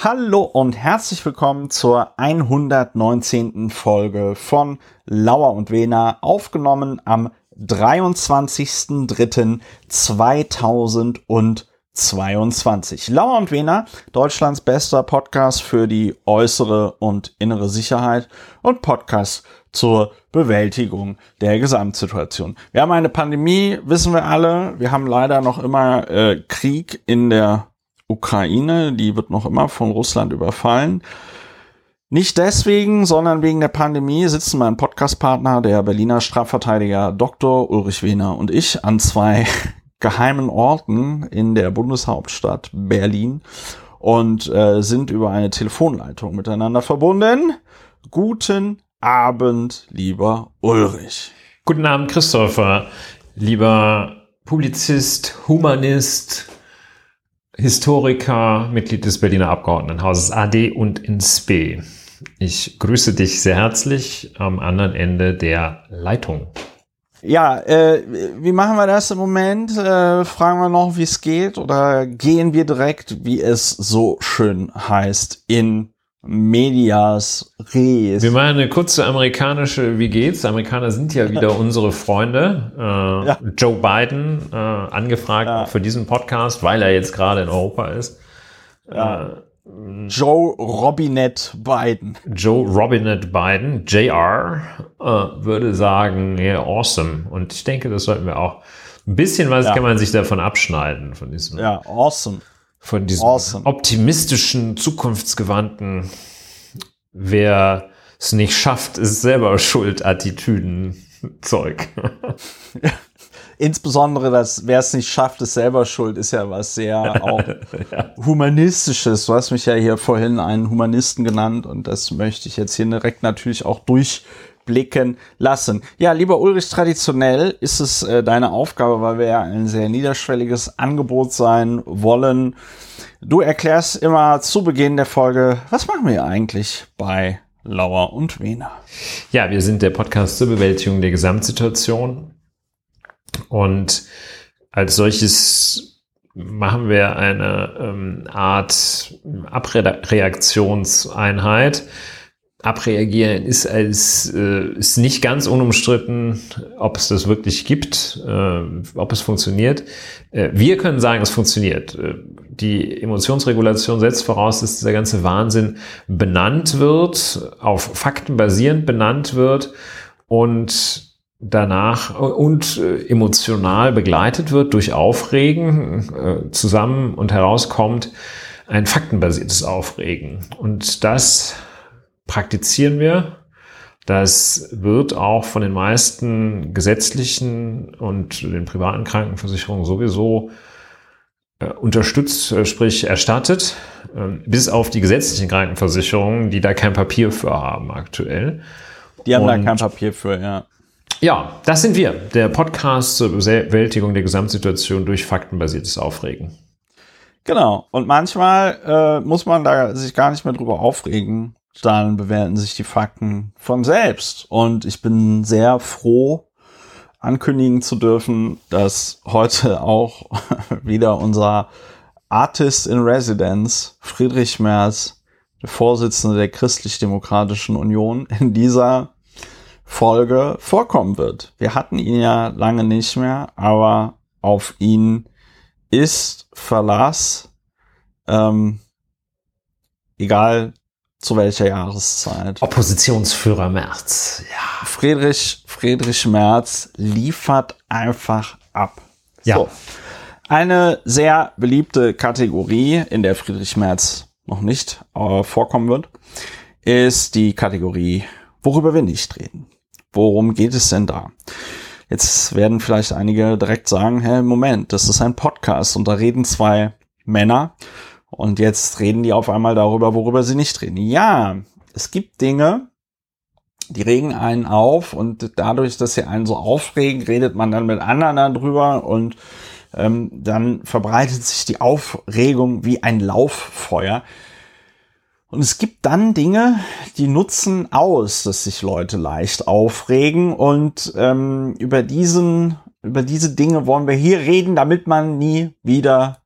Hallo und herzlich willkommen zur 119. Folge von Lauer und Wena, aufgenommen am 23.03.2022. Lauer und Wena, Deutschlands bester Podcast für die äußere und innere Sicherheit und Podcast zur Bewältigung der Gesamtsituation. Wir haben eine Pandemie, wissen wir alle. Wir haben leider noch immer äh, Krieg in der Ukraine, die wird noch immer von Russland überfallen. Nicht deswegen, sondern wegen der Pandemie sitzen mein Podcastpartner, der Berliner Strafverteidiger Dr. Ulrich Wehner und ich an zwei geheimen Orten in der Bundeshauptstadt Berlin und äh, sind über eine Telefonleitung miteinander verbunden. Guten Abend, lieber Ulrich. Guten Abend, Christopher, lieber Publizist, Humanist, Historiker, Mitglied des Berliner Abgeordnetenhauses AD und INSPE. Ich grüße dich sehr herzlich am anderen Ende der Leitung. Ja, äh, wie machen wir das im Moment? Äh, fragen wir noch, wie es geht oder gehen wir direkt, wie es so schön heißt, in Medias Res. Wir machen eine kurze amerikanische Wie geht's? Amerikaner sind ja wieder unsere Freunde. Äh, ja. Joe Biden äh, angefragt ja. für diesen Podcast, weil er jetzt gerade in Europa ist. Ja. Äh, Joe Robinette Biden. Joe Robinette Biden, JR, äh, würde sagen, yeah, awesome. Und ich denke, das sollten wir auch. Ein bisschen was kann man sich davon abschneiden, von diesem. Ja, awesome von diesem awesome. optimistischen, zukunftsgewandten, wer es nicht schafft, ist selber schuld, Attitüden Zeug. Insbesondere das, wer es nicht schafft, ist selber schuld, ist ja was sehr auch ja. humanistisches. Du hast mich ja hier vorhin einen Humanisten genannt und das möchte ich jetzt hier direkt natürlich auch durch blicken lassen. Ja, lieber Ulrich, traditionell ist es äh, deine Aufgabe, weil wir ja ein sehr niederschwelliges Angebot sein wollen. Du erklärst immer zu Beginn der Folge, was machen wir eigentlich bei Lauer und Wiener? Ja, wir sind der Podcast zur Bewältigung der Gesamtsituation und als solches machen wir eine ähm, Art Abreaktionseinheit abreagieren ist als äh, ist nicht ganz unumstritten, ob es das wirklich gibt, äh, ob es funktioniert. Äh, wir können sagen, es funktioniert. Äh, die Emotionsregulation setzt voraus, dass dieser ganze Wahnsinn benannt wird, auf Fakten basierend benannt wird und danach und äh, emotional begleitet wird durch Aufregen äh, zusammen und herauskommt ein faktenbasiertes Aufregen. Und das praktizieren wir. Das wird auch von den meisten gesetzlichen und den privaten Krankenversicherungen sowieso äh, unterstützt, äh, sprich erstattet, äh, bis auf die gesetzlichen Krankenversicherungen, die da kein Papier für haben aktuell. Die haben und, da kein Papier für, ja. Ja, das sind wir, der Podcast zur Bewältigung der Gesamtsituation durch faktenbasiertes Aufregen. Genau. Und manchmal äh, muss man da sich gar nicht mehr drüber aufregen, dann bewerten sich die Fakten von selbst. Und ich bin sehr froh, ankündigen zu dürfen, dass heute auch wieder unser Artist in Residence, Friedrich Merz, der Vorsitzende der Christlich-Demokratischen Union, in dieser Folge vorkommen wird. Wir hatten ihn ja lange nicht mehr, aber auf ihn ist Verlass. Ähm, egal zu welcher Jahreszeit? Oppositionsführer Merz. Ja. Friedrich, Friedrich Merz liefert einfach ab. Ja. So. Eine sehr beliebte Kategorie, in der Friedrich Merz noch nicht äh, vorkommen wird, ist die Kategorie, worüber wir nicht reden. Worum geht es denn da? Jetzt werden vielleicht einige direkt sagen, hä, Moment, das ist ein Podcast und da reden zwei Männer und jetzt reden die auf einmal darüber, worüber sie nicht reden. Ja, es gibt Dinge, die regen einen auf und dadurch, dass sie einen so aufregen, redet man dann mit anderen darüber und ähm, dann verbreitet sich die Aufregung wie ein Lauffeuer. Und es gibt dann Dinge, die nutzen aus, dass sich Leute leicht aufregen und ähm, über diesen, über diese Dinge wollen wir hier reden, damit man nie wieder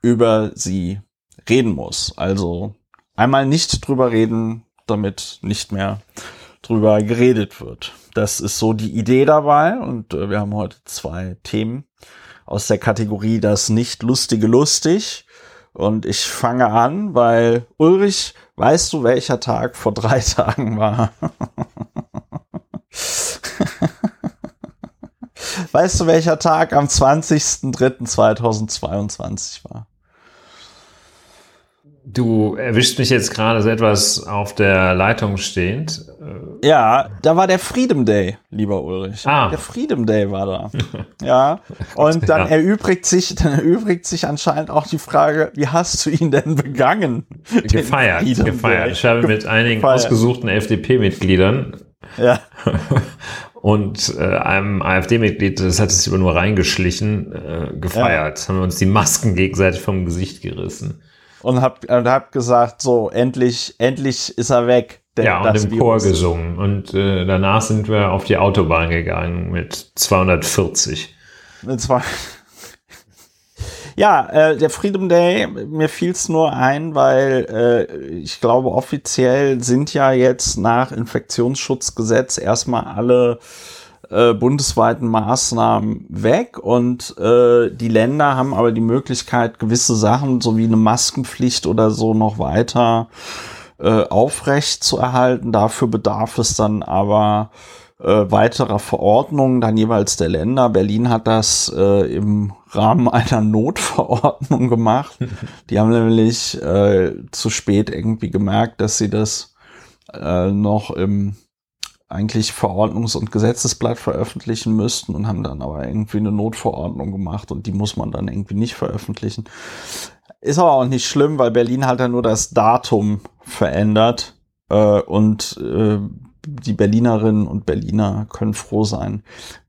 über sie reden muss. Also einmal nicht drüber reden, damit nicht mehr drüber geredet wird. Das ist so die Idee dabei und äh, wir haben heute zwei Themen aus der Kategorie das nicht lustige lustig und ich fange an, weil Ulrich, weißt du, welcher Tag vor drei Tagen war? weißt du, welcher Tag am 20.03.2022 war? Du erwischt mich jetzt gerade so etwas auf der Leitung stehend. Ja, da war der Freedom Day, lieber Ulrich. Ah. Der Freedom Day war da. ja. Und dann Ja. erübrigt sich, dann erübrigt sich anscheinend auch die Frage, wie hast du ihn denn begangen? Gefeiert, gefeiert. Day. Ich habe mit einigen Gefeiert. ausgesuchten FDP-Mitgliedern Ja. und äh, einem AfD-Mitglied, das hat sich aber nur reingeschlichen, äh, gefeiert. Haben wir uns die Masken gegenseitig vom Gesicht gerissen. Und hab, und hab gesagt, so, endlich, endlich ist er weg. Der- Ja, und im Virus. Chor gesungen. Und äh, danach sind wir auf die Autobahn gegangen mit 240. Und zwar ja, äh, der Freedom Day, mir fiel es nur ein, weil äh, ich glaube, offiziell sind ja jetzt nach Infektionsschutzgesetz erstmal alle äh, bundesweiten Maßnahmen weg und äh, die Länder haben aber die Möglichkeit, gewisse Sachen, so wie eine Maskenpflicht oder so, noch weiter äh, aufrecht zu erhalten. Dafür bedarf es dann aber äh, weiterer Verordnungen, dann jeweils der Länder. Berlin hat das äh, im Rahmen einer Notverordnung gemacht. Die haben nämlich äh, zu spät irgendwie gemerkt, dass sie das äh, noch im eigentlich Verordnungs- und Gesetzesblatt veröffentlichen müssten und haben dann aber irgendwie eine Notverordnung gemacht und die muss man dann irgendwie nicht veröffentlichen. Ist aber auch nicht schlimm, weil Berlin hat ja nur das Datum verändert äh, und äh, die Berlinerinnen und Berliner können froh sein.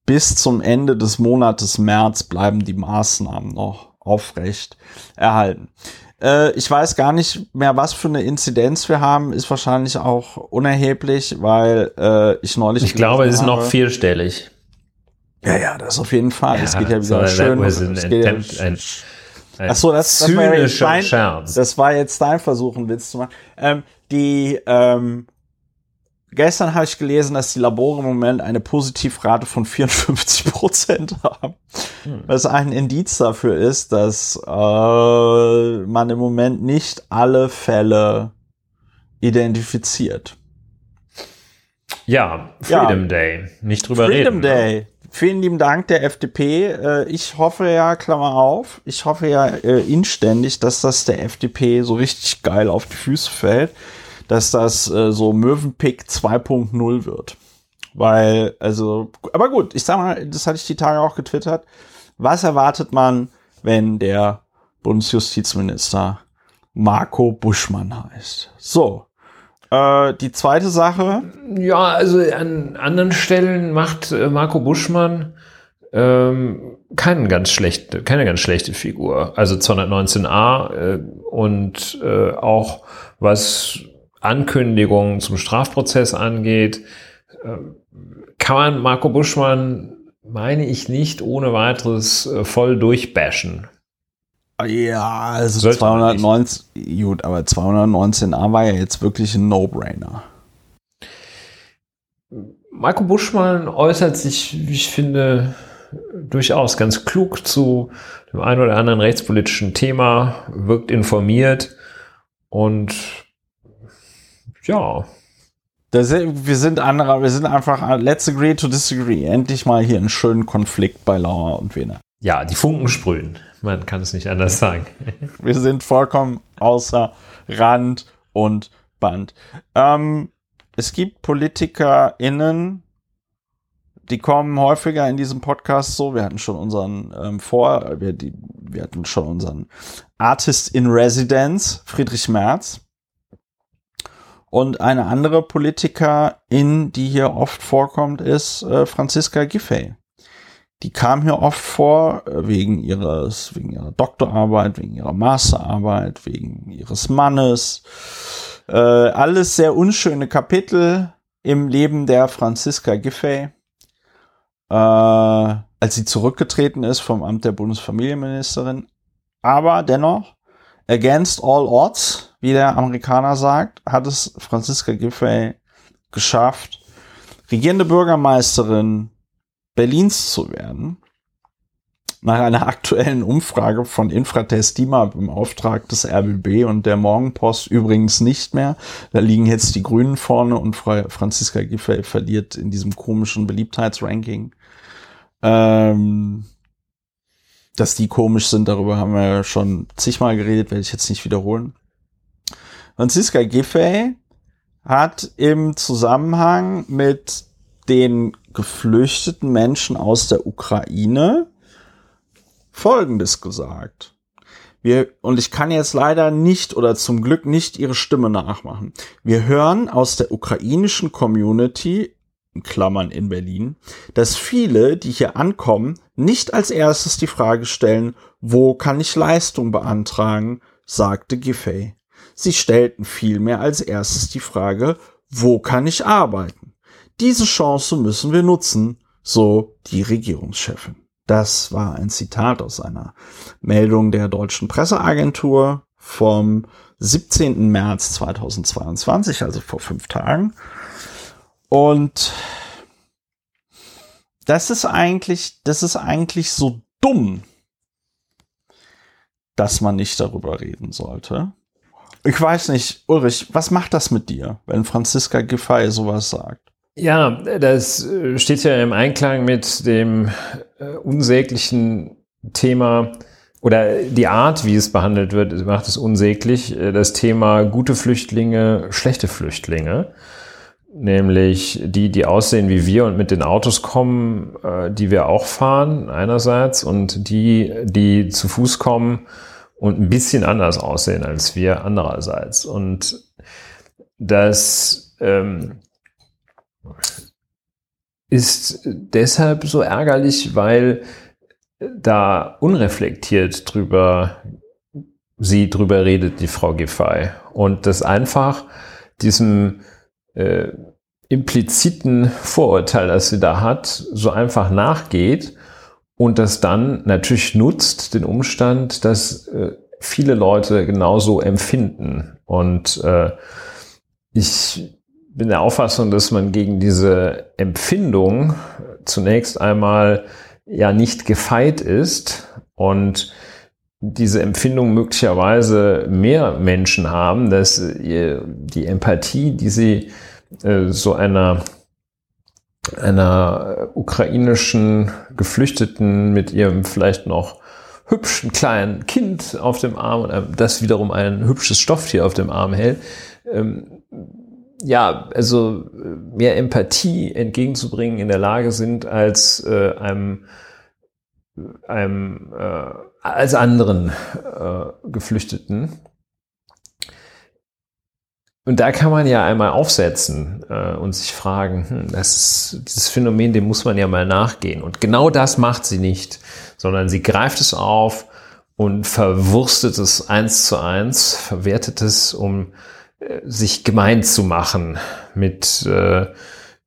Bis zum Ende des Monates März bleiben die Maßnahmen noch aufrecht erhalten. Äh, ich weiß gar nicht mehr, was für eine Inzidenz wir haben, ist wahrscheinlich auch unerheblich, weil äh, ich neulich. Ich glaube, es ist gelesen noch habe- vierstellig. Ja, ja, das auf jeden Fall. es geht ja so, wieder that schön. es geht ja, attempt, ein, ein Ach so, das, das war ja jetzt dein, Scherz. das war jetzt dein Versuch, einen Witz zu machen. Ähm, die, ähm, gestern habe ich gelesen, dass die Labore im Moment eine Positivrate von 54 Prozent haben. Was ein Indiz dafür ist, dass äh, man im Moment nicht alle Fälle identifiziert. ja, Ja. Freedom Day. Nicht drüber Freedom reden. ne? Day. Vielen lieben Dank der FDP. Äh, Ich hoffe ja, Klammer auf, ich hoffe ja äh, inständig, dass das der FDP so richtig geil auf die Füße fällt, dass das äh, so Möwenpick 2.0 wird. Weil, also, aber gut, ich sag mal, das hatte ich die Tage auch getwittert. Was erwartet man, wenn der Bundesjustizminister Marco Buschmann heißt? So. Äh, die zweite Sache, Ja, also an anderen Stellen macht äh, Marco Buschmann ähm, keinen ganz schlechte, keine ganz schlechte Figur. Also 219a äh, und äh, auch was Ankündigungen zum Strafprozess angeht, äh, kann man Marco Buschmann, meine ich, nicht ohne weiteres äh, voll durchbashen. Ja, also Sollte man 219, gut, aber 219a war ja jetzt wirklich ein No-Brainer. Marco Buschmann äußert sich, wie ich finde, durchaus ganz klug zu dem einen oder anderen rechtspolitischen Thema, wirkt informiert und ja, Das, wir sind anderer, wir sind einfach, let's agree to disagree. Endlich mal hier einen schönen Konflikt bei Lauer und Wiener. ja, die Funken sprühen. Man kann es nicht anders sagen. Wir sind vollkommen außer Rand und Band. Ähm, es gibt PolitikerInnen, die kommen häufiger in diesem Podcast so. Wir hatten schon unseren ähm, Vor, wir, die, wir hatten schon unseren Artist in Residence, Friedrich Merz. Und eine andere Politikerin, die hier oft vorkommt, ist äh, Franziska Giffey. Die kam hier oft vor äh, wegen ihres, wegen ihrer Doktorarbeit, wegen ihrer Masterarbeit, wegen ihres Mannes. Äh, alles sehr unschöne Kapitel im Leben der Franziska Giffey. Äh, als sie zurückgetreten ist vom Amt der Bundesfamilienministerin. Aber dennoch, against all odds, wie der Amerikaner sagt, hat es Franziska Giffey geschafft, regierende Bürgermeisterin Berlins zu werden. Nach einer aktuellen Umfrage von Infratest DIMAP im Auftrag des RBB und der Morgenpost übrigens nicht mehr. Da liegen jetzt die Grünen vorne und Franziska Giffey verliert in diesem komischen Beliebtheitsranking. Ähm, dass die komisch sind, darüber haben wir schon zigmal geredet, werde ich jetzt nicht wiederholen. Franziska Giffey hat im Zusammenhang mit den geflüchteten Menschen aus der Ukraine Folgendes gesagt. Wir, und ich kann jetzt leider nicht oder zum Glück nicht ihre Stimme nachmachen. Wir hören aus der ukrainischen Community, in Klammern in Berlin, dass viele, die hier ankommen, nicht als erstes die Frage stellen, wo kann ich Leistung beantragen, sagte Giffey. Sie stellten vielmehr als erstes die Frage, wo kann ich arbeiten? Diese Chance müssen wir nutzen, so die Regierungschefin. Das war ein Zitat aus einer Meldung der deutschen Presseagentur vom 17. März 2022, also vor fünf Tagen. Und das ist eigentlich, das ist eigentlich so dumm, dass man nicht darüber reden sollte. Ich weiß nicht, Ulrich, was macht das mit dir, wenn Franziska Giffey sowas sagt? Ja, das äh, steht ja im Einklang mit dem äh, unsäglichen Thema oder die Art, wie es behandelt wird, macht es unsäglich. Äh, das Thema gute Flüchtlinge, schlechte Flüchtlinge, nämlich die, die aussehen wie wir und mit den Autos kommen, die wir auch fahren einerseits und die, die zu Fuß kommen und ein bisschen anders aussehen als wir andererseits. Und das ähm, ist deshalb so ärgerlich, weil da unreflektiert drüber sie drüber redet, die Frau Giffey. Und das einfach diesem äh, impliziten Vorurteil, das sie da hat, so einfach nachgeht und das dann natürlich nutzt, den Umstand, dass äh, viele Leute genauso empfinden. Und äh, ich bin der Auffassung, dass man gegen diese Empfindung zunächst einmal ja nicht gefeit ist und diese Empfindung möglicherweise mehr Menschen haben, dass die Empathie, die sie äh, so einer einer ukrainischen Geflüchteten mit ihrem vielleicht noch hübschen kleinen Kind auf dem Arm und das wiederum ein hübsches Stofftier auf dem Arm hält, ähm, ja, also mehr Empathie entgegenzubringen in der Lage sind als äh, einem, einem äh, als anderen äh, Geflüchteten. Und da kann man ja einmal aufsetzen äh, und sich fragen, hm, das ist, dieses Phänomen, dem muss man ja mal nachgehen. Und genau das macht sie nicht, sondern sie greift es auf und verwurstet es eins zu eins, verwertet es, um äh, sich gemein zu machen mit äh,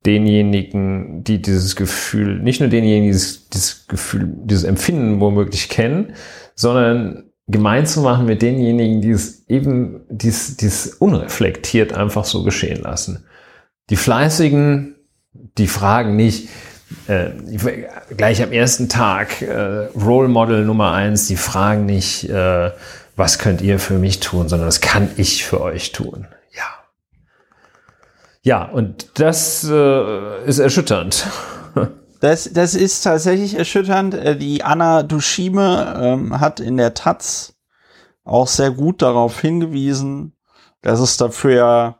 denjenigen, die dieses Gefühl, nicht nur denjenigen, die dieses, dieses Gefühl, dieses Empfinden womöglich kennen, sondern gemein zu machen mit denjenigen, die es eben dies, dies unreflektiert einfach so geschehen lassen. Die Fleißigen, die fragen nicht, äh, gleich am ersten Tag äh, Role Model Nummer eins, die fragen nicht, äh, was könnt ihr für mich tun, sondern was kann ich für euch tun. Ja. Ja, und das äh, ist erschütternd. Das, das ist tatsächlich erschütternd. Äh, die Anna Dushime ähm, hat in der Taz auch sehr gut darauf hingewiesen, dass es dafür ja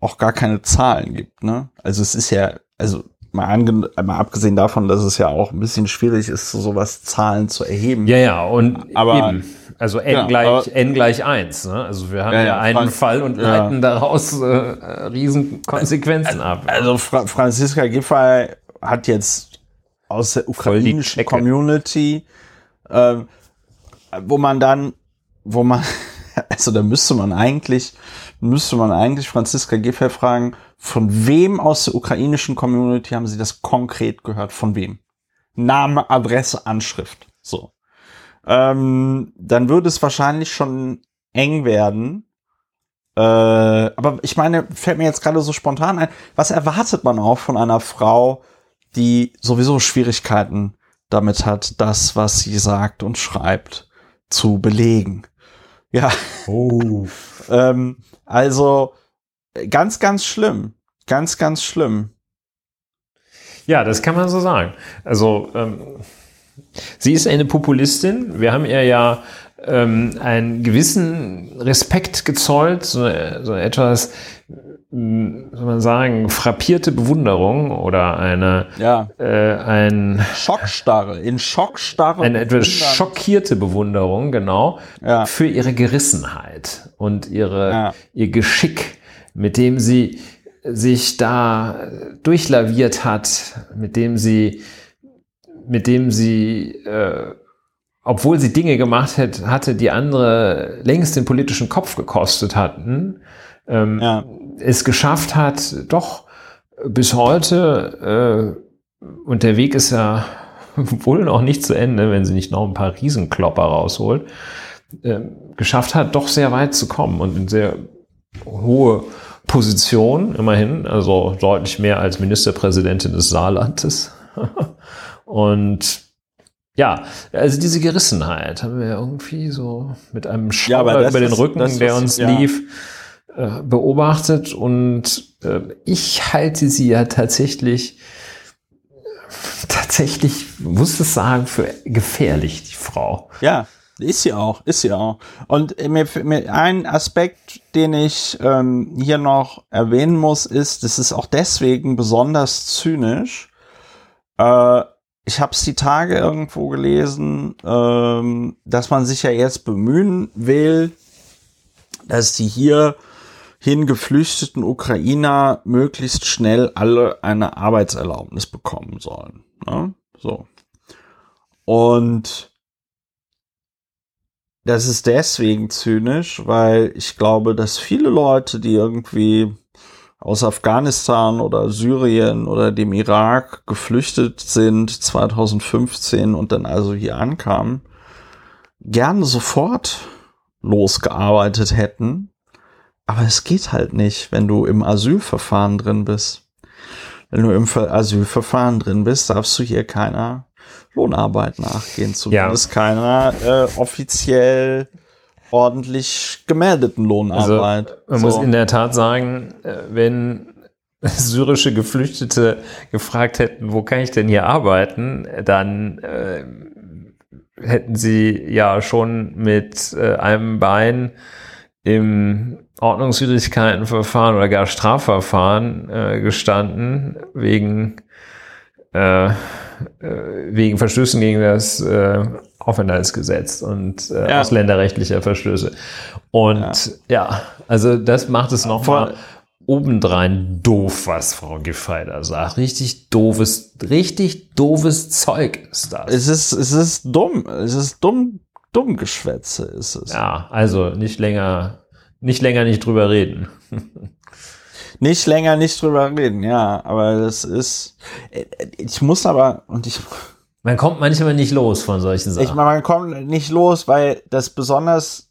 auch gar keine Zahlen gibt. Ne? Also es ist ja, also mal, mal abgesehen davon, dass es ja auch ein bisschen schwierig ist, so sowas Zahlen zu erheben. Ja, ja, und aber eben. Also n, ja, gleich, n gleich eins. Ne? Also wir haben ja, ja einen Franz Fall und leiten daraus äh, riesen Konsequenzen ab. Also Fra Franziska Giffey hat jetzt aus der ukrainischen Community, äh, wo man dann, wo man, also da müsste man eigentlich, müsste man eigentlich Franziska Giffey fragen, von wem aus der ukrainischen Community haben Sie das konkret gehört? Von wem? Name, Adresse, Anschrift. So. Ähm, dann würde es wahrscheinlich schon eng werden, Äh, aber ich meine, fällt mir jetzt gerade so spontan ein, was erwartet man auch von einer Frau, die sowieso Schwierigkeiten damit hat, das, was sie sagt und schreibt, zu belegen? Ja. Oh. ähm, also ganz, ganz schlimm. Ganz, ganz schlimm. Ja, das kann man so sagen. Also ähm, sie ist eine Populistin. Wir haben ihr ja ähm, einen gewissen Respekt gezollt, so, so etwas, soll man sagen, frappierte Bewunderung oder eine Ja. äh, ein Schockstarre, in Schockstarre. eine etwas schockierte Bewunderung, genau, Ja. für ihre Gerissenheit und ihre, Ja. ihr Geschick, mit dem sie sich da durchlaviert hat, mit dem sie, mit dem sie, äh, obwohl sie Dinge gemacht hat, hatte, die andere längst den politischen Kopf gekostet hatten, ähm, Ja. Es geschafft hat, doch bis heute, äh, und der Weg ist ja wohl noch nicht zu Ende, wenn sie nicht noch ein paar Riesenklopper rausholt, äh, geschafft hat, doch sehr weit zu kommen und in sehr hohe Position, immerhin, also deutlich mehr als Ministerpräsidentin des Saarlandes. und ja, also diese Gerissenheit haben wir irgendwie so mit einem Ja, Schauer das über den ist- Rücken, das der ist- uns ja. lief, äh, beobachtet und äh, ich halte sie ja tatsächlich tatsächlich, muss es sagen, für gefährlich, die Frau. Ja, ist sie auch, ist sie auch. Und mir, mir ein Aspekt, den ich ähm, hier noch erwähnen muss, ist, das ist auch deswegen besonders zynisch. Äh, ich habe es die Tage irgendwo gelesen, ähm, dass man sich ja jetzt bemühen will, dass die hier hingeflüchteten Ukrainer möglichst schnell alle eine Arbeitserlaubnis bekommen sollen. Ne? So. Und das ist deswegen zynisch, weil ich glaube, dass viele Leute, die irgendwie aus Afghanistan oder Syrien oder dem Irak geflüchtet sind 2015 und dann also hier ankamen, gerne sofort losgearbeitet hätten. Aber es geht halt nicht, wenn du im Asylverfahren drin bist. Wenn du im Ver- Asylverfahren drin bist, darfst du hier keiner Lohnarbeit nachgehen, zumindest keiner äh, offiziell ordentlich gemeldeten Lohnarbeit. Also, man So. muss in der Tat sagen, äh, wenn syrische Geflüchtete gefragt hätten, wo kann ich denn hier arbeiten, dann äh, hätten sie ja schon mit äh, einem Bein im Ordnungswidrigkeitenverfahren oder gar Strafverfahren äh, gestanden wegen äh, äh, wegen Verstößen gegen das äh, Aufenthaltsgesetz und äh, Ja. ausländerrechtlicher Verstöße. Und ja, also das macht es nochmal obendrein doof, was Frau Giffey da sagt. Richtig doofes, richtig doofes Zeug ist das. Es ist, es ist dumm. Es ist dumm, dumm Geschwätze ist es. ja, also nicht länger, nicht länger nicht drüber reden. Nicht länger nicht drüber reden, ja. Aber das ist, ich muss aber, und ich, Man kommt manchmal nicht los von solchen Sachen. ich meine, man kommt nicht los, weil das besonders,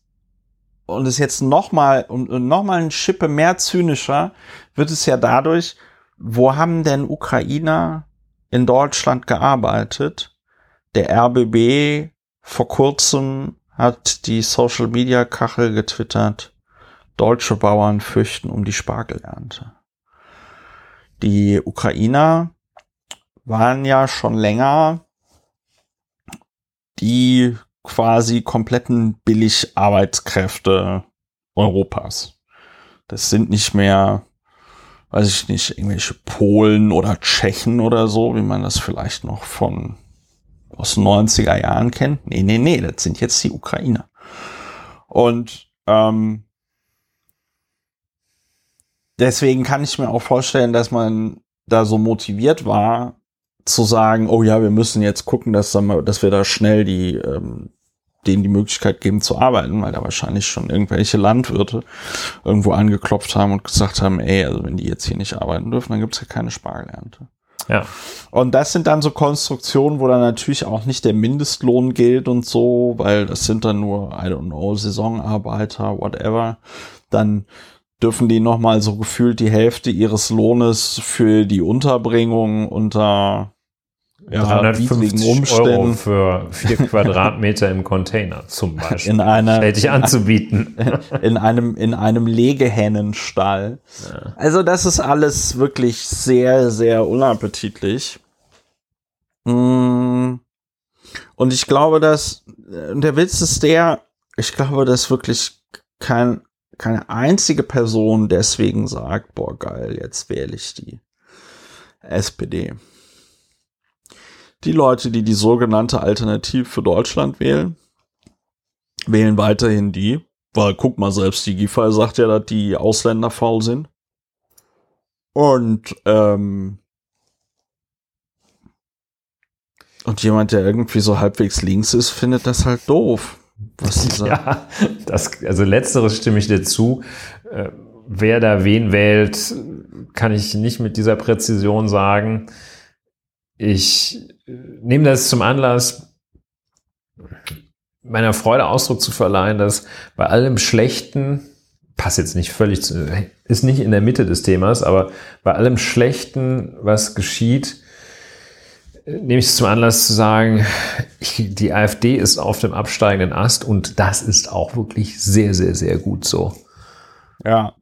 und es jetzt nochmal, und, und nochmal ein Schippe mehr zynischer, wird es ja dadurch, wo haben denn Ukrainer in Deutschland gearbeitet? Der RBB vor kurzem hat die Social Media Kachel getwittert. Deutsche Bauern fürchten um die Spargelernte. Die Ukrainer waren ja schon länger die quasi kompletten Billigarbeitskräfte Europas. Das sind nicht mehr, weiß ich nicht, irgendwelche Polen oder Tschechen oder so, wie man das vielleicht noch von aus den 90er Jahren kennt. Nee, nee, nee, das sind jetzt die Ukrainer. Und ähm, deswegen kann ich mir auch vorstellen, dass man da so motiviert war, zu sagen, oh ja, wir müssen jetzt gucken, dass, dann dass wir da schnell die, ähm, denen die Möglichkeit geben zu arbeiten, weil da wahrscheinlich schon irgendwelche Landwirte irgendwo angeklopft haben und gesagt haben, ey, also wenn die jetzt hier nicht arbeiten dürfen, dann gibt's ja keine Spargelernte. Ja. Und das sind dann so Konstruktionen, wo dann natürlich auch nicht der Mindestlohn gilt und so, weil das sind dann nur, I don't know, Saisonarbeiter, whatever. Dann dürfen die nochmal so gefühlt die Hälfte ihres Lohnes für die Unterbringung unter ja, 350 Euro für vier Quadratmeter im Container zum Beispiel. In einer, Hätte ich anzubieten. In einem, in einem Legehennenstall. Ja. Also das ist alles wirklich sehr, sehr unappetitlich. Mm. Und ich glaube, dass, der Witz ist der, ich glaube, dass wirklich kein, keine einzige Person deswegen sagt, boah, geil, jetzt wähle ich die SPD. Die Leute, die die sogenannte Alternative für Deutschland wählen, wählen weiterhin die, weil guck mal, selbst die GIFA sagt ja, dass die Ausländer faul sind. Und, ähm, und jemand, der irgendwie so halbwegs links ist, findet das halt doof. Was sie sagen. Ja, das, also letzteres stimme ich dir zu. Äh, wer da wen wählt, kann ich nicht mit dieser Präzision sagen. Ich äh, nehme das zum Anlass, meiner Freude Ausdruck zu verleihen, dass bei allem Schlechten, passt jetzt nicht völlig, zu, ist nicht in der Mitte des Themas, aber bei allem Schlechten, was geschieht, äh, nehme ich es zum Anlass zu sagen, ich, die AfD ist auf dem absteigenden Ast und das ist auch wirklich sehr, sehr, sehr gut so. Ja.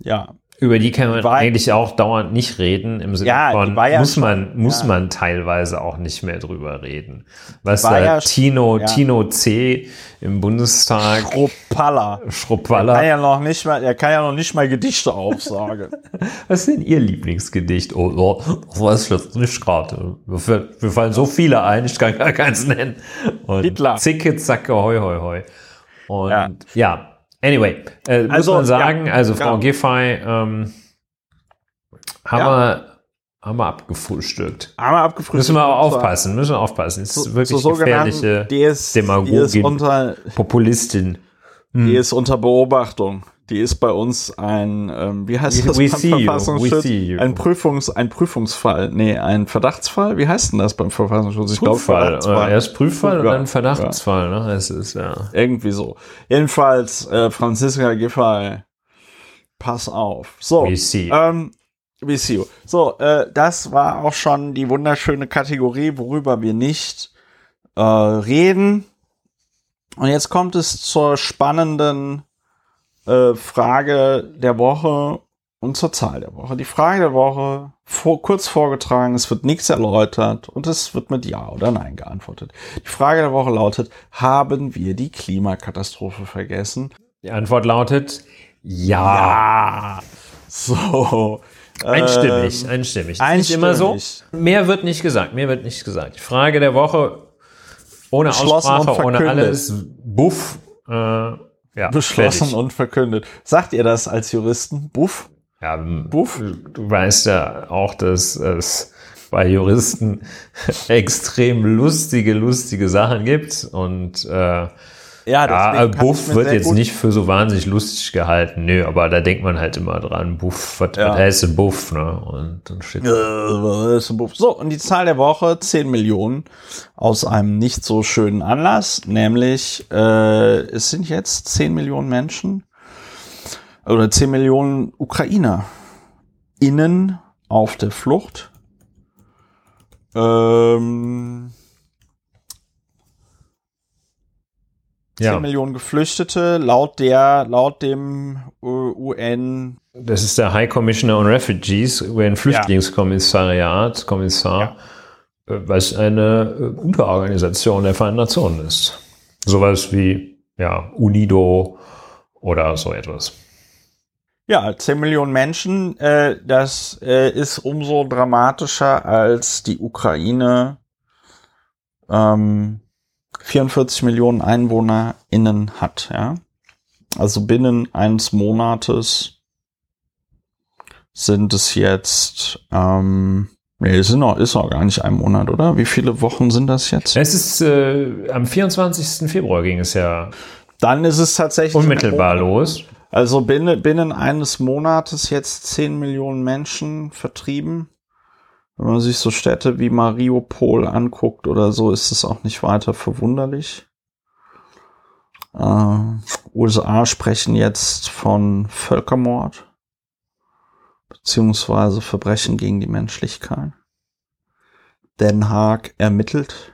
Ja über die kann man war, eigentlich auch dauernd nicht reden, im Sinne ja, von, ja muss man, muss ja. man teilweise auch nicht mehr drüber reden. Was da ja Tino, Tino C im Bundestag. Schruppalla. Schruppalla. Er kann ja noch nicht mal, er kann ja noch nicht mal Gedichte aufsagen. Was ist denn Ihr Lieblingsgedicht? Oh, oh weiß ich jetzt nicht gerade. Wir, wir fallen so viele ein, ich kann gar keins nennen. Und Hitler. Zicke, zacke, hoi, hoi, hoi. Und ja Anyway, äh, muss also, man sagen, ja, also Frau ja. Giffey ähm, haben, ja. wir, haben wir abgefrühstückt. Haben wir abgefrühstückt. Müssen wir auch aufpassen, müssen wir aufpassen. Es ist wirklich so gefährliche DS, Demagogin, unter, Populistin. Hm. Die ist unter Beobachtung die ist bei uns ein, ähm, wie heißt das we beim Verfassungsschutz? Ein Prüfungs, ein Prüfungsfall, nee, ein Verdachtsfall. Wie heißt denn das beim Verfassungsschutz? Ich glaube Verdachtsfall. Erst Prüffall und dann Verdachtsfall, ja. ne? Es ist ja irgendwie so. Jedenfalls äh, Franziska Giffey, pass auf. So, we see. Ähm, we see you. So, äh, das war auch schon die wunderschöne Kategorie, worüber wir nicht äh, reden. Und jetzt kommt es zur spannenden äh, Frage der Woche und zur Zahl der Woche. Die Frage der Woche, vor, kurz vorgetragen, es wird nichts erläutert und es wird mit Ja oder Nein geantwortet. Die Frage der Woche lautet, haben wir die Klimakatastrophe vergessen? Die Antwort lautet Ja. ja. So. Einstimmig, ähm, einstimmig. einstimmig. Nicht immer so. Mehr wird nicht gesagt, mehr wird nicht gesagt. Die Frage der Woche, ohne Aussprache, ohne alles, buff, äh, ja, beschlossen fertig. und verkündet. Sagt ihr das als Juristen? Buff? Ja, Buff? Du weißt ja auch, dass es bei Juristen extrem lustige, lustige Sachen gibt und äh, ja, ja Buff wird jetzt nicht für so wahnsinnig lustig gehalten. Nö, aber da denkt man halt immer dran, Buff, was, ja. was heißt denn Buff, ne? Und dann steht äh. So, und die Zahl der Woche, 10 Millionen aus einem nicht so schönen Anlass, nämlich äh, es sind jetzt 10 Millionen Menschen oder 10 Millionen Ukrainer innen auf der Flucht. Ähm, ja. 10 Millionen Geflüchtete, laut der, laut dem UN. Das ist der High Commissioner on Refugees, UN Flüchtlingskommissariat, Kommissar, ja. Äh, was eine äh, Unterorganisation der Vereinten Nationen ist. Sowas wie, ja, UNIDO oder so etwas. Ja, 10 Millionen Menschen, äh, das äh, ist umso dramatischer, als die Ukraine ähm, 44 Millionen EinwohnerInnen hat, ja. Also binnen eines Monates sind es jetzt, ähm, nee, es ist noch, ist noch gar nicht ein Monat, oder? Wie viele Wochen sind das jetzt? Es ist, äh, am 24. Februar ging es ja. Dann ist es tatsächlich. Unmittelbar los. Also binnen, binnen eines Monates jetzt 10 Millionen Menschen vertrieben. Wenn man sich so Städte wie Mariupol anguckt oder so, ist es auch nicht weiter verwunderlich. Äh, USA sprechen jetzt von Völkermord beziehungsweise Verbrechen gegen die Menschlichkeit. Den Haag ermittelt.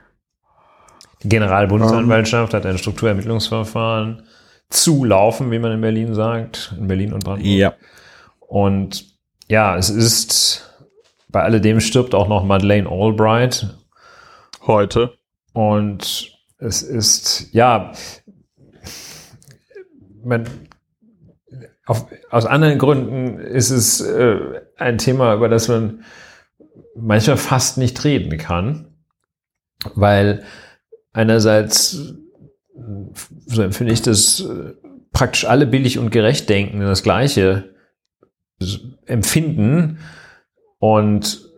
Die Generalbundesanwaltschaft hat ein Strukturermittlungsverfahren zu laufen, wie man in Berlin sagt, in Berlin und Brandenburg. Ja. Und ja, es ist bei alledem stirbt auch noch Madeleine Albright. Heute. Und es ist, ja, man, auf, aus anderen Gründen ist es äh, ein Thema, über das man manchmal fast nicht reden kann, weil einerseits, so empfinde ich das, äh, praktisch alle billig und gerecht denken, das Gleiche empfinden und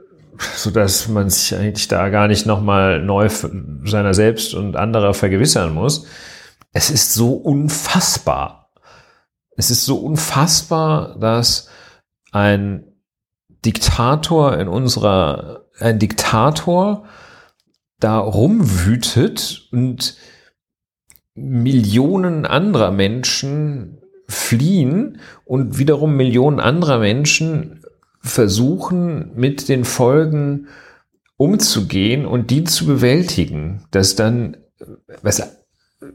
so dass man sich eigentlich da gar nicht nochmal neu seiner selbst und anderer vergewissern muss. Es ist so unfassbar. Es ist so unfassbar, dass ein Diktator in unserer, ein Diktator da rumwütet und Millionen anderer Menschen fliehen und wiederum Millionen anderer Menschen versuchen, mit den Folgen umzugehen und die zu bewältigen, dass dann, was,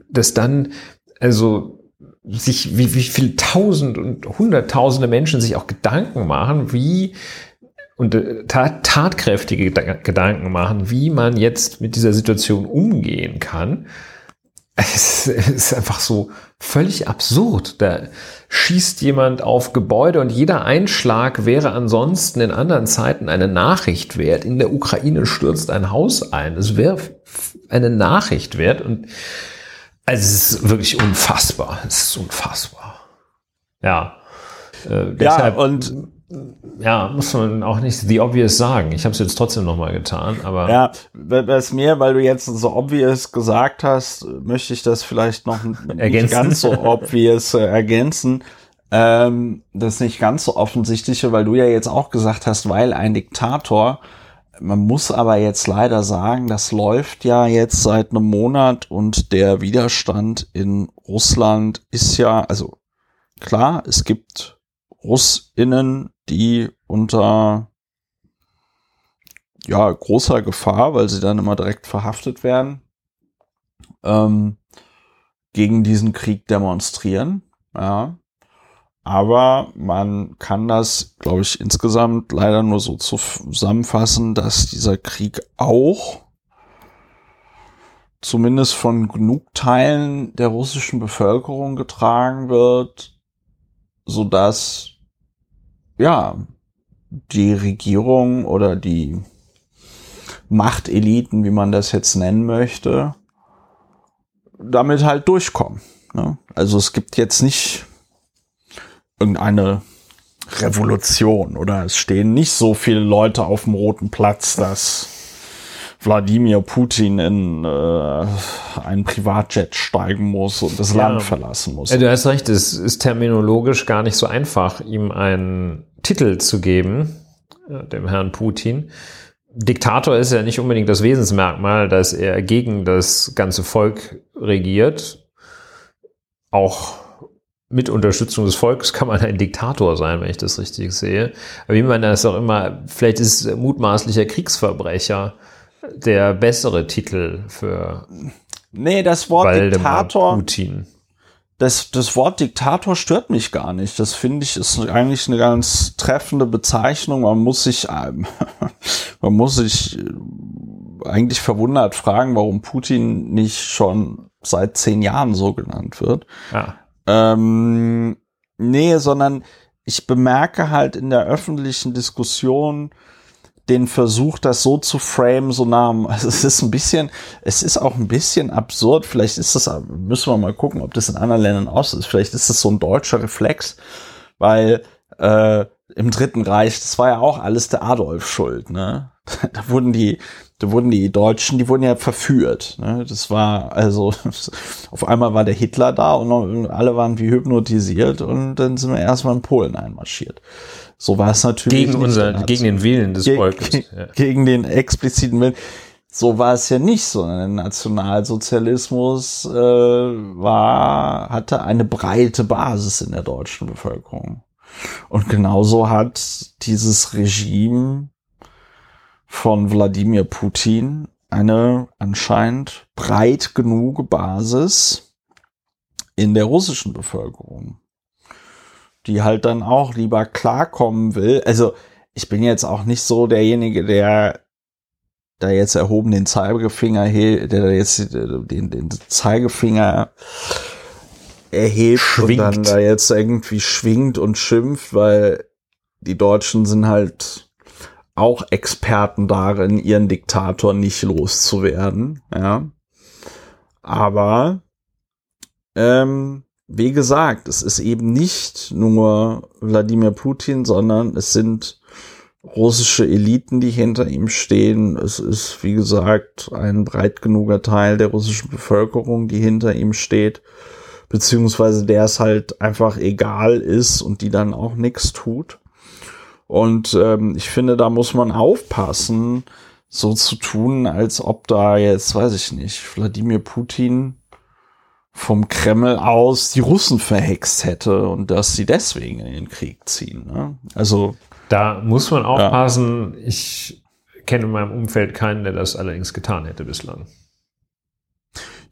dass dann, also sich, wie, wie viel tausend und hunderttausende Menschen sich auch Gedanken machen, wie und äh, tat, tatkräftige Gedanken machen, wie man jetzt mit dieser Situation umgehen kann. Es ist einfach so völlig absurd. Da schießt jemand auf Gebäude und jeder Einschlag wäre ansonsten in anderen Zeiten eine Nachricht wert. In der Ukraine stürzt ein Haus ein. Es wäre eine Nachricht wert und also es ist wirklich unfassbar. Es ist unfassbar. Ja. Äh, deshalb, ja, und ja, muss man auch nicht the obvious sagen. Ich habe es jetzt trotzdem nochmal getan, aber. Ja, was mir, weil du jetzt so obvious gesagt hast, möchte ich das vielleicht noch nicht ganz so obvious äh, ergänzen. Ähm, das nicht ganz so offensichtliche, weil du ja jetzt auch gesagt hast, weil ein Diktator, man muss aber jetzt leider sagen, das läuft ja jetzt seit einem Monat und der Widerstand in Russland ist ja, also klar, es gibt Russinnen, die unter ja, großer Gefahr, weil sie dann immer direkt verhaftet werden, ähm, gegen diesen Krieg demonstrieren. Ja. Aber man kann das, glaube ich, insgesamt leider nur so zusammenfassen, dass dieser Krieg auch zumindest von genug Teilen der russischen Bevölkerung getragen wird, so dass ja, die Regierung oder die Machteliten, wie man das jetzt nennen möchte, damit halt durchkommen. Ne? Also es gibt jetzt nicht irgendeine Revolution oder es stehen nicht so viele Leute auf dem Roten Platz, dass Wladimir Putin in äh, einen Privatjet steigen muss und das ja. Land verlassen muss. Ja, du hast recht, es ist terminologisch gar nicht so einfach, ihm einen Titel zu geben, äh, dem Herrn Putin. Diktator ist ja nicht unbedingt das Wesensmerkmal, dass er gegen das ganze Volk regiert. Auch mit Unterstützung des Volkes kann man ein Diktator sein, wenn ich das richtig sehe. Aber wie man das auch immer, vielleicht ist mutmaßlicher Kriegsverbrecher der bessere Titel für Nee, das Wort Waldemar Diktator. Putin. Das, das Wort Diktator stört mich gar nicht. Das finde ich ist eigentlich eine ganz treffende Bezeichnung. Man muss sich, ähm, man muss sich äh, eigentlich verwundert fragen, warum Putin nicht schon seit zehn Jahren so genannt wird. Ja. Ähm, nee, sondern ich bemerke halt in der öffentlichen Diskussion, den Versuch, das so zu frame, so nah, also es ist ein bisschen, es ist auch ein bisschen absurd. Vielleicht ist das, müssen wir mal gucken, ob das in anderen Ländern aus ist. Vielleicht ist das so ein deutscher Reflex, weil äh, im Dritten Reich, das war ja auch alles der Adolf schuld, ne? Da wurden die, da wurden die Deutschen, die wurden ja verführt. Ne? Das war also auf einmal war der Hitler da und alle waren wie hypnotisiert und dann sind wir erstmal in Polen einmarschiert. So war es natürlich. Gegen, unser, gegen den Willen des Ge Volkes. Ja. Gegen den expliziten Willen. so war es ja nicht, sondern der Nationalsozialismus äh, war, hatte eine breite Basis in der deutschen Bevölkerung. Und genauso hat dieses Regime von Wladimir Putin eine anscheinend breit genug Basis in der russischen Bevölkerung, die halt dann auch lieber klarkommen will. Also ich bin jetzt auch nicht so derjenige, der da jetzt erhoben den Zeigefinger der da jetzt den, den Zeigefinger erhebt schwingt. und dann da jetzt irgendwie schwingt und schimpft, weil die Deutschen sind halt auch Experten darin, ihren Diktator nicht loszuwerden, ja. Aber ähm, wie gesagt, es ist eben nicht nur Wladimir Putin, sondern es sind russische Eliten, die hinter ihm stehen. Es ist, wie gesagt, ein breit genuger Teil der russischen Bevölkerung, die hinter ihm steht, beziehungsweise der es halt einfach egal ist und die dann auch nichts tut. Und ähm, ich finde, da muss man aufpassen, so zu tun, als ob da jetzt, weiß ich nicht, Wladimir Putin vom Kreml aus die Russen verhext hätte und dass sie deswegen in den Krieg ziehen. Ne? Also da muss man aufpassen. Ja. Ich kenne in meinem Umfeld keinen, der das allerdings getan hätte bislang.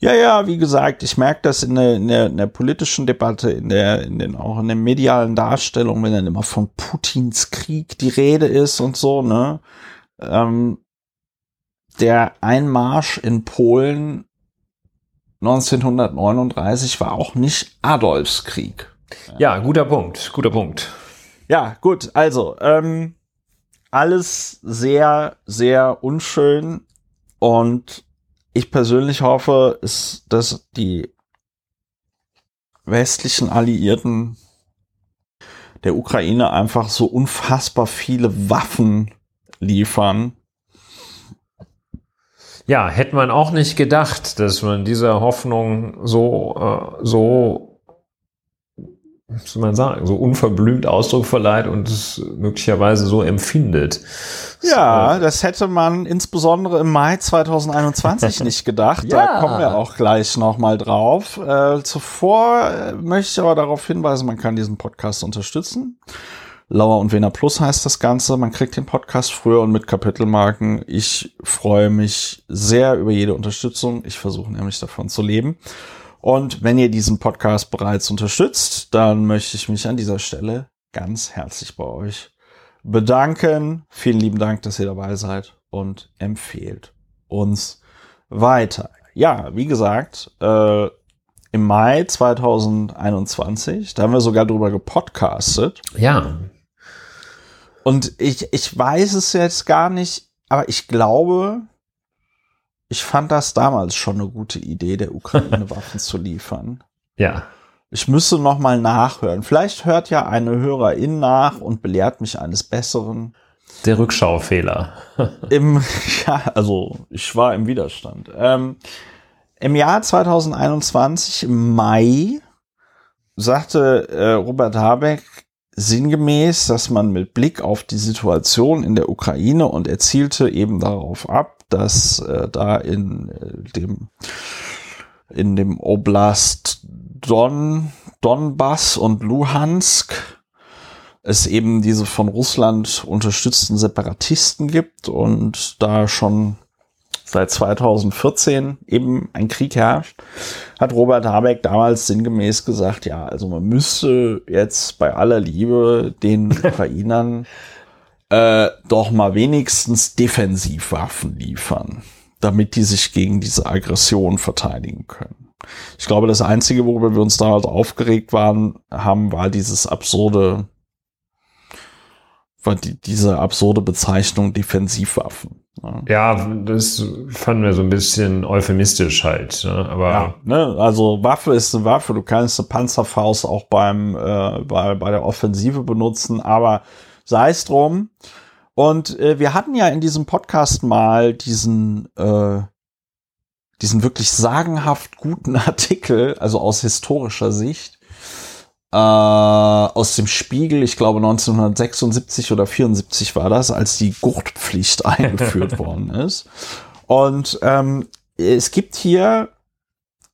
Ja, ja, wie gesagt, ich merke das in der, in, der, in der politischen Debatte, in der, in den, auch in der medialen Darstellung, wenn dann immer von Putins Krieg die Rede ist und so, ne? Ähm, der Einmarsch in Polen 1939 war auch nicht Adolfs Krieg. Ja, guter Punkt, guter Punkt. Ja, gut, also, ähm, alles sehr, sehr unschön und ich persönlich hoffe, ist, dass die westlichen Alliierten der Ukraine einfach so unfassbar viele Waffen liefern. Ja, hätte man auch nicht gedacht, dass man dieser Hoffnung so, äh, so soll man sagen, so unverblümt Ausdruck verleiht und es möglicherweise so empfindet. Ja, so. das hätte man insbesondere im Mai 2021 nicht gedacht. ja. Da kommen wir auch gleich nochmal drauf. Äh, zuvor äh, möchte ich aber darauf hinweisen, man kann diesen Podcast unterstützen. Lauer und Wener Plus heißt das Ganze. Man kriegt den Podcast früher und mit Kapitelmarken. Ich freue mich sehr über jede Unterstützung. Ich versuche nämlich davon zu leben. Und wenn ihr diesen Podcast bereits unterstützt, dann möchte ich mich an dieser Stelle ganz herzlich bei euch bedanken. Vielen lieben Dank, dass ihr dabei seid und empfehlt uns weiter. Ja, wie gesagt, äh, im Mai 2021, da haben wir sogar drüber gepodcastet. Ja. Und ich, ich weiß es jetzt gar nicht, aber ich glaube, ich fand das damals schon eine gute Idee, der Ukraine Waffen zu liefern. Ja. Ich müsste noch mal nachhören. Vielleicht hört ja eine Hörerin nach und belehrt mich eines Besseren. Der Rückschaufehler. Im, ja, also ich war im Widerstand. Ähm, Im Jahr 2021, im Mai, sagte äh, Robert Habeck sinngemäß, dass man mit Blick auf die Situation in der Ukraine und er zielte eben darauf ab, dass äh, da in äh, dem in dem Oblast Don, Donbass und Luhansk es eben diese von Russland unterstützten Separatisten gibt und da schon seit 2014 eben ein Krieg herrscht, hat Robert Habeck damals sinngemäß gesagt, ja, also man müsste jetzt bei aller Liebe den Ukrainern äh, doch mal wenigstens Defensivwaffen liefern, damit die sich gegen diese Aggression verteidigen können. Ich glaube, das Einzige, worüber wir uns da halt aufgeregt waren, haben, war dieses absurde, die, diese absurde Bezeichnung Defensivwaffen. Ja. das fanden wir so ein bisschen euphemistisch halt. Ne? Aber ja, ne? also Waffe ist eine Waffe. Du kannst eine Panzerfaust auch beim äh, bei, bei der Offensive benutzen, aber sei es drum. Und äh, wir hatten ja in diesem Podcast mal diesen, äh, diesen wirklich sagenhaft guten Artikel, also aus historischer Sicht, äh, aus dem Spiegel, ich glaube 1976 oder 74 war das, als die Gurtpflicht eingeführt worden ist. Und ähm, es gibt hier,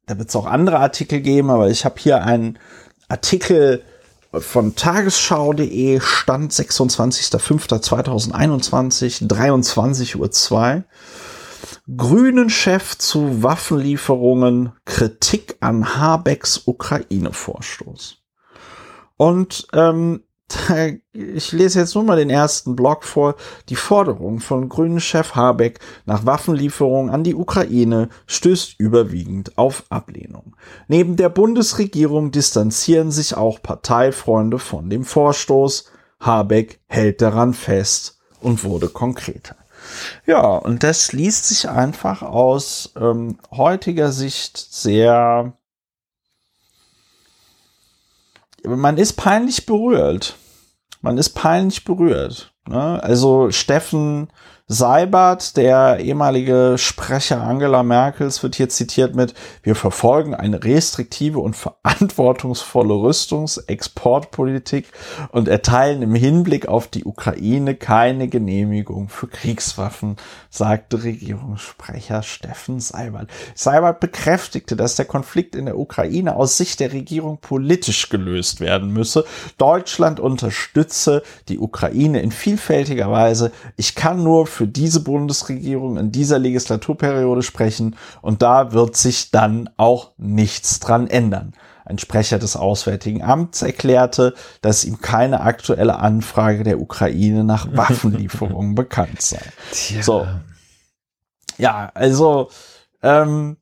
da wird es auch andere Artikel geben, aber ich habe hier einen Artikel von tagesschau.de, Stand 26.05.2021, 23.02 Uhr. Grünen-Chef zu Waffenlieferungen, Kritik an Habecks Ukraine-Vorstoß. Und ähm, ich lese jetzt nur mal den ersten Block vor. Die Forderung von Grünen-Chef Habeck nach Waffenlieferungen an die Ukraine stößt überwiegend auf Ablehnung. Neben der Bundesregierung distanzieren sich auch Parteifreunde von dem Vorstoß. Habeck hält daran fest und wurde konkreter. Ja, und das liest sich einfach aus ähm, heutiger Sicht sehr man ist peinlich berührt. Man ist peinlich berührt. Ne? Also Steffen Seibert, der ehemalige Sprecher Angela Merkels, wird hier zitiert mit, wir verfolgen eine restriktive und verantwortungsvolle Rüstungsexportpolitik und erteilen im Hinblick auf die Ukraine keine Genehmigung für Kriegswaffen, sagte Regierungssprecher Steffen Seibert. Seibert bekräftigte, dass der Konflikt in der Ukraine aus Sicht der Regierung politisch gelöst werden müsse. Deutschland unterstütze die Ukraine in vielfältiger Weise. Ich kann nur für diese Bundesregierung in dieser Legislaturperiode sprechen und da wird sich dann auch nichts dran ändern. Ein Sprecher des Auswärtigen Amts erklärte, dass ihm keine aktuelle Anfrage der Ukraine nach Waffenlieferungen bekannt sei. Tja. So. Ja, also ähm,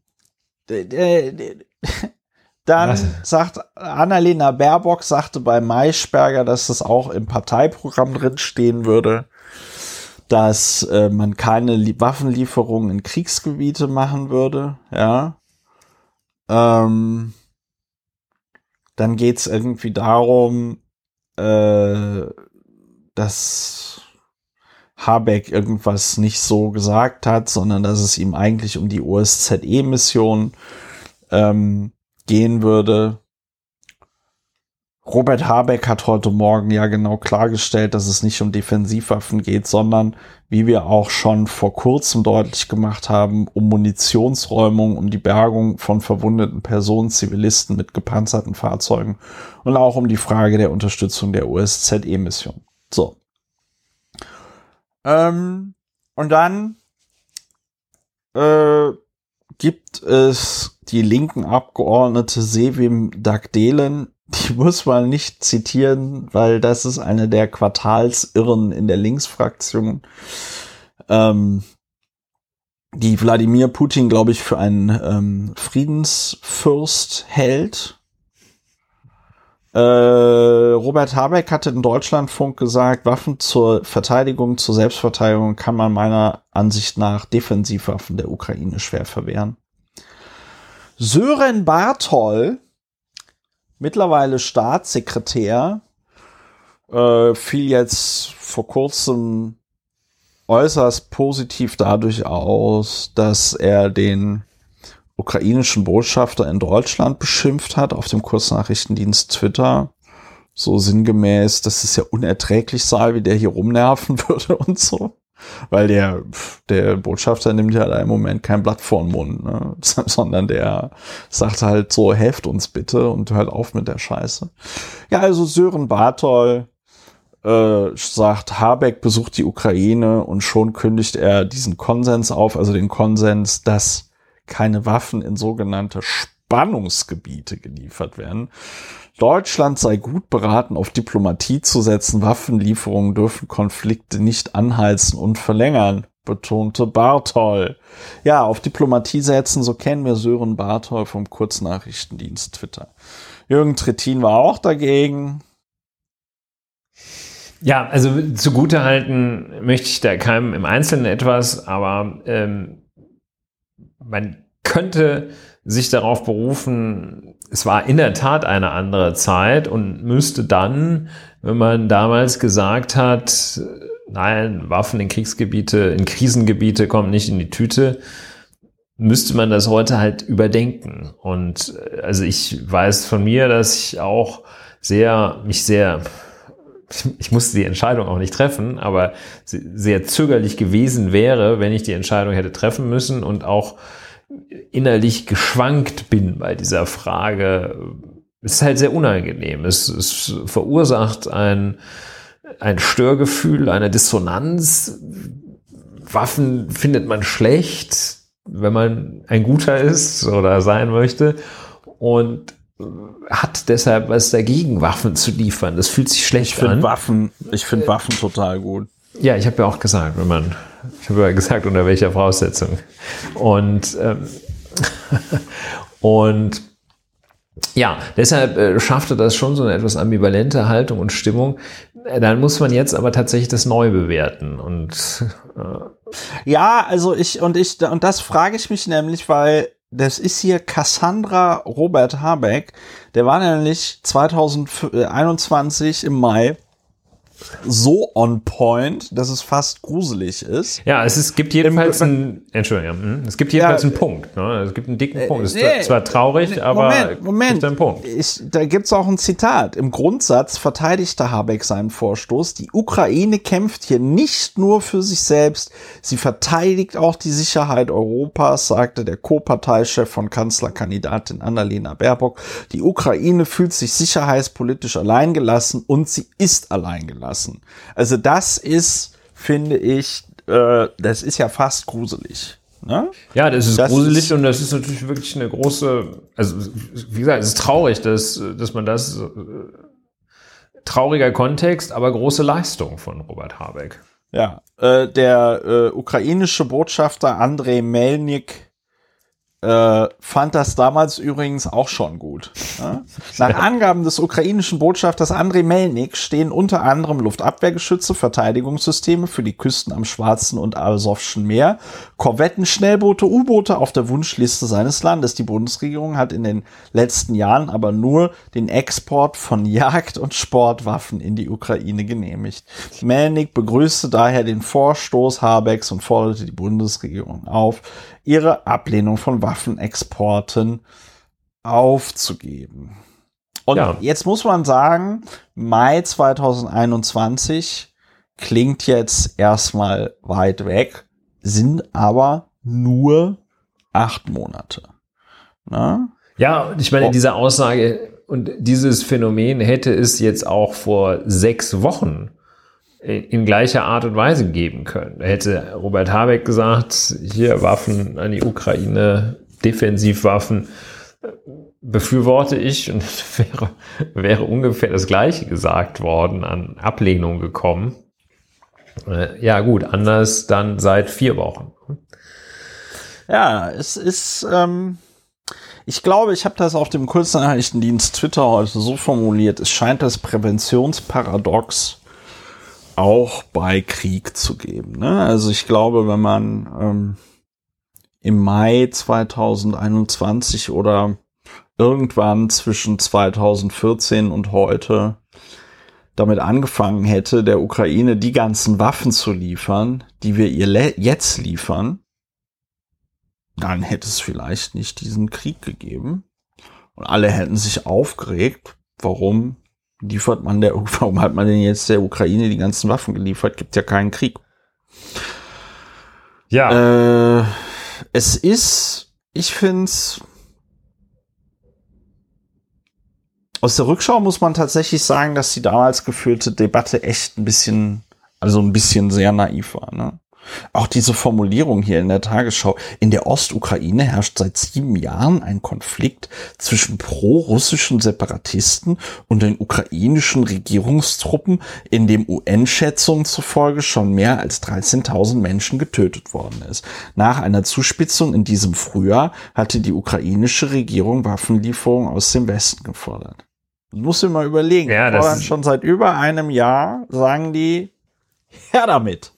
dann Was? sagt Annalena Baerbock sagte bei Maischberger, dass es auch im Parteiprogramm drin stehen würde dass äh, man keine Lie Waffenlieferungen in Kriegsgebiete machen würde, ja. Ähm, dann geht's irgendwie darum, äh, dass Habeck irgendwas nicht so gesagt hat, sondern dass es ihm eigentlich um die OSZE-Mission ähm, gehen würde. Robert Habeck hat heute Morgen ja genau klargestellt, dass es nicht um Defensivwaffen geht, sondern, wie wir auch schon vor kurzem deutlich gemacht haben, um Munitionsräumung, um die Bergung von verwundeten Personen, Zivilisten mit gepanzerten Fahrzeugen und auch um die Frage der Unterstützung der OSZE-Mission. So. Ähm, und dann äh, gibt es die linken Abgeordnete Sevim Dagdelen, die muss man nicht zitieren, weil das ist eine der Quartalsirren in der Linksfraktion, ähm, die Wladimir Putin, glaube ich, für einen ähm, Friedensfürst hält. Äh, Robert Habeck hatte in Deutschlandfunk gesagt, Waffen zur Verteidigung, zur Selbstverteidigung kann man meiner Ansicht nach Defensivwaffen der Ukraine schwer verwehren. Sören Barthol, mittlerweile Staatssekretär, äh, fiel jetzt vor kurzem äußerst positiv dadurch aus, dass er den ukrainischen Botschafter in Deutschland beschimpft hat auf dem Kurznachrichtendienst Twitter. So sinngemäß, dass es ja unerträglich sei, wie der hier rumnerven würde und so. Weil der, der Botschafter nimmt ja da im Moment kein Blatt vor den Mund, ne? sondern der sagt halt so, helft uns bitte und hört auf mit der Scheiße. Ja, also Sören Bartol äh, sagt, Habeck besucht die Ukraine und schon kündigt er diesen Konsens auf, also den Konsens, dass keine Waffen in sogenannte Spannungsgebiete geliefert werden. Deutschland sei gut beraten, auf Diplomatie zu setzen. Waffenlieferungen dürfen Konflikte nicht anheizen und verlängern, betonte Barthol. Ja, auf Diplomatie setzen, so kennen wir Sören Barthol vom Kurznachrichtendienst Twitter. Jürgen Trittin war auch dagegen. Ja, also zugute halten möchte ich da keinem im Einzelnen etwas, aber ähm, man könnte sich darauf berufen, es war in der Tat eine andere Zeit und müsste dann, wenn man damals gesagt hat, nein, Waffen in Kriegsgebiete, in Krisengebiete kommen nicht in die Tüte, müsste man das heute halt überdenken. Und äh, also ich weiß von mir, dass ich auch sehr, mich sehr ich musste die Entscheidung auch nicht treffen, aber sehr zögerlich gewesen wäre, wenn ich die Entscheidung hätte treffen müssen und auch innerlich geschwankt bin bei dieser Frage. Es ist halt sehr unangenehm. Es, es verursacht ein, ein Störgefühl, eine Dissonanz. Waffen findet man schlecht, wenn man ein guter ist oder sein möchte. Und hat deshalb was dagegen, Waffen zu liefern. Das fühlt sich schlecht ich an. Waffen, ich finde Waffen total gut. Ja, ich habe ja auch gesagt, wenn man, ich habe ja gesagt, unter welcher Voraussetzung. Und, ähm, und ja, deshalb äh, schaffte das schon so eine etwas ambivalente Haltung und Stimmung. Äh, dann muss man jetzt aber tatsächlich das neu bewerten und äh ja, also ich und ich und das frage ich mich nämlich, weil das ist hier Cassandra Robert Habeck. Der war nämlich 2021 im Mai so on point, dass es fast gruselig ist. Ja, es, ist, gibt jedenfalls einen, Entschuldigung, hm, es gibt jedenfalls ja, einen Punkt. Ne? Es gibt einen dicken Punkt. Es ist nee, zwar traurig, nee, aber Moment, Moment. gibt einen Punkt. Ich, da gibt's auch ein Zitat. Im Grundsatz verteidigte Habeck seinen Vorstoß. Die Ukraine kämpft hier nicht nur für sich selbst, sie verteidigt auch die Sicherheit Europas, sagte der Co-Parteichef von Kanzlerkandidatin Annalena Baerbock. Die Ukraine fühlt sich sicherheitspolitisch alleingelassen und sie ist alleingelassen lassen. Also das ist, finde ich, äh, das ist ja fast gruselig. Ne? Ja, das ist das gruselig ist, und das ist natürlich wirklich eine große, also wie gesagt, es ist traurig, dass, dass man das, äh, trauriger Kontext, aber große Leistung von Robert Habeck. Ja, äh, der äh, ukrainische Botschafter Andrei Melnik äh, fand das damals übrigens auch schon gut. Ja? Nach Angaben des ukrainischen Botschafters Andrei Melnik stehen unter anderem Luftabwehrgeschütze, Verteidigungssysteme für die Küsten am Schwarzen und Asowschen Meer, Korvetten, Schnellboote, U-Boote auf der Wunschliste seines Landes. Die Bundesregierung hat in den letzten Jahren aber nur den Export von Jagd- und Sportwaffen in die Ukraine genehmigt. Melnik begrüßte daher den Vorstoß Habecks und forderte die Bundesregierung auf, ihre Ablehnung von Waffenexporten aufzugeben. Und ja. jetzt muss man sagen, Mai 2021 klingt jetzt erstmal weit weg, sind aber nur acht Monate. Na? Ja, ich meine, oh. diese Aussage und dieses Phänomen hätte es jetzt auch vor sechs Wochen in gleicher Art und Weise geben können. Da hätte Robert Habeck gesagt, hier Waffen an die Ukraine, Defensivwaffen befürworte ich und wäre, wäre ungefähr das Gleiche gesagt worden, an Ablehnung gekommen. Äh, ja gut, anders dann seit vier Wochen. Ja, es ist, ähm, ich glaube, ich habe das auf dem Kurznachrichtendienst Twitter heute so formuliert, es scheint das Präventionsparadox auch bei Krieg zu geben. Ne? Also ich glaube, wenn man ähm, im Mai 2021 oder irgendwann zwischen 2014 und heute damit angefangen hätte, der Ukraine die ganzen Waffen zu liefern, die wir ihr jetzt liefern, dann hätte es vielleicht nicht diesen Krieg gegeben. Und alle hätten sich aufgeregt, warum liefert man der, warum hat man denn jetzt der Ukraine die ganzen Waffen geliefert? Gibt ja keinen Krieg. Ja. Äh, es ist, ich find's, aus der Rückschau muss man tatsächlich sagen, dass die damals geführte Debatte echt ein bisschen, also ein bisschen sehr naiv war, ne? Auch diese Formulierung hier in der Tagesschau. In der Ostukraine herrscht seit sieben Jahren ein Konflikt zwischen pro-russischen Separatisten und den ukrainischen Regierungstruppen, in dem UN-Schätzungen zufolge schon mehr als 13.000 Menschen getötet worden ist. Nach einer Zuspitzung in diesem Frühjahr hatte die ukrainische Regierung Waffenlieferungen aus dem Westen gefordert. Du musst dir mal überlegen, ja, das schon seit über einem Jahr sagen die, her damit.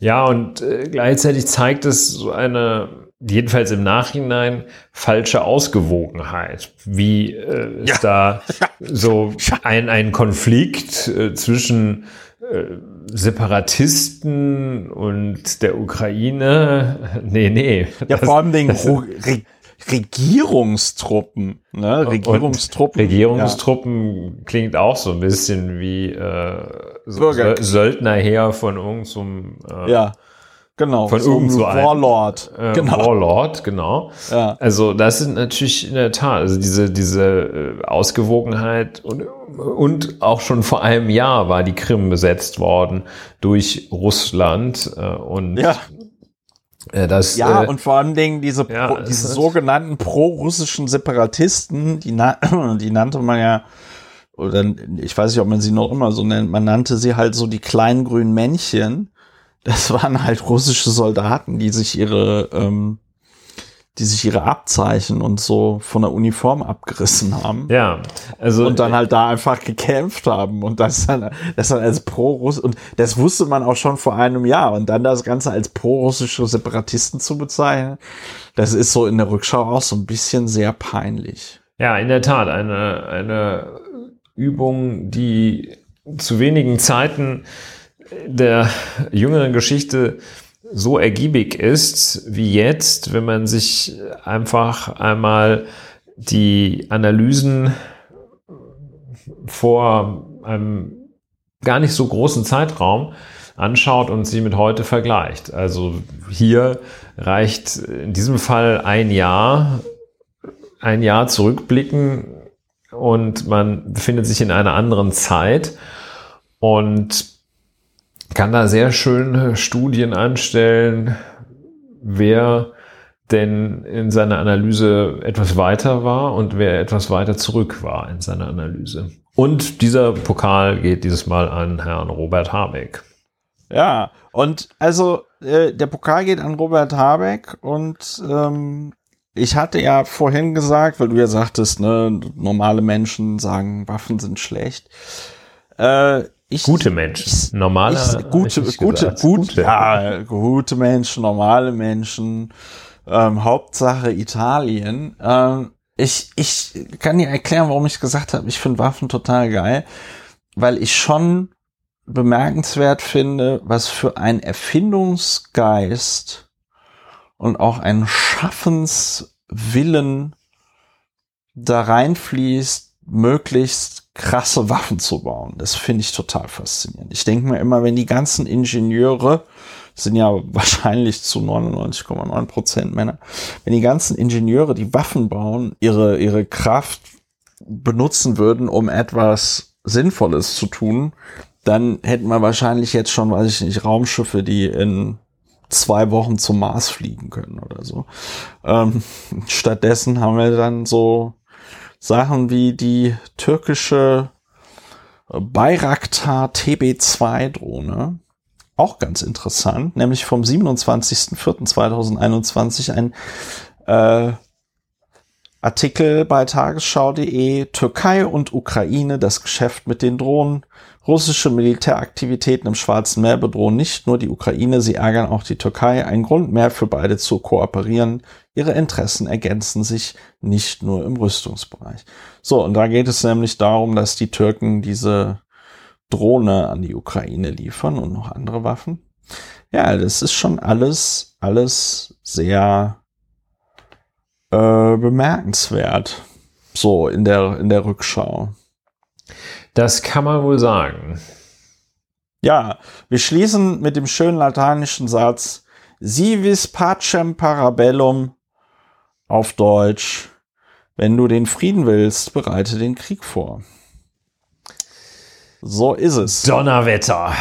Ja, und äh, gleichzeitig zeigt es so eine, jedenfalls im Nachhinein, falsche Ausgewogenheit. Wie äh, ja. ist da so ein, ein Konflikt äh, zwischen äh, Separatisten und der Ukraine? Nee, nee. Ja, das, vor allem den Regierungstruppen. Ne? Regierungstruppen. Und Regierungstruppen ja. klingt auch so ein bisschen wie äh, so Söldnerheer von irgendeinem äh, ja. Genau, von so irgend so Warlord. Äh, genau. Warlord, genau. Ja. Also das sind natürlich in der Tat, also diese, diese äh, Ausgewogenheit und, und auch schon vor einem Jahr war die Krim besetzt worden durch Russland äh, und ja. Äh, das, ja, äh, und vor allen Dingen diese, ja, pro, diese sogenannten pro-russischen Separatisten, die, na, die nannte man ja, oder ich weiß nicht, ob man sie noch immer so nennt, man nannte sie halt so die kleinen grünen Männchen. Das waren halt russische Soldaten, die sich ihre, ähm, die sich ihre Abzeichen und so von der Uniform abgerissen haben. Ja, also und dann halt da einfach gekämpft haben und das dann, das dann als pro-russ und das wusste man auch schon vor einem Jahr und dann das Ganze als pro-russische Separatisten zu bezeichnen, das ist so in der Rückschau auch so ein bisschen sehr peinlich. Ja, in der Tat eine eine Übung, die zu wenigen Zeiten der jüngeren Geschichte so ergiebig ist wie jetzt, wenn man sich einfach einmal die Analysen vor einem gar nicht so großen Zeitraum anschaut und sie mit heute vergleicht. Also hier reicht in diesem Fall ein Jahr, ein Jahr zurückblicken und man befindet sich in einer anderen Zeit und kann da sehr schön Studien anstellen, wer denn in seiner Analyse etwas weiter war und wer etwas weiter zurück war in seiner Analyse. Und dieser Pokal geht dieses Mal an Herrn Robert Habeck. Ja, und also äh, der Pokal geht an Robert Habeck und ähm, ich hatte ja vorhin gesagt, weil du ja sagtest, ne, normale Menschen sagen, Waffen sind schlecht. Äh, ich, gute Menschen, normale, ich, gute, gute, gute, ja, gute Menschen, normale Menschen, ähm, Hauptsache Italien. Ähm, ich, ich kann dir erklären, warum ich gesagt habe, ich finde Waffen total geil, weil ich schon bemerkenswert finde, was für ein Erfindungsgeist und auch ein Schaffenswillen da reinfließt, möglichst krasse Waffen zu bauen. Das finde ich total faszinierend. Ich denke mir immer, wenn die ganzen Ingenieure, sind ja wahrscheinlich zu 99,9 Prozent Männer, wenn die ganzen Ingenieure, die Waffen bauen, ihre, ihre Kraft benutzen würden, um etwas Sinnvolles zu tun, dann hätten wir wahrscheinlich jetzt schon, weiß ich nicht, Raumschiffe, die in zwei Wochen zum Mars fliegen können oder so. Ähm, stattdessen haben wir dann so Sachen wie die türkische Bayraktar TB2 Drohne. Auch ganz interessant, nämlich vom 27.04.2021 ein äh, Artikel bei tagesschau.de Türkei und Ukraine, das Geschäft mit den Drohnen. Russische Militäraktivitäten im Schwarzen Meer bedrohen nicht nur die Ukraine, sie ärgern auch die Türkei. Ein Grund mehr für beide zu kooperieren. Ihre Interessen ergänzen sich nicht nur im Rüstungsbereich. So, und da geht es nämlich darum, dass die Türken diese Drohne an die Ukraine liefern und noch andere Waffen. Ja, das ist schon alles, alles sehr äh, bemerkenswert. So in der, in der Rückschau. Das kann man wohl sagen. Ja, wir schließen mit dem schönen lateinischen Satz Si vis pacem parabellum auf Deutsch. Wenn du den Frieden willst, bereite den Krieg vor. So ist es. Donnerwetter.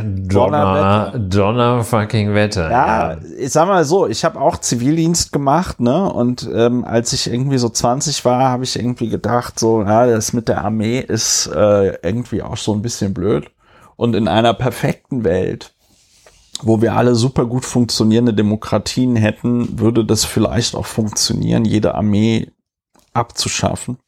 Donner, Donner fucking Wetter. Ja, ja, ich sag mal so, ich habe auch Zivildienst gemacht, ne? Und ähm, als ich irgendwie so 20 war, habe ich irgendwie gedacht, so, ja, das mit der Armee ist äh, irgendwie auch so ein bisschen blöd. Und in einer perfekten Welt, wo wir alle super gut funktionierende Demokratien hätten, würde das vielleicht auch funktionieren, jede Armee abzuschaffen.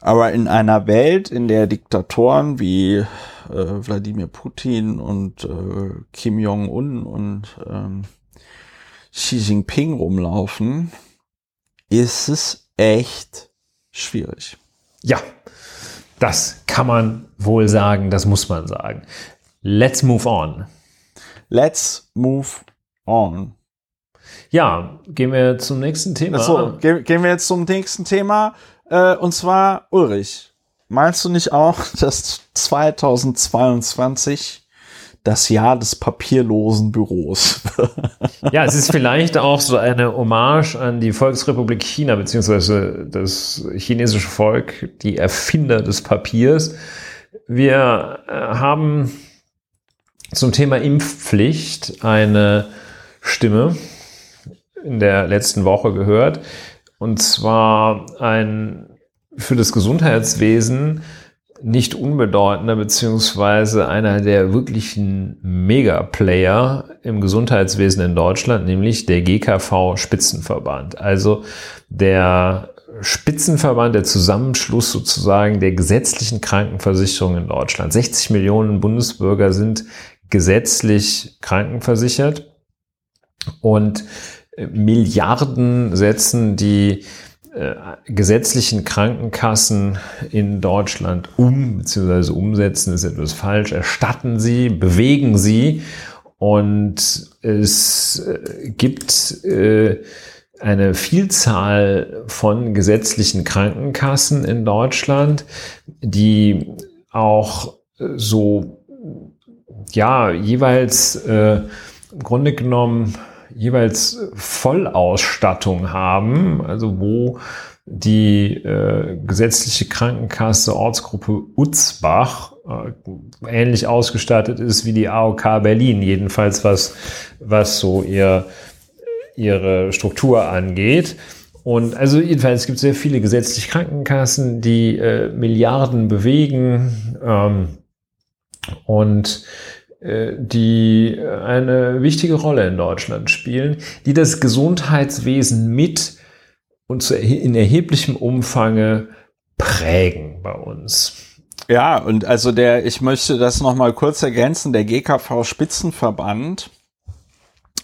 Aber in einer Welt, in der Diktatoren wie äh, Wladimir Putin und äh, Kim Jong-un und ähm, Xi Jinping rumlaufen, ist es echt schwierig. Ja, das kann man wohl sagen, das muss man sagen. Let's move on. Let's move on. Ja, gehen wir zum nächsten Thema. Achso, ge gehen wir jetzt zum nächsten Thema. Äh, und zwar Ulrich. Meinst du nicht auch, dass 2022 das Jahr des papierlosen Büros. ja, es ist vielleicht auch so eine Hommage an die Volksrepublik China, beziehungsweise das chinesische Volk, die Erfinder des Papiers. Wir äh, haben zum Thema Impfpflicht eine Stimme in der letzten Woche gehört. Und zwar ein für das Gesundheitswesen nicht unbedeutender, beziehungsweise einer der wirklichen Mega-Player im Gesundheitswesen in Deutschland, nämlich der GKV Spitzenverband. Also der Spitzenverband, der Zusammenschluss sozusagen der gesetzlichen Krankenversicherung in Deutschland. 60 Millionen Bundesbürger sind gesetzlich krankenversichert und Milliarden setzen die äh, gesetzlichen Krankenkassen in Deutschland um, beziehungsweise umsetzen. Ist etwas falsch, erstatten sie, bewegen sie. Und es äh, gibt äh, eine Vielzahl von gesetzlichen Krankenkassen in Deutschland, die auch so, ja, jeweils äh, im Grunde genommen jeweils Vollausstattung haben, also wo die äh, gesetzliche Krankenkasse Ortsgruppe Utzbach äh, ähnlich ausgestattet ist wie die AOK Berlin, jedenfalls was, was so ihr, ihre Struktur angeht. Und also jedenfalls es gibt sehr viele gesetzliche Krankenkassen, die äh, Milliarden bewegen ähm, und die äh, eine wichtige Rolle in Deutschland spielen, die das Gesundheitswesen mit und in erheblichem Umfange prägen bei uns. Ja, und also der, ich möchte das nochmal kurz ergänzen, der GKV Spitzenverband,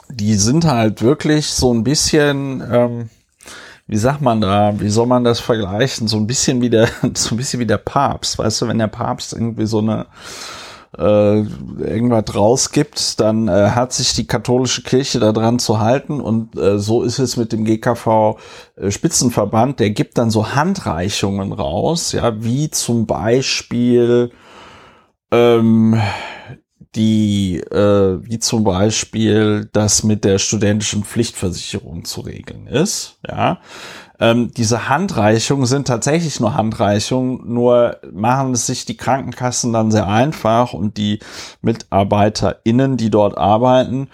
die sind halt wirklich so ein bisschen, ähm, wie sagt man da, wie soll man das vergleichen, so ein bisschen wie der, so ein bisschen wie der Papst, weißt du, wenn der Papst irgendwie so eine äh, irgendwas rausgibt, dann äh, hat sich die katholische Kirche daran zu halten und äh, so ist es mit dem GKV äh, der gibt dann so Handreichungen raus, ja, wie zum Beispiel ähm, die, äh, wie zum Beispiel das mit der studentischen Pflichtversicherung zu regeln ist, ja. Ähm, diese Handreichungen sind tatsächlich nur Handreichungen, nur machen es sich die Krankenkassen dann sehr einfach und die MitarbeiterInnen, die dort arbeiten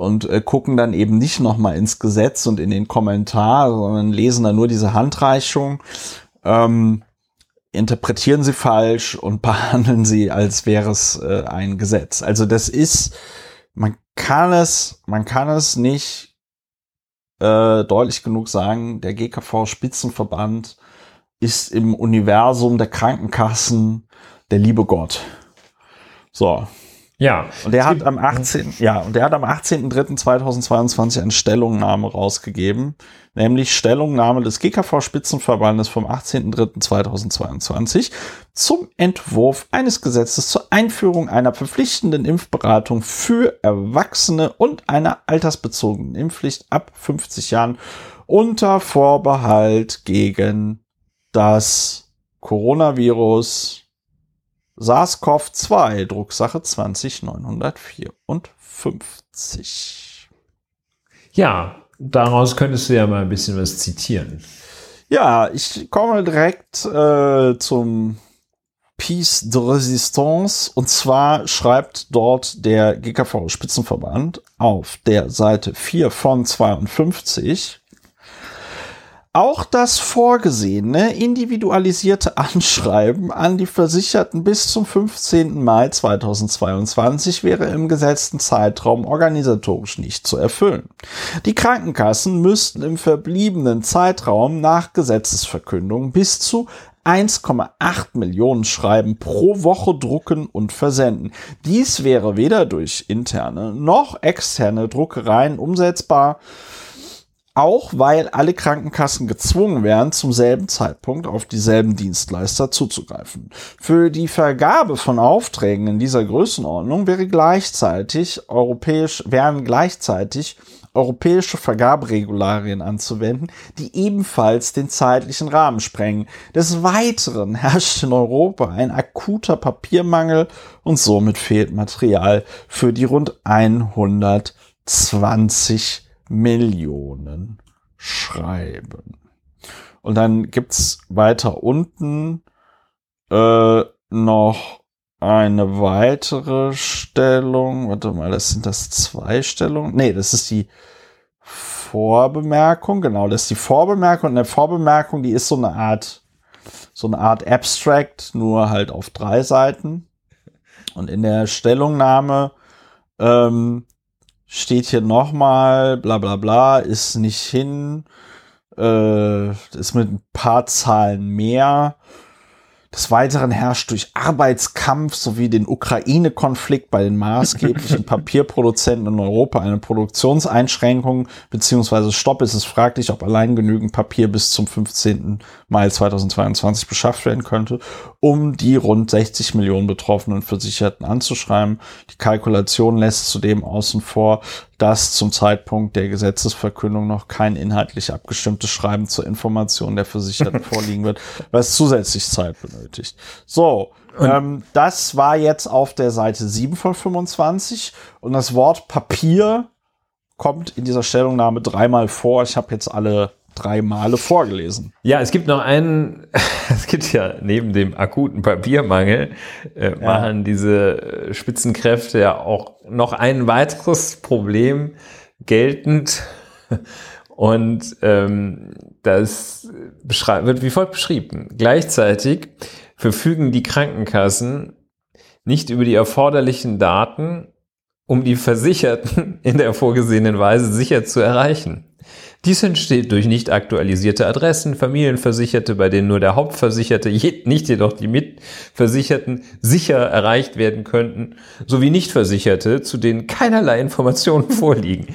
und äh, gucken dann eben nicht nochmal ins Gesetz und in den Kommentar, sondern lesen dann nur diese Handreichung, ähm, interpretieren sie falsch und behandeln sie, als wäre es äh, ein Gesetz. Also das ist, man kann es, man kann es nicht äh, deutlich genug sagen, der GKV Spitzenverband ist im Universum der Krankenkassen der liebe Gott. So. Ja. Und der hat am 18. Ja, und der hat am 18.03.2022 eine Stellungnahme rausgegeben, nämlich Stellungnahme des GKV Spitzenverbandes vom 18.03.2022 zum Entwurf eines Gesetzes zur Einführung einer verpflichtenden Impfberatung für Erwachsene und einer altersbezogenen Impfpflicht ab 50 Jahren unter Vorbehalt gegen das Coronavirus SARS-CoV-2, Drucksache 20954. Ja, daraus könntest du ja mal ein bisschen was zitieren. Ja, ich komme direkt äh, zum Piece de Resistance. Und zwar schreibt dort der GKV-Spitzenverband auf der Seite 4 von 52. Auch das vorgesehene individualisierte Anschreiben an die Versicherten bis zum 15. Mai 2022 wäre im gesetzten Zeitraum organisatorisch nicht zu erfüllen. Die Krankenkassen müssten im verbliebenen Zeitraum nach Gesetzesverkündung bis zu 1,8 Millionen Schreiben pro Woche drucken und versenden. Dies wäre weder durch interne noch externe Druckereien umsetzbar. Auch weil alle Krankenkassen gezwungen wären, zum selben Zeitpunkt auf dieselben Dienstleister zuzugreifen. Für die Vergabe von Aufträgen in dieser Größenordnung wäre gleichzeitig europäisch, wären gleichzeitig europäische Vergaberegularien anzuwenden, die ebenfalls den zeitlichen Rahmen sprengen. Des Weiteren herrscht in Europa ein akuter Papiermangel und somit fehlt Material für die rund 120 Millionen Schreiben. Und dann gibt's weiter unten äh, noch eine weitere Stellung. Warte mal, das sind das zwei Stellungen. Nee, das ist die Vorbemerkung. Genau, das ist die Vorbemerkung. Und eine Vorbemerkung, die ist so eine Art, so eine Art Abstract, nur halt auf drei Seiten. Und in der Stellungnahme ähm, steht hier nochmal, bla bla bla, ist nicht hin, äh, ist mit ein paar Zahlen mehr. Des Weiteren herrscht durch Arbeitskampf sowie den Ukraine-Konflikt bei den maßgeblichen Papierproduzenten in Europa eine Produktionseinschränkung beziehungsweise Stopp. Es ist fraglich, ob allein genügend Papier bis zum 15. Mai 2022 beschafft werden könnte, um die rund 60 Millionen betroffenen Versicherten anzuschreiben. Die Kalkulation lässt zudem außen vor, dass zum Zeitpunkt der Gesetzesverkündung noch kein inhaltlich abgestimmtes Schreiben zur Information der Versicherten vorliegen wird, was zusätzlich Zeit benötigt. So, ähm, das war jetzt auf der Seite 7 von 25 und das Wort Papier kommt in dieser Stellungnahme dreimal vor. Ich habe jetzt alle drei Male vorgelesen. Ja, es gibt noch einen, es gibt ja neben dem akuten Papiermangel, äh, ja. machen diese äh, Spitzenkräfte ja auch noch ein weiteres Problem geltend. Und ähm, das wird wie folgt beschrieben. Gleichzeitig verfügen die Krankenkassen nicht über die erforderlichen Daten, um die Versicherten in der vorgesehenen Weise sicher zu erreichen. Dies entsteht durch nicht aktualisierte Adressen, Familienversicherte, bei denen nur der Hauptversicherte, nicht jedoch die Mitversicherten sicher erreicht werden könnten, sowie Nichtversicherte, zu denen keinerlei Informationen vorliegen.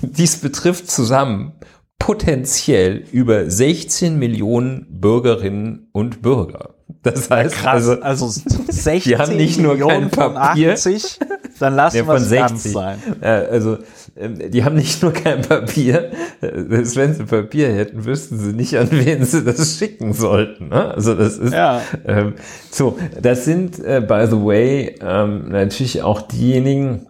Dies betrifft zusammen potenziell über 16 Millionen Bürgerinnen und Bürger. Das heißt, Krass, also, also 16 die haben nicht nur Millionen kein Papier, 80, dann lassen ja, wir es ganz sein. Also ähm, die haben nicht nur kein Papier, wenn sie Papier hätten, wüssten sie nicht, an wen sie das schicken sollten. Ne? Also das ist ja. ähm, so. Das sind äh, by the way ähm, natürlich auch diejenigen.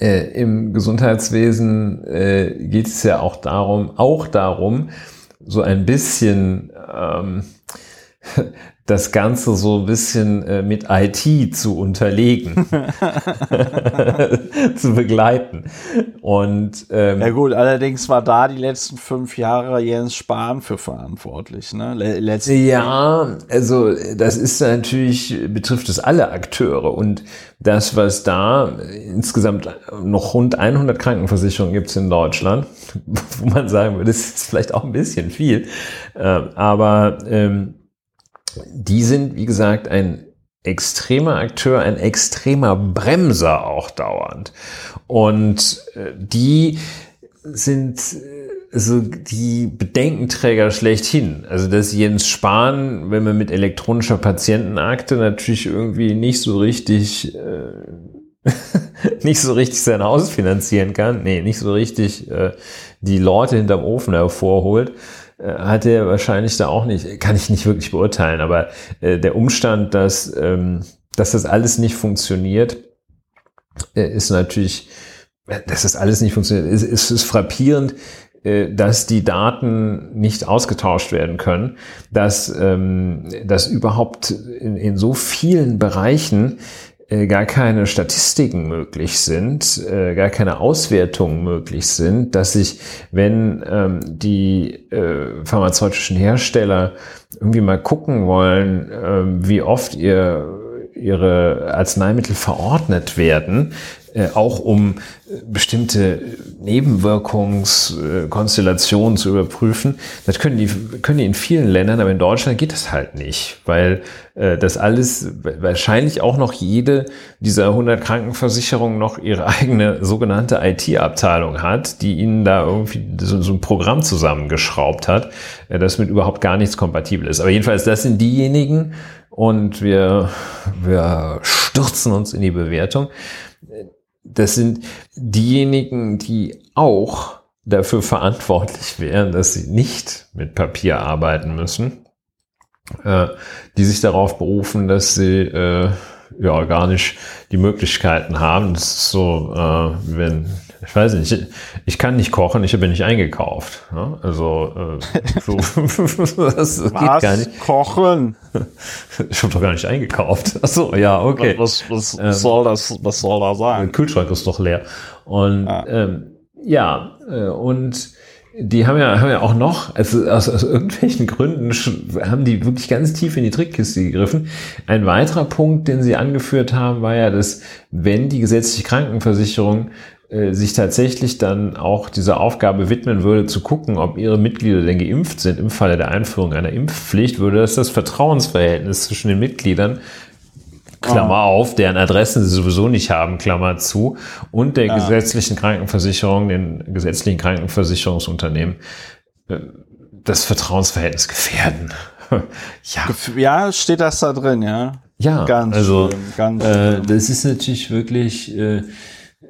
Äh, Im Gesundheitswesen äh, geht es ja auch darum, auch darum, so ein bisschen ähm, das Ganze so ein bisschen äh, mit IT zu unterlegen, zu begleiten. Und ähm, ja gut, allerdings war da die letzten fünf Jahre Jens Spahn für verantwortlich. Ne? Letzten ja, also das ist natürlich betrifft es alle Akteure und das, was da insgesamt noch rund 100 Krankenversicherungen gibt es in Deutschland, wo man sagen würde, das ist vielleicht auch ein bisschen viel, äh, aber ähm, die sind, wie gesagt, ein extremer Akteur, ein extremer Bremser auch dauernd. Und äh, die sind also die Bedenkenträger schlechthin. Also dass Jens Spahn, wenn man mit elektronischer Patientenakte natürlich irgendwie nicht so richtig äh, nicht so richtig sein Haus finanzieren kann, nee, nicht so richtig äh, die Leute hinterm Ofen hervorholt, äh, hat er wahrscheinlich da auch nicht, kann ich nicht wirklich beurteilen, aber äh, der Umstand, dass, ähm, dass das alles nicht funktioniert, äh, ist natürlich, dass das alles nicht funktioniert, ist, ist, ist frappierend, äh, dass die Daten nicht ausgetauscht werden können, dass, ähm, dass überhaupt in, in so vielen Bereichen äh, gar keine Statistiken möglich sind, äh, gar keine Auswertungen möglich sind, dass sich, wenn ähm, die äh, pharmazeutischen Hersteller irgendwie mal gucken wollen, äh, wie oft ihr ihre Arzneimittel verordnet werden, äh, auch um äh, bestimmte Nebenwirkungskonstellationen zu überprüfen. Das können die, können die in vielen Ländern, aber in Deutschland geht das halt nicht, weil äh, das alles wahrscheinlich auch noch jede dieser 100 Krankenversicherungen noch ihre eigene sogenannte IT-Abteilung hat, die ihnen da irgendwie so, so ein Programm zusammengeschraubt hat, äh, das mit überhaupt gar nichts kompatibel ist. Aber jedenfalls, das sind diejenigen, und wir, wir stürzen uns in die Bewertung. Das sind diejenigen, die auch dafür verantwortlich wären, dass sie nicht mit Papier arbeiten müssen, äh, die sich darauf berufen, dass sie äh, ja gar nicht die Möglichkeiten haben. Das ist so, äh, wenn ich weiß nicht, ich, kann nicht kochen, ich habe nicht eingekauft. Ja? Also äh, so, das geht was? gar nicht. Kochen? Ich habe doch gar nicht eingekauft. Achso, ja, okay. Was, was, was ähm, soll das, was soll da sein? Der Kühlschrank ist doch leer. Und ja, ähm, ja äh, und die haben ja, haben ja auch noch, also aus, aus irgendwelchen Gründen haben die wirklich ganz tief in die Trickkiste gegriffen. Ein weiterer Punkt, den sie angeführt haben, war ja, dass wenn die gesetzliche Krankenversicherung sich tatsächlich dann auch dieser Aufgabe widmen würde, zu gucken, ob ihre Mitglieder denn geimpft sind im Falle der Einführung einer Impfpflicht, würde das das Vertrauensverhältnis zwischen den Mitgliedern Klammer oh. auf, deren Adressen sie sowieso nicht haben, Klammer zu, und der ja. gesetzlichen Krankenversicherung, den gesetzlichen Krankenversicherungsunternehmen, äh, das Vertrauensverhältnis gefährden. ja. ja, steht das da drin, ja. Ja, ganz also schlimm, ganz äh, das ist natürlich wirklich äh,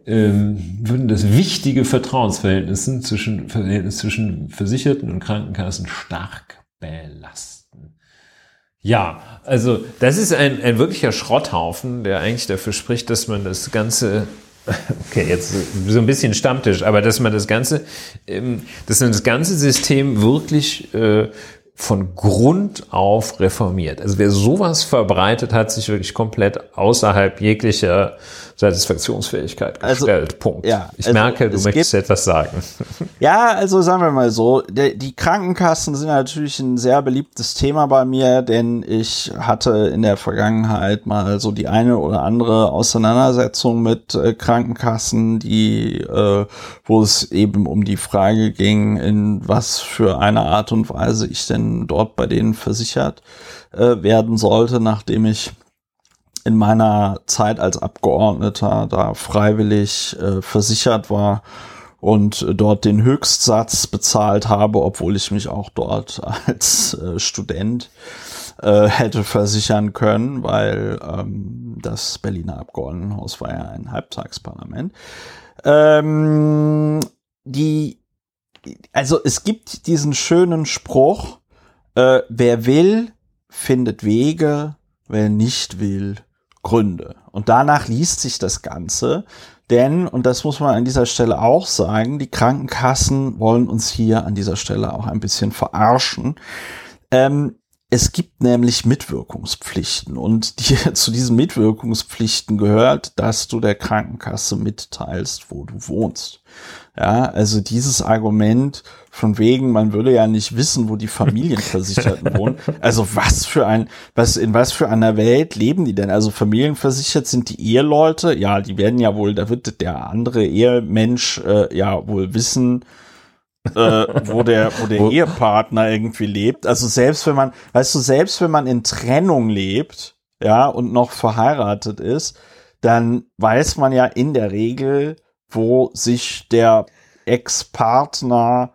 ähm, würden das wichtige Vertrauensverhältnis zwischen, Verhältnis zwischen Versicherten und Krankenkassen stark belasten. Ja, also das ist ein, ein wirklicher Schrotthaufen, der eigentlich dafür spricht, dass man das Ganze Okay, jetzt so ein bisschen Stammtisch, aber dass man das ganze, ähm, dass man das ganze System wirklich äh, von Grund auf reformiert. Also wer sowas verbreitet, hat sich wirklich komplett außerhalb jeglicher Satisfaktionsfähigkeit also, gestellt. Also, Punkt. Ja, ich also merke, du möchtest gibt, etwas sagen. Ja, also sagen wir mal so, der, die Krankenkassen sind natürlich ein sehr beliebtes Thema bei mir, denn ich hatte in der Vergangenheit mal so die eine oder andere Auseinandersetzung mit äh, Krankenkassen, die, äh, wo es eben um die Frage ging, in was für eine Art und Weise ich denn dort bei denen versichert äh, werden sollte, nachdem ich in meiner Zeit als Abgeordneter da freiwillig äh, versichert war und dort den Höchstsatz bezahlt habe, obwohl ich mich auch dort als äh, Student äh, hätte versichern können, weil ähm, das Berliner Abgeordnetenhaus war ja ein Halbtagsparlament. Ähm, die, also es gibt diesen schönen Spruch, äh, wer will, findet Wege, wer nicht will, Gründe. Und danach liest sich das Ganze. Denn, und das muss man an dieser Stelle auch sagen, die Krankenkassen wollen uns hier an dieser Stelle auch ein bisschen verarschen. Ähm, es gibt nämlich Mitwirkungspflichten und die, zu diesen Mitwirkungspflichten gehört, dass du der Krankenkasse mitteilst, wo du wohnst. Ja, also dieses Argument von wegen, man würde ja nicht wissen, wo die Familienversicherten wohnen. Also was für ein, was, in was für einer Welt leben die denn? Also familienversichert sind die Eheleute, ja, die werden ja wohl, da wird der andere Ehemensch äh, ja wohl wissen, äh, wo der, wo der Ehepartner irgendwie lebt. Also selbst wenn man, weißt du, selbst wenn man in Trennung lebt, ja, und noch verheiratet ist, dann weiß man ja in der Regel, wo sich der Ex-Partner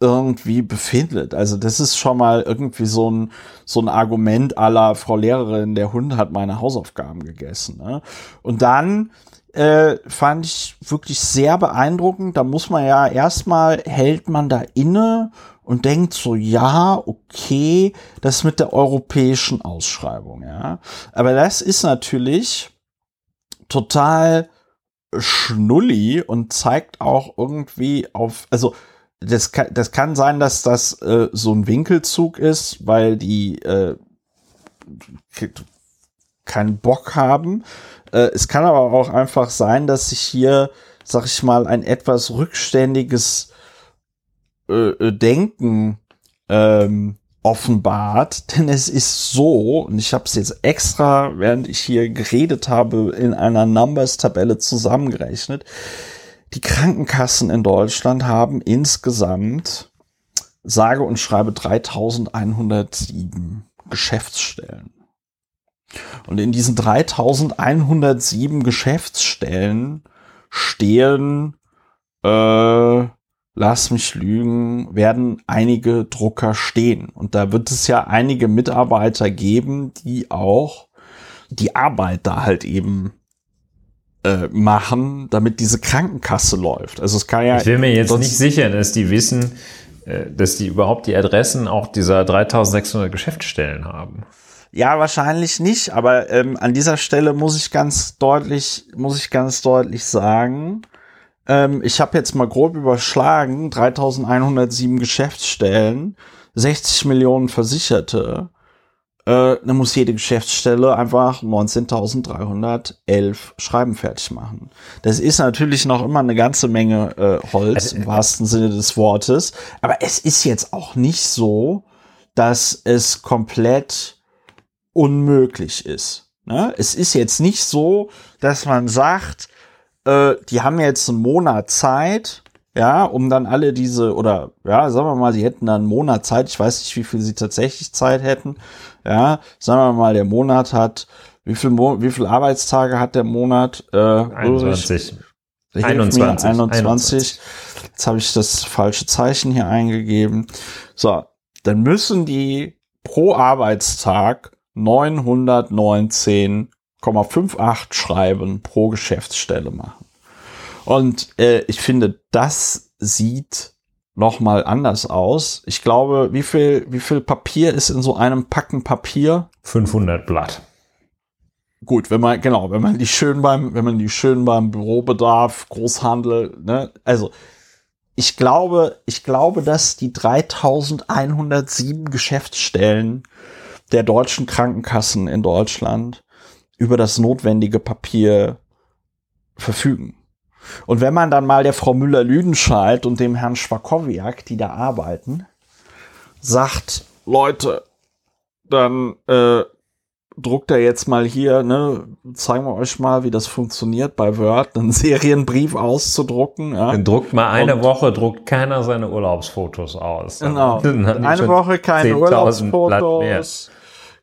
irgendwie befindet. Also das ist schon mal irgendwie so ein, so ein Argument aller Frau Lehrerin, der Hund hat meine Hausaufgaben gegessen. Ne? Und dann äh, fand ich wirklich sehr beeindruckend. Da muss man ja erstmal, hält man da inne und denkt so, ja, okay, das mit der europäischen Ausschreibung, ja. Aber das ist natürlich total schnulli und zeigt auch irgendwie auf, also das kann, das kann sein, dass das äh, so ein Winkelzug ist, weil die äh, keinen Bock haben. Äh, es kann aber auch einfach sein, dass sich hier, sag ich mal, ein etwas rückständiges äh, äh Denken ähm, offenbart, denn es ist so, und ich habe es jetzt extra, während ich hier geredet habe, in einer Numbers-Tabelle zusammengerechnet. Die Krankenkassen in Deutschland haben insgesamt sage und schreibe 3107 Geschäftsstellen. Und in diesen 3107 Geschäftsstellen stehen, äh, lass mich lügen, werden einige Drucker stehen. Und da wird es ja einige Mitarbeiter geben, die auch die Arbeit da halt eben äh, machen, damit diese Krankenkasse läuft. Also es kann ja. Ich will mir jetzt nicht sicher, dass die wissen, äh, dass die überhaupt die Adressen auch dieser 3600 Geschäftsstellen haben. Ja, wahrscheinlich nicht, aber ähm, an dieser Stelle muss ich ganz deutlich, muss ich ganz deutlich sagen, ähm, ich habe jetzt mal grob überschlagen, 3107 Geschäftsstellen, 60 Millionen Versicherte, äh, dann muss jede Geschäftsstelle einfach 19.311 Schreiben fertig machen. Das ist natürlich noch immer eine ganze Menge äh, Holz also, im wahrsten Sinne des Wortes, aber es ist jetzt auch nicht so, dass es komplett unmöglich ist. Ne? Es ist jetzt nicht so, dass man sagt, äh, die haben jetzt einen Monat Zeit, ja, um dann alle diese, oder ja, sagen wir mal, sie hätten dann einen Monat Zeit, ich weiß nicht, wie viel sie tatsächlich Zeit hätten, ja, sagen wir mal, der Monat hat, wie viel, Mo wie viel Arbeitstage hat der Monat? Äh, 21. 21. 21. 21. Jetzt habe ich das falsche Zeichen hier eingegeben. So, dann müssen die pro Arbeitstag 919,58 Schreiben pro Geschäftsstelle machen. Und äh, ich finde, das sieht noch mal anders aus. Ich glaube, wie viel, wie viel Papier ist in so einem Packen Papier? 500 Blatt. Gut, wenn man, genau, wenn man die schön beim, wenn man die schön beim Bürobedarf, Großhandel, ne, also, ich glaube, ich glaube, dass die 3107 Geschäftsstellen der deutschen Krankenkassen in Deutschland über das notwendige Papier verfügen. Und wenn man dann mal der Frau Müller-Lüdenscheid und dem Herrn Schwakowiak, die da arbeiten, sagt, Leute, dann äh, druckt er jetzt mal hier, ne, zeigen wir euch mal, wie das funktioniert bei Word, einen Serienbrief auszudrucken. Ja. Dann druckt mal eine und Woche, druckt keiner seine Urlaubsfotos aus. Genau. Eine Woche keine Urlaubsfotos.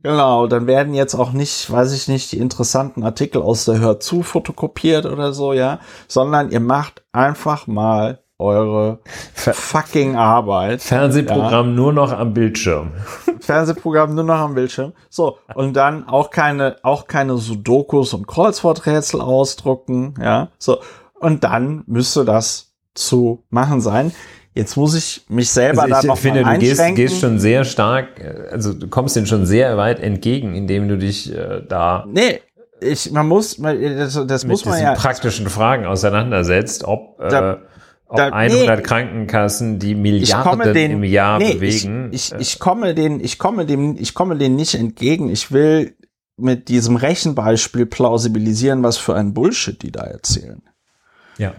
Genau, dann werden jetzt auch nicht, weiß ich nicht, die interessanten Artikel aus der Hör zu fotokopiert oder so, ja, sondern ihr macht einfach mal eure fucking Arbeit. Fernsehprogramm ja. nur noch am Bildschirm. Fernsehprogramm nur noch am Bildschirm. So, und dann auch keine, auch keine Sudokus und Kreuzworträtsel ausdrucken, ja, so. Und dann müsste das zu machen sein. Jetzt muss ich mich selber also da noch finde, mal du gehst, gehst schon sehr stark, äh, also du kommst denen schon sehr weit entgegen, indem du dich äh, da nee, ich, man muss, das, das mit muss man ja praktischen Fragen auseinandersetzt, ob, da, äh, ob da, 100 nee, Krankenkassen die Milliarden den, im Jahr nee, bewegen. Ich, ich, ich komme den, ich komme dem, ich komme denen nicht entgegen. Ich will mit diesem Rechenbeispiel plausibilisieren, was für ein Bullshit die da erzählen. Ja.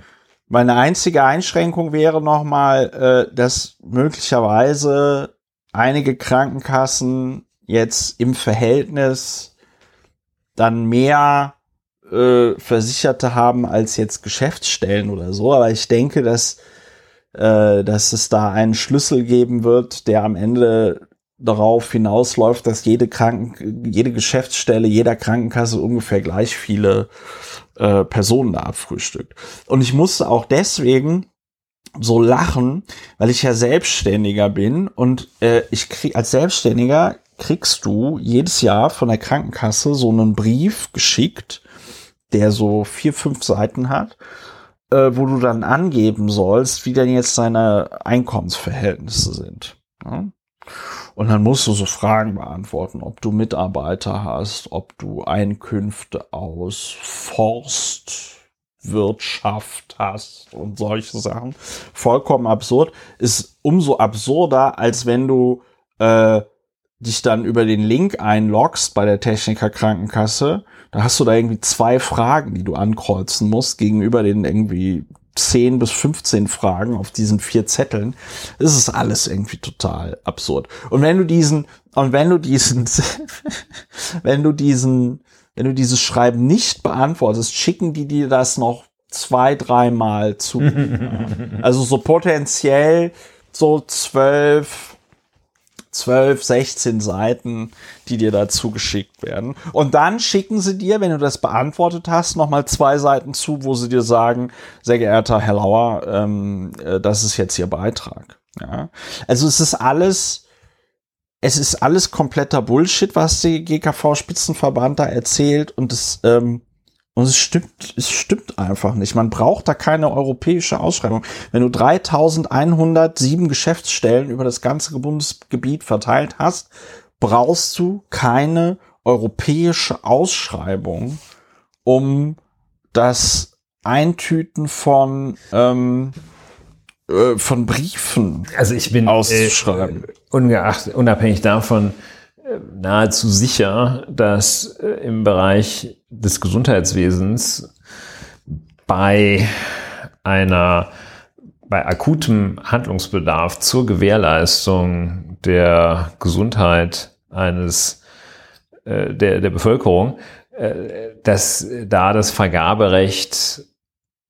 Meine einzige Einschränkung wäre nochmal, äh, dass möglicherweise einige Krankenkassen jetzt im Verhältnis dann mehr äh, Versicherte haben als jetzt Geschäftsstellen oder so. Aber ich denke, dass, äh, dass es da einen Schlüssel geben wird, der am Ende darauf hinausläuft, dass jede Kranken, jede Geschäftsstelle, jeder Krankenkasse ungefähr gleich viele äh, Personen da abfrühstückt. Und ich musste auch deswegen so lachen, weil ich ja Selbstständiger bin und äh, ich krieg als Selbstständiger kriegst du jedes Jahr von der Krankenkasse so einen Brief geschickt, der so vier, fünf Seiten hat, äh, wo du dann angeben sollst, wie denn jetzt deine Einkommensverhältnisse sind. Ja? Und dann musst du so Fragen beantworten, ob du Mitarbeiter hast, ob du Einkünfte aus Forstwirtschaft hast und solche Sachen. Vollkommen absurd. Ist umso absurder, als wenn du äh, dich dann über den Link einloggst bei der Techniker Krankenkasse. Da hast du da irgendwie zwei Fragen, die du ankreuzen musst gegenüber den irgendwie 10 bis 15 Fragen auf diesen vier Zetteln. Das ist alles irgendwie total absurd. Und wenn du diesen, und wenn du diesen, wenn du diesen, wenn du dieses Schreiben nicht beantwortest, schicken die dir das noch zwei, dreimal zu. also so potenziell so zwölf, 12, 16 Seiten, die dir dazu geschickt werden. Und dann schicken sie dir, wenn du das beantwortet hast, nochmal zwei Seiten zu, wo sie dir sagen, sehr geehrter Herr Lauer, ähm, äh, das ist jetzt Ihr Beitrag. Ja? Also es ist alles, es ist alles kompletter Bullshit, was die GKV-Spitzenverband da erzählt und es, ähm, und es stimmt, es stimmt einfach nicht. Man braucht da keine europäische Ausschreibung. Wenn du 3107 Geschäftsstellen über das ganze Bundesgebiet verteilt hast, brauchst du keine europäische Ausschreibung, um das Eintüten von, ähm, äh, von Briefen also ich bin auszuschreiben. Äh, ungeachtet, unabhängig davon, nahezu sicher, dass äh, im Bereich des Gesundheitswesens bei einer bei akutem Handlungsbedarf zur Gewährleistung der Gesundheit eines äh, der, der Bevölkerung, äh, dass da das Vergaberecht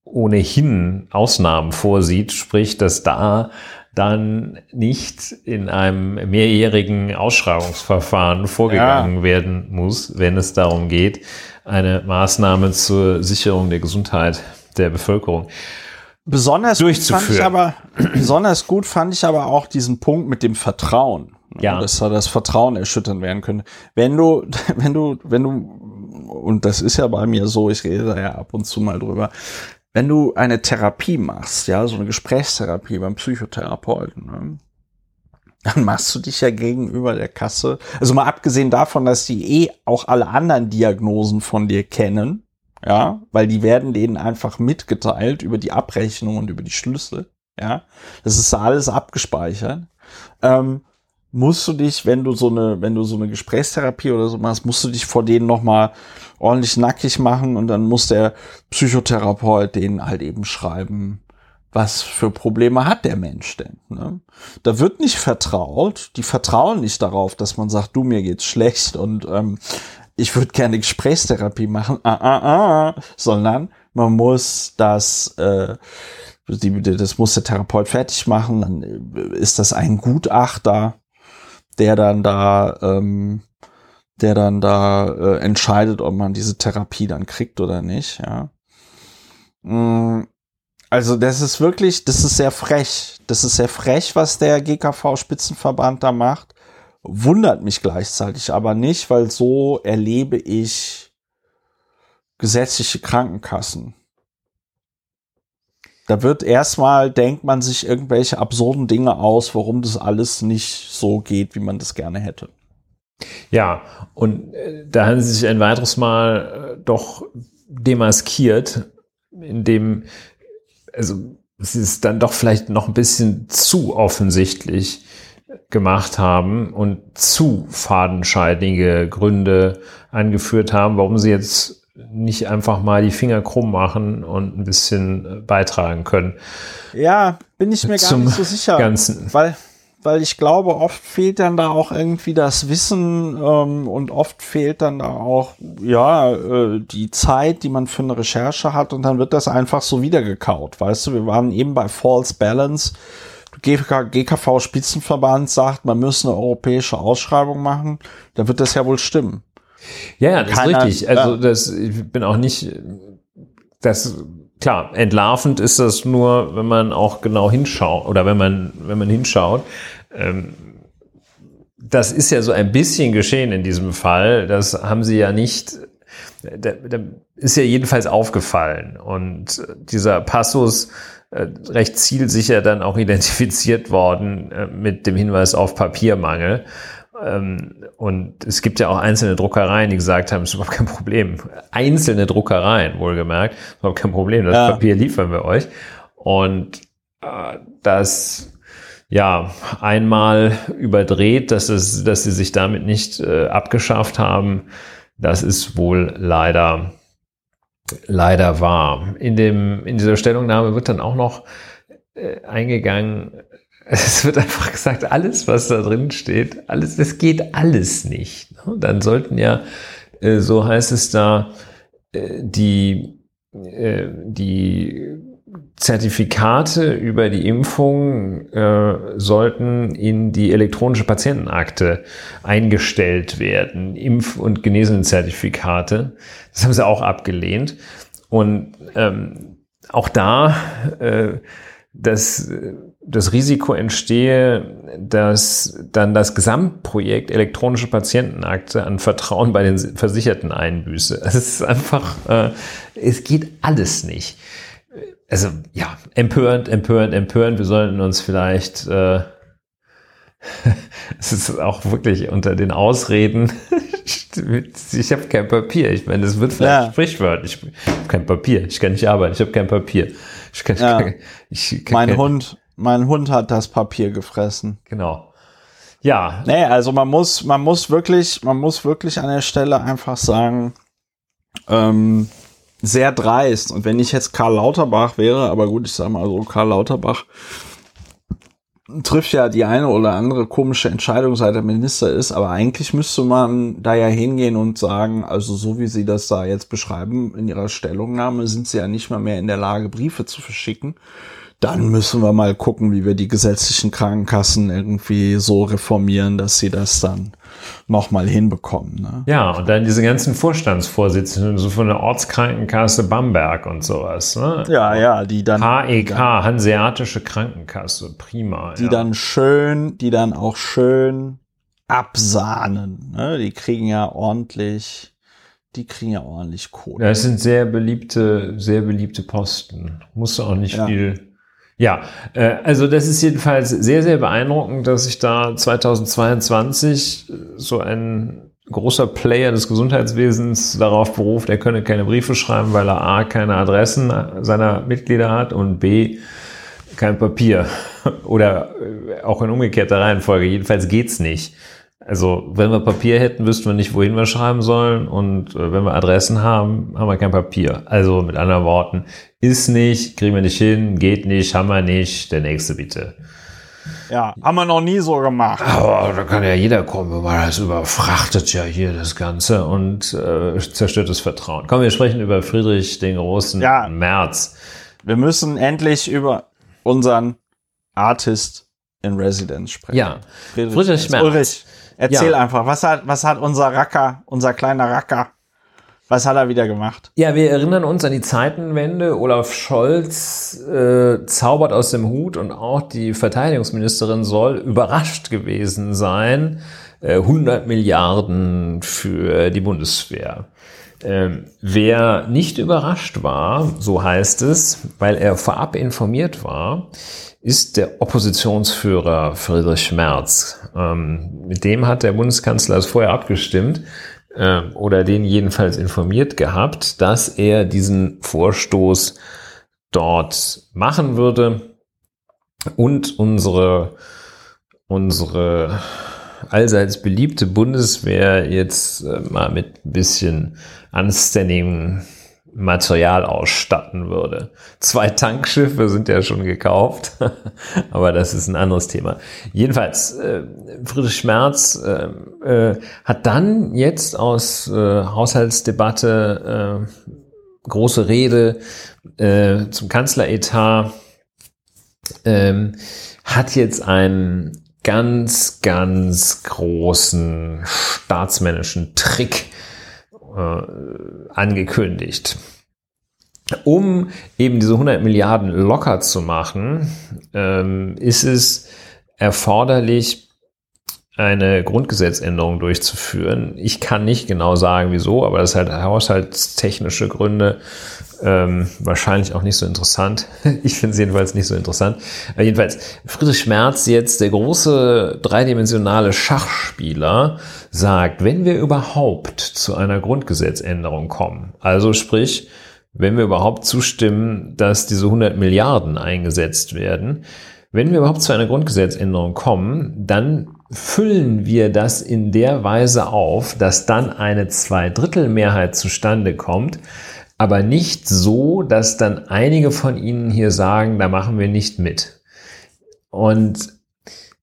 ohnehin Ausnahmen vorsieht, sprich, dass da dann nicht in einem mehrjährigen Ausschreibungsverfahren vorgegangen ja. werden muss, wenn es darum geht, eine Maßnahme zur Sicherung der Gesundheit der Bevölkerung besonders durchzuführen. Fand ich aber, besonders gut fand ich aber auch diesen Punkt mit dem Vertrauen. Ja. Dass da das Vertrauen erschüttern werden könnte. Wenn du, wenn du, wenn du, und das ist ja bei mir so, ich rede da ja ab und zu mal drüber, wenn du eine Therapie machst, ja, so eine Gesprächstherapie beim Psychotherapeuten, ne, dann machst du dich ja gegenüber der Kasse, also mal abgesehen davon, dass die eh auch alle anderen Diagnosen von dir kennen, ja, weil die werden denen einfach mitgeteilt über die Abrechnung und über die Schlüssel, ja, das ist alles abgespeichert. Ähm, musst du dich, wenn du so eine, wenn du so eine Gesprächstherapie oder so machst, musst du dich vor denen nochmal ordentlich nackig machen und dann muss der Psychotherapeut denen halt eben schreiben, was für Probleme hat der Mensch denn? Ne? Da wird nicht vertraut, die vertrauen nicht darauf, dass man sagt, du, mir geht's schlecht und ähm, ich würde gerne Gesprächstherapie machen, ah, ah, ah, sondern man muss das, äh, die, das muss der Therapeut fertig machen, dann ist das ein Gutachter, der dann da ähm, der dann da äh, entscheidet, ob man diese Therapie dann kriegt oder nicht, ja. Mm, also das ist wirklich, das ist sehr frech. Das ist sehr frech, was der GKV-Spitzenverband da macht. Wundert mich gleichzeitig aber nicht, weil so erlebe ich gesetzliche Krankenkassen. Da wird erstmal, denkt man sich irgendwelche absurden Dinge aus, warum das alles nicht so geht, wie man das gerne hätte. Ja, und äh, da haben sie sich ein weiteres Mal äh, doch demaskiert, indem, also sie es dann doch vielleicht noch ein bisschen zu offensichtlich gemacht haben und zu fadenscheidige Gründe angeführt haben, warum sie jetzt nicht einfach mal die Finger krumm machen und ein bisschen äh, beitragen können. Ja, bin ich mir gar nicht so sicher. Ganzen. Weil weil ich glaube, oft fehlt dann da auch irgendwie das Wissen ähm, und oft fehlt dann da auch ja äh, die Zeit, die man für eine Recherche hat und dann wird das einfach so wiedergekaut. Weißt du, wir waren eben bei False Balance. GKV Spitzenverband sagt, man müsse eine europäische Ausschreibung machen, dann wird das ja wohl stimmen. Ja, ja, das Keiner, ist richtig. Also das, ich bin auch nicht, das klar, entlarvend ist das nur, wenn man auch genau hinschaut oder wenn man, wenn man hinschaut. Ähm, das ist ja so ein bisschen geschehen in diesem Fall. Das haben sie ja nicht, da, da ist ja jedenfalls aufgefallen. Und dieser Passus äh, recht zielsicher dann auch identifiziert worden äh, mit dem Hinweis auf Papiermangel. Ähm, und es gibt ja auch einzelne Druckereien, die gesagt haben, es ist überhaupt kein Problem. Einzelne Druckereien, wohlgemerkt, ist überhaupt kein Problem. Das ja. Papier liefern wir euch. Und äh, das ja einmal überdreht, dass es, dass sie sich damit nicht äh, abgeschafft haben, das ist wohl leider leider wahr. In, dem, in dieser Stellungnahme wird dann auch noch äh, eingegangen, es wird einfach gesagt, alles, was da drin steht, alles, es geht alles nicht. Ne? Dann sollten ja, äh, so heißt es da, äh, die, äh, die Zertifikate über die Impfung sollten in die elektronische Patientenakte eingestellt werden. Impf- und Genesenen-Zertifikate. Das haben sie auch abgelehnt. Und ähm, auch da äh, dass das Risiko entstehe, dass dann das Gesamtprojekt elektronische Patientenakte an Vertrauen bei den Versicherten einbüße. Es ist einfach, äh, es geht alles nicht. Also ja, empörend, empörend, empörend. Wir sollten uns vielleicht, äh, es ist auch wirklich unter den Ausreden, ich habe kein Papier. Ich meine, das wird vielleicht ja. sprichwörtlich. Ich habe kein Papier. Ich kann nicht arbeiten. Ich habe kein Papier. Ich kann, ja. ich kann, mein Hund, mein Hund hat das Papier gefressen. Genau. Ja. Nee, also man muss, man muss wirklich, man muss wirklich an der Stelle einfach sagen, ähm, sehr dreist. Und wenn ich jetzt Karl Lauterbach wäre, aber gut, ich sag mal so, Karl Lauterbach trifft ja die eine oder andere komische Entscheidung, seit er Minister ist, aber eigentlich müsste man da ja hingehen und sagen, also so wie Sie das da jetzt beschreiben in Ihrer Stellungnahme, sind Sie ja nicht mal mehr in der Lage, Briefe zu verschicken. Dann müssen wir mal gucken, wie wir die gesetzlichen Krankenkassen irgendwie so reformieren, dass sie das dann nochmal hinbekommen. Ne? Ja, und dann diese ganzen Vorstandsvorsitzenden, so von der Ortskrankenkasse Bamberg und sowas. Ne? Ja, ja, die dann. HEK, Hanseatische Krankenkasse, prima. Die ja. dann schön, die dann auch schön absahnen. Ne? Die kriegen ja ordentlich die kriegen ja ordentlich Kohle. Das sind sehr beliebte, sehr beliebte Posten. Musst du auch nicht ja. viel ja, äh, also das ist jedenfalls sehr, sehr beeindruckend, dass sich da 2022 so ein großer Player des Gesundheitswesens darauf beruft, er könne keine Briefe schreiben, weil er A, keine Adressen seiner Mitglieder hat und B, kein Papier. Oder äh, auch in umgekehrter Reihenfolge. Jedenfalls geht's nicht. Also, wenn wir Papier hätten, wüssten wir nicht, wohin wir schreiben sollen. Und äh, wenn wir Adressen haben, haben wir kein Papier. Also, mit anderen Worten, ist nicht, kriegen wir nicht hin, geht nicht, haben wir nicht, der nächste bitte. Ja, haben wir noch nie so gemacht. Aber da kann ja jeder kommen, weil das überfrachtet ja hier das Ganze und äh, zerstört das Vertrauen. Komm, wir sprechen über Friedrich den Großen ja, März. Wir müssen endlich über unseren Artist in Residence sprechen. Ja, Friedrich, Friedrich Merz. Ulrich. Erzähl ja. einfach, was hat, was hat unser Racker, unser kleiner Racker, was hat er wieder gemacht? Ja, wir erinnern uns an die Zeitenwende. Olaf Scholz äh, zaubert aus dem Hut und auch die Verteidigungsministerin soll überrascht gewesen sein. Äh, 100 Milliarden für die Bundeswehr. Ähm, wer nicht überrascht war, so heißt es, weil er vorab informiert war, ist der Oppositionsführer Friedrich Merz. Ähm, mit dem hat der Bundeskanzler es vorher abgestimmt äh, oder den jedenfalls informiert gehabt, dass er diesen Vorstoß dort machen würde und unsere, unsere allseits beliebte Bundeswehr jetzt äh, mal mit ein bisschen anständigem Material ausstatten würde. Zwei Tankschiffe sind ja schon gekauft, aber das ist ein anderes Thema. Jedenfalls, äh, Friedrich Merz äh, äh, hat dann jetzt aus äh, Haushaltsdebatte äh, große Rede äh, zum Kanzleretat, ähm, hat jetzt einen ganz, ganz großen staatsmännischen Trick äh, angekündigt. Um eben diese 100 Milliarden locker zu machen, ähm, ist es erforderlich, eine Grundgesetzänderung durchzuführen. Ich kann nicht genau sagen, wieso, aber das halt haushaltstechnische Gründe. Ähm, wahrscheinlich auch nicht so interessant. Ich finde es jedenfalls nicht so interessant. Aber jedenfalls, Friedrich Merz, jetzt der große dreidimensionale Schachspieler, sagt, wenn wir überhaupt zu einer Grundgesetzänderung kommen, also sprich, wenn wir überhaupt zustimmen, dass diese 100 Milliarden eingesetzt werden, wenn wir überhaupt zu einer Grundgesetzänderung kommen, dann füllen wir das in der Weise auf, dass dann eine Zweidrittelmehrheit zustande kommt, aber nicht so, dass dann einige von ihnen hier sagen, da machen wir nicht mit. Und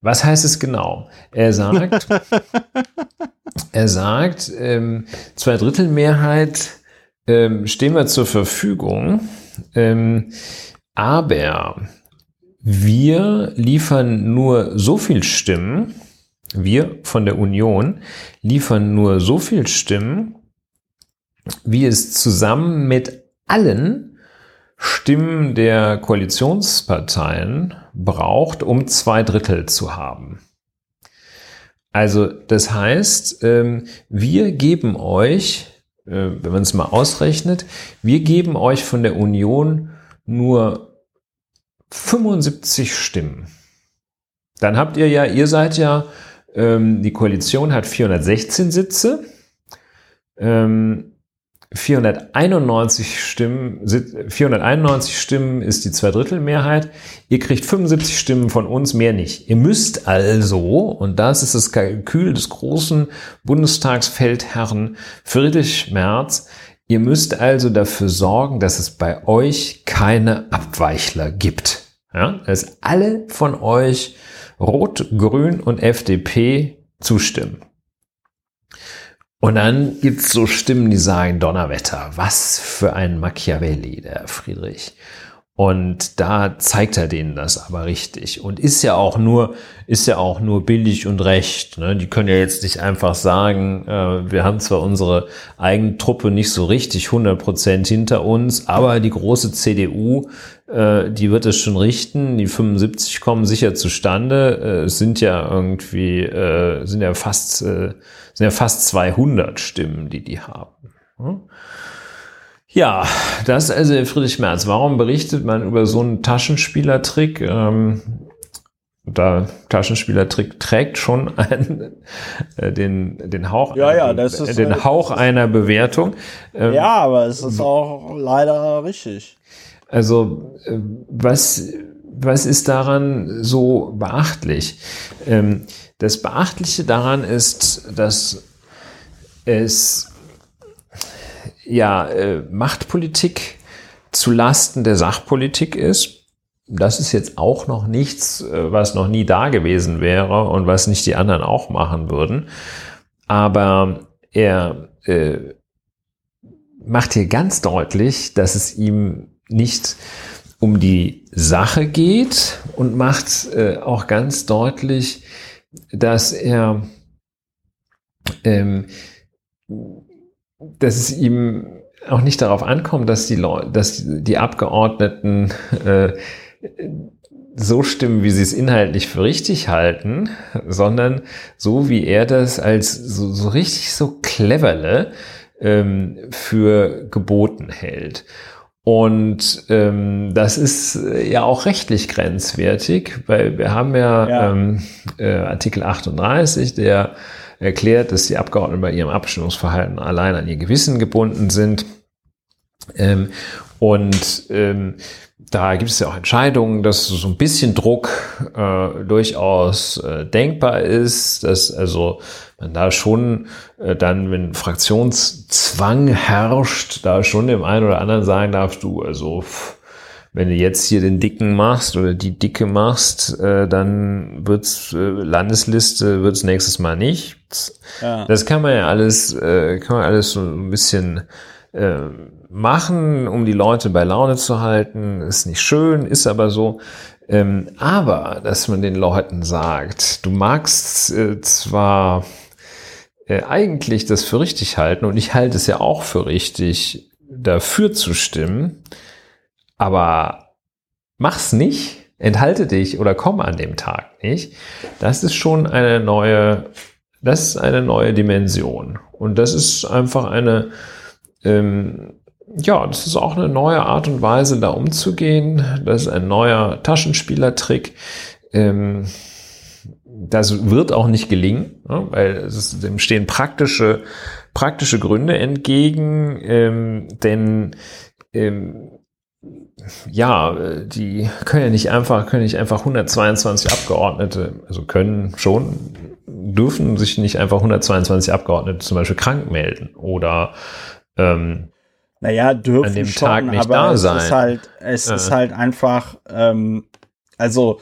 was heißt es genau? Er sagt, er sagt, ähm, zwei Drittel Mehrheit ähm, stehen wir zur Verfügung, ähm, aber wir liefern nur so viel Stimmen, wir von der Union liefern nur so viel Stimmen, wie es zusammen mit allen Stimmen der Koalitionsparteien braucht, um zwei Drittel zu haben. Also das heißt, ähm, wir geben euch, äh, wenn man es mal ausrechnet, wir geben euch von der Union nur 75 Stimmen. Dann habt ihr ja, ihr seid ja, ähm, die Koalition hat 416 Sitze. Ähm, 491 Stimmen, 491 Stimmen ist die Zweidrittelmehrheit. Ihr kriegt 75 Stimmen von uns, mehr nicht. Ihr müsst also, und das ist das Kalkül des großen Bundestagsfeldherrn Friedrich Merz, ihr müsst also dafür sorgen, dass es bei euch keine Abweichler gibt. Ja, dass alle von euch Rot, Grün und FDP zustimmen. Und dann gibt's so Stimmen, die sagen, Donnerwetter, was für ein Machiavelli, der Friedrich. Und da zeigt er denen das aber richtig. Und ist ja auch nur, ist ja auch nur billig und recht. Ne? Die können ja jetzt nicht einfach sagen, äh, wir haben zwar unsere eigene Truppe nicht so richtig 100 Prozent hinter uns, aber die große CDU, äh, die wird es schon richten. Die 75 kommen sicher zustande. Äh, es sind ja irgendwie, äh, sind ja fast, sind ja fast 200 Stimmen, die die haben. Hm? Ja, das ist also Friedrich Merz. Warum berichtet man über so einen Taschenspielertrick? Ähm, da Taschenspielertrick trägt schon einen, äh, den, den Hauch, ja, ja, das ist, den halt, Hauch einer Bewertung. Ähm, ja, aber es ist auch leider richtig. Also äh, was, was ist daran so beachtlich? Ähm, das Beachtliche daran ist, dass es ja äh, Machtpolitik zu Lasten der Sachpolitik ist. Das ist jetzt auch noch nichts, äh, was noch nie da gewesen wäre und was nicht die anderen auch machen würden. Aber er äh, macht hier ganz deutlich, dass es ihm nicht um die Sache geht und macht äh, auch ganz deutlich, dass er ähm, dass es ihm auch nicht darauf ankommt, dass die Leute, dass die Abgeordneten äh, so stimmen, wie sie es inhaltlich für richtig halten, sondern so wie er das als so, so richtig so cleverle ähm, für geboten hält. Und ähm, das ist ja auch rechtlich grenzwertig, weil wir haben ja, ja. Ähm, äh, Artikel 38, der erklärt, dass die Abgeordneten bei ihrem Abstimmungsverhalten allein an ihr Gewissen gebunden sind. Ähm, und ähm, da gibt es ja auch Entscheidungen, dass so ein bisschen Druck äh, durchaus äh, denkbar ist, dass also man da schon äh, dann, wenn Fraktionszwang herrscht, da schon dem einen oder anderen sagen darf, du, also wenn du jetzt hier den Dicken machst oder die Dicke machst, äh, dann wird's äh, Landesliste wird's nächstes Mal nicht. Ja. Das kann man ja alles, äh, kann man alles so ein bisschen äh, machen, um die Leute bei Laune zu halten. Ist nicht schön, ist aber so. Ähm, aber, dass man den Leuten sagt, du magst äh, zwar äh, eigentlich das für richtig halten und ich halte es ja auch für richtig, dafür zu stimmen, aber mach's nicht, enthalte dich oder komm an dem Tag nicht. Das ist schon eine neue, das ist eine neue Dimension. Und das ist einfach eine, ähm, ja, das ist auch eine neue Art und Weise, da umzugehen. Das ist ein neuer Taschenspielertrick. Ähm, das wird auch nicht gelingen, ne, weil es, dem stehen praktische, praktische Gründe entgegen, ähm, denn ähm, ja, die können ja nicht einfach, können nicht einfach 122 Abgeordnete, also können schon, dürfen sich nicht einfach 122 Abgeordnete zum Beispiel krank melden oder ähm, naja, dürfen an dem schon, Tag nicht aber da es sein. ist halt, es Ja. ist halt einfach, ähm, also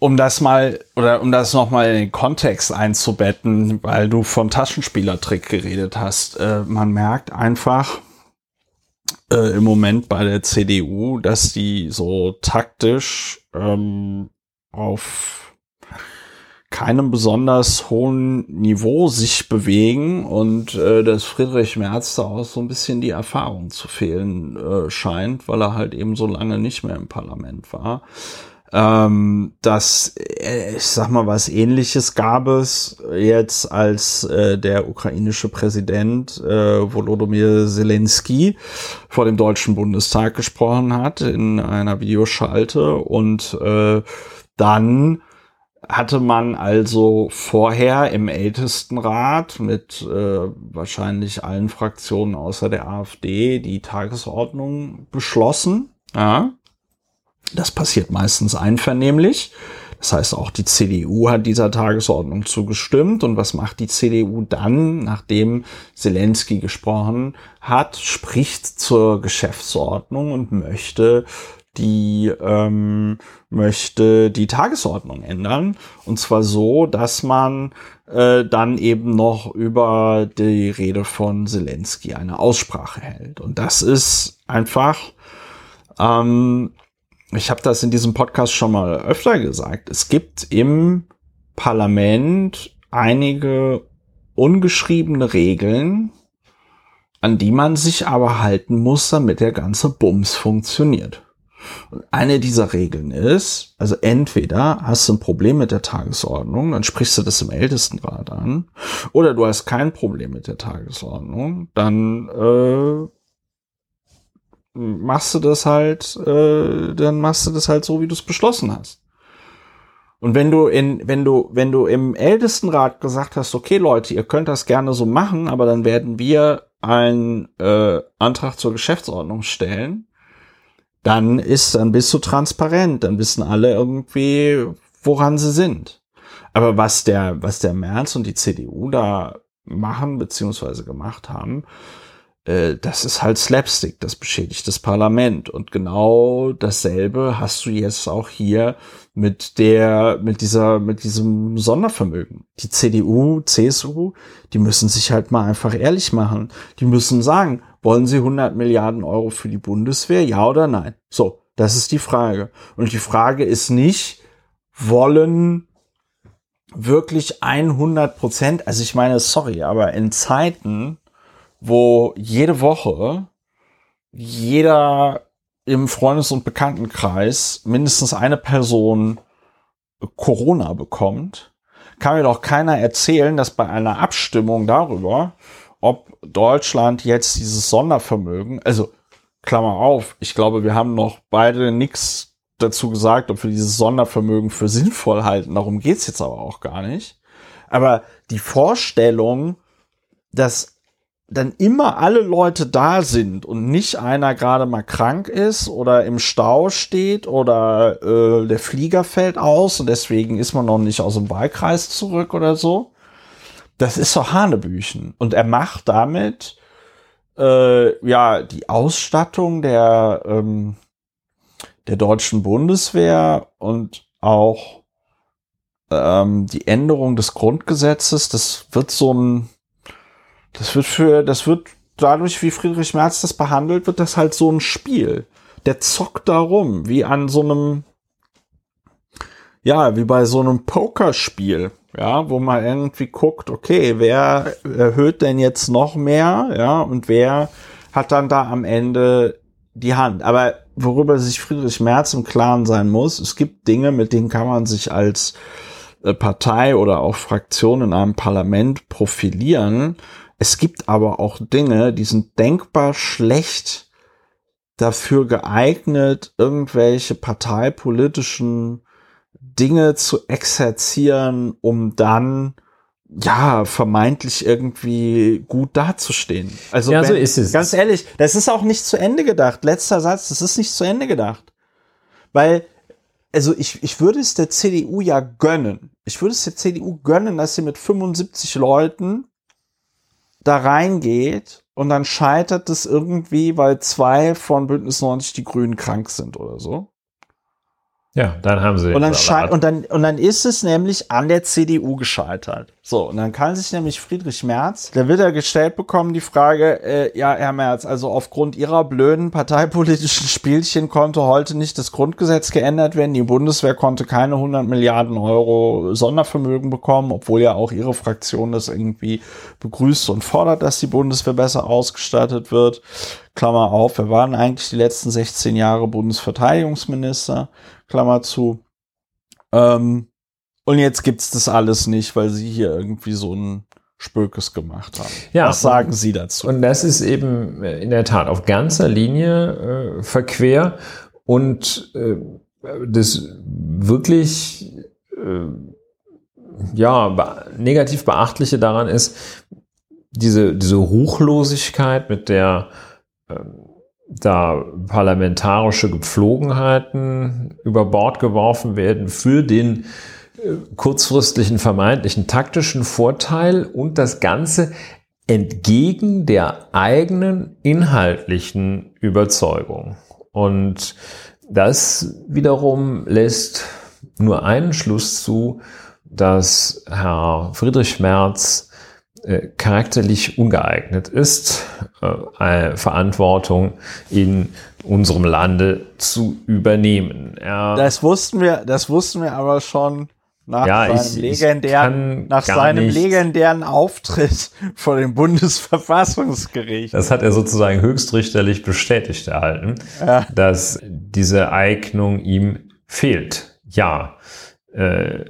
um das mal oder um das noch mal in den Kontext einzubetten, weil du von Taschenspielertrick geredet hast, äh, man merkt einfach äh, im Moment bei der CDU, dass die so taktisch ähm, auf keinem besonders hohen Niveau sich bewegen und äh, dass Friedrich Merz da auch so ein bisschen die Erfahrung zu fehlen äh, scheint, weil er halt eben so lange nicht mehr im Parlament war. Ähm, das, äh, ich sag mal, was ähnliches gab es jetzt, als äh, der ukrainische Präsident äh, Volodymyr Zelensky vor dem Deutschen Bundestag gesprochen hat in einer Videoschalte und äh, dann hatte man also vorher im Ältestenrat mit äh, wahrscheinlich allen Fraktionen außer der AfD die Tagesordnung beschlossen. Ja. Das passiert meistens einvernehmlich. Das heißt, auch die CDU hat dieser Tagesordnung zugestimmt. Und was macht die CDU dann, nachdem Zelensky gesprochen hat, spricht zur Geschäftsordnung und möchte die ähm, möchte die Tagesordnung ändern und zwar so, dass man äh, dann eben noch über die Rede von Zelensky eine Aussprache hält und das ist einfach ähm, ich habe das in diesem Podcast schon mal öfter gesagt. Es gibt im Parlament einige ungeschriebene Regeln, an die man sich aber halten muss, damit der ganze Bums funktioniert. Und eine dieser Regeln ist, also entweder hast du ein Problem mit der Tagesordnung, dann sprichst du das im Ältestenrat an, oder du hast kein Problem mit der Tagesordnung, dann äh, machst du das halt, äh, dann machst du das halt so, wie du es beschlossen hast. Und wenn du in, wenn du, wenn du im Ältestenrat gesagt hast, okay Leute, ihr könnt das gerne so machen, aber dann werden wir einen äh, Antrag zur Geschäftsordnung stellen, dann ist, dann bist du transparent, dann wissen alle irgendwie, woran sie sind. Aber was der, was der Merz und die CDU da machen beziehungsweise gemacht haben, äh, das ist halt Slapstick, das beschädigt das Parlament. Und genau dasselbe hast du jetzt auch hier mit der, mit dieser, mit diesem Sondervermögen. Die CDU, CSU, die müssen sich halt mal einfach ehrlich machen. Die müssen sagen, wollen sie 100 Milliarden Euro für die Bundeswehr? Ja oder nein? So, das ist die Frage. Und die Frage ist nicht, wollen wirklich 100 Prozent, also ich meine, sorry, aber in Zeiten, wo jede Woche jeder im Freundes- und Bekanntenkreis mindestens eine Person Corona bekommt, kann mir doch keiner erzählen, dass bei einer Abstimmung darüber, ob Deutschland jetzt dieses Sondervermögen, also Klammer auf, ich glaube, wir haben noch beide nichts dazu gesagt, ob wir dieses Sondervermögen für sinnvoll halten. Darum geht's jetzt aber auch gar nicht. Aber die Vorstellung, dass dann immer alle Leute da sind und nicht einer gerade mal krank ist oder im Stau steht oder äh, der Flieger fällt aus und deswegen ist man noch nicht aus dem Wahlkreis zurück oder so. Das ist doch Hanebüchen. Und er macht damit äh, ja die Ausstattung der, ähm, der deutschen Bundeswehr und auch ähm, die Änderung des Grundgesetzes, das wird so ein das wird für, das wird dadurch, wie Friedrich Merz das behandelt, wird das halt so ein Spiel. Der zockt da rum, wie an so einem, ja, wie bei so einem Pokerspiel, ja, wo man irgendwie guckt, okay, wer erhöht denn jetzt noch mehr, ja, und wer hat dann da am Ende die Hand. Aber worüber sich Friedrich Merz im Klaren sein muss, es gibt Dinge, mit denen kann man sich als äh, Partei oder auch Fraktion in einem Parlament profilieren. Es gibt aber auch Dinge, die sind denkbar schlecht dafür geeignet, irgendwelche parteipolitischen Dinge zu exerzieren, um dann ja vermeintlich irgendwie gut dazustehen. Also Ja, wenn, so ist es. Ganz ehrlich, das ist auch nicht zu Ende gedacht. Letzter Satz, das ist nicht zu Ende gedacht, weil also ich, ich würde es der CDU ja gönnen. Ich würde es der CDU gönnen, dass sie mit 75 Leuten da reingeht und dann scheitert es irgendwie, weil zwei von Bündnis 90 die Grünen krank sind oder so. Ja, dann haben sie. Und dann, schei- und, dann, und dann ist es nämlich an der CDU gescheitert. So, und dann kann sich nämlich Friedrich Merz, der wird ja gestellt bekommen, die Frage, äh, ja, Herr Merz, also aufgrund Ihrer blöden parteipolitischen Spielchen konnte heute nicht das Grundgesetz geändert werden. Die Bundeswehr konnte keine 100 Milliarden Euro Sondervermögen bekommen, obwohl ja auch Ihre Fraktion das irgendwie begrüßt und fordert, dass die Bundeswehr besser ausgestattet wird. Klammer auf, wer waren eigentlich die letzten 16 Jahre Bundesverteidigungsminister? Klammer zu. Ähm, und jetzt gibt's das alles nicht, weil sie hier irgendwie so ein Spökes gemacht haben. Ja, Was sagen Sie dazu? Und das ist eben äh, in der Tat auf ganzer Linie äh, verquer und äh, das wirklich äh, ja be negativ beachtliche daran ist diese diese Ruchlosigkeit, mit der ähm, da parlamentarische Gepflogenheiten über Bord geworfen werden für den äh, kurzfristigen vermeintlichen taktischen Vorteil und das Ganze entgegen der eigenen inhaltlichen Überzeugung. Und das wiederum lässt nur einen Schluss zu, dass Herr Friedrich Merz äh, charakterlich ungeeignet ist, äh, Verantwortung in unserem Lande zu übernehmen. Er, das wussten wir, das wussten wir aber schon nach ja, seinem ich, legendären, ich nach seinem nicht. legendären Auftritt vor dem Bundesverfassungsgericht. Das hat er sozusagen höchstrichterlich bestätigt erhalten, ja. dass diese Eignung ihm fehlt. Ja, äh,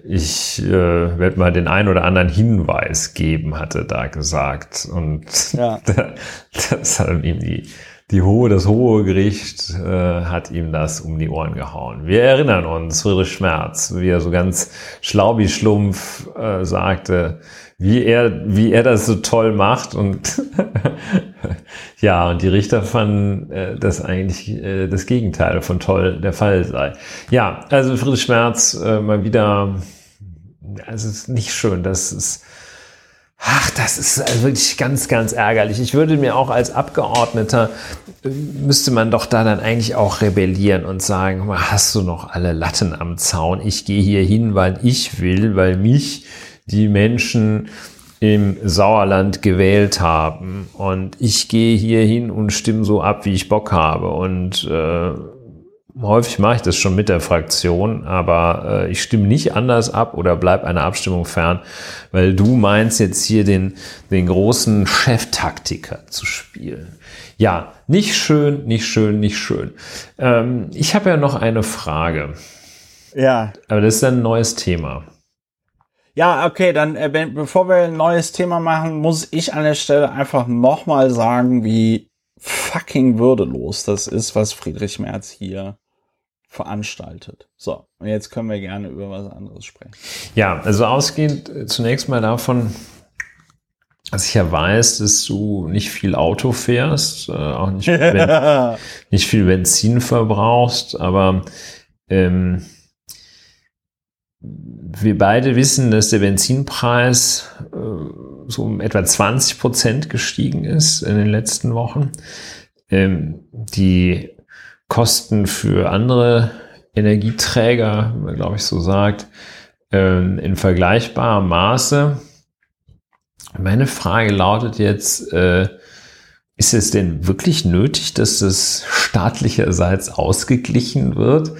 ich äh, werde mal den ein oder anderen Hinweis geben, hatte da gesagt. Und ja. das hat ihm die, die hohe, das hohe Gericht äh, hat ihm das um die Ohren gehauen. Wir erinnern uns, Friedrich Schmerz, wie er so ganz schlaubi-schlumpf äh, sagte, wie er, wie er das so toll macht und ja, und die Richter fanden, äh, dass eigentlich äh, das Gegenteil von toll der Fall sei. Ja, also Friedrich Schmerz äh, mal wieder, also es ist nicht schön, das ist, ach, das ist also wirklich ganz, ganz ärgerlich. Ich würde mir auch als Abgeordneter, äh, müsste man doch da dann eigentlich auch rebellieren und sagen, hast du noch alle Latten am Zaun? Ich gehe hier hin, weil ich will, weil mich die Menschen im Sauerland gewählt haben. Und ich gehe hier hin und stimme so ab, wie ich Bock habe. Und äh, häufig mache ich das schon mit der Fraktion, aber äh, ich stimme nicht anders ab oder bleib einer Abstimmung fern, weil du meinst jetzt hier den, den großen Cheftaktiker zu spielen. Ja, nicht schön, nicht schön, nicht schön. Ähm, ich habe ja noch eine Frage. Ja. Aber das ist ein neues Thema. Ja, okay, dann äh, bevor wir ein neues Thema machen, muss ich an der Stelle einfach nochmal sagen, wie fucking würdelos das ist, was Friedrich Merz hier veranstaltet. So, und jetzt können wir gerne über was anderes sprechen. Ja, also ausgehend zunächst mal davon, dass ich ja weiß, dass du nicht viel Auto fährst, äh, auch nicht, ben, nicht viel Benzin verbrauchst, aber ähm, wir beide wissen, dass der Benzinpreis äh, so um etwa 20 Prozent gestiegen ist in den letzten Wochen. Ähm, die Kosten für andere Energieträger, wie man glaube ich so sagt, ähm, in vergleichbarem Maße. Meine Frage lautet jetzt, äh, ist es denn wirklich nötig, dass das staatlicherseits ausgeglichen wird?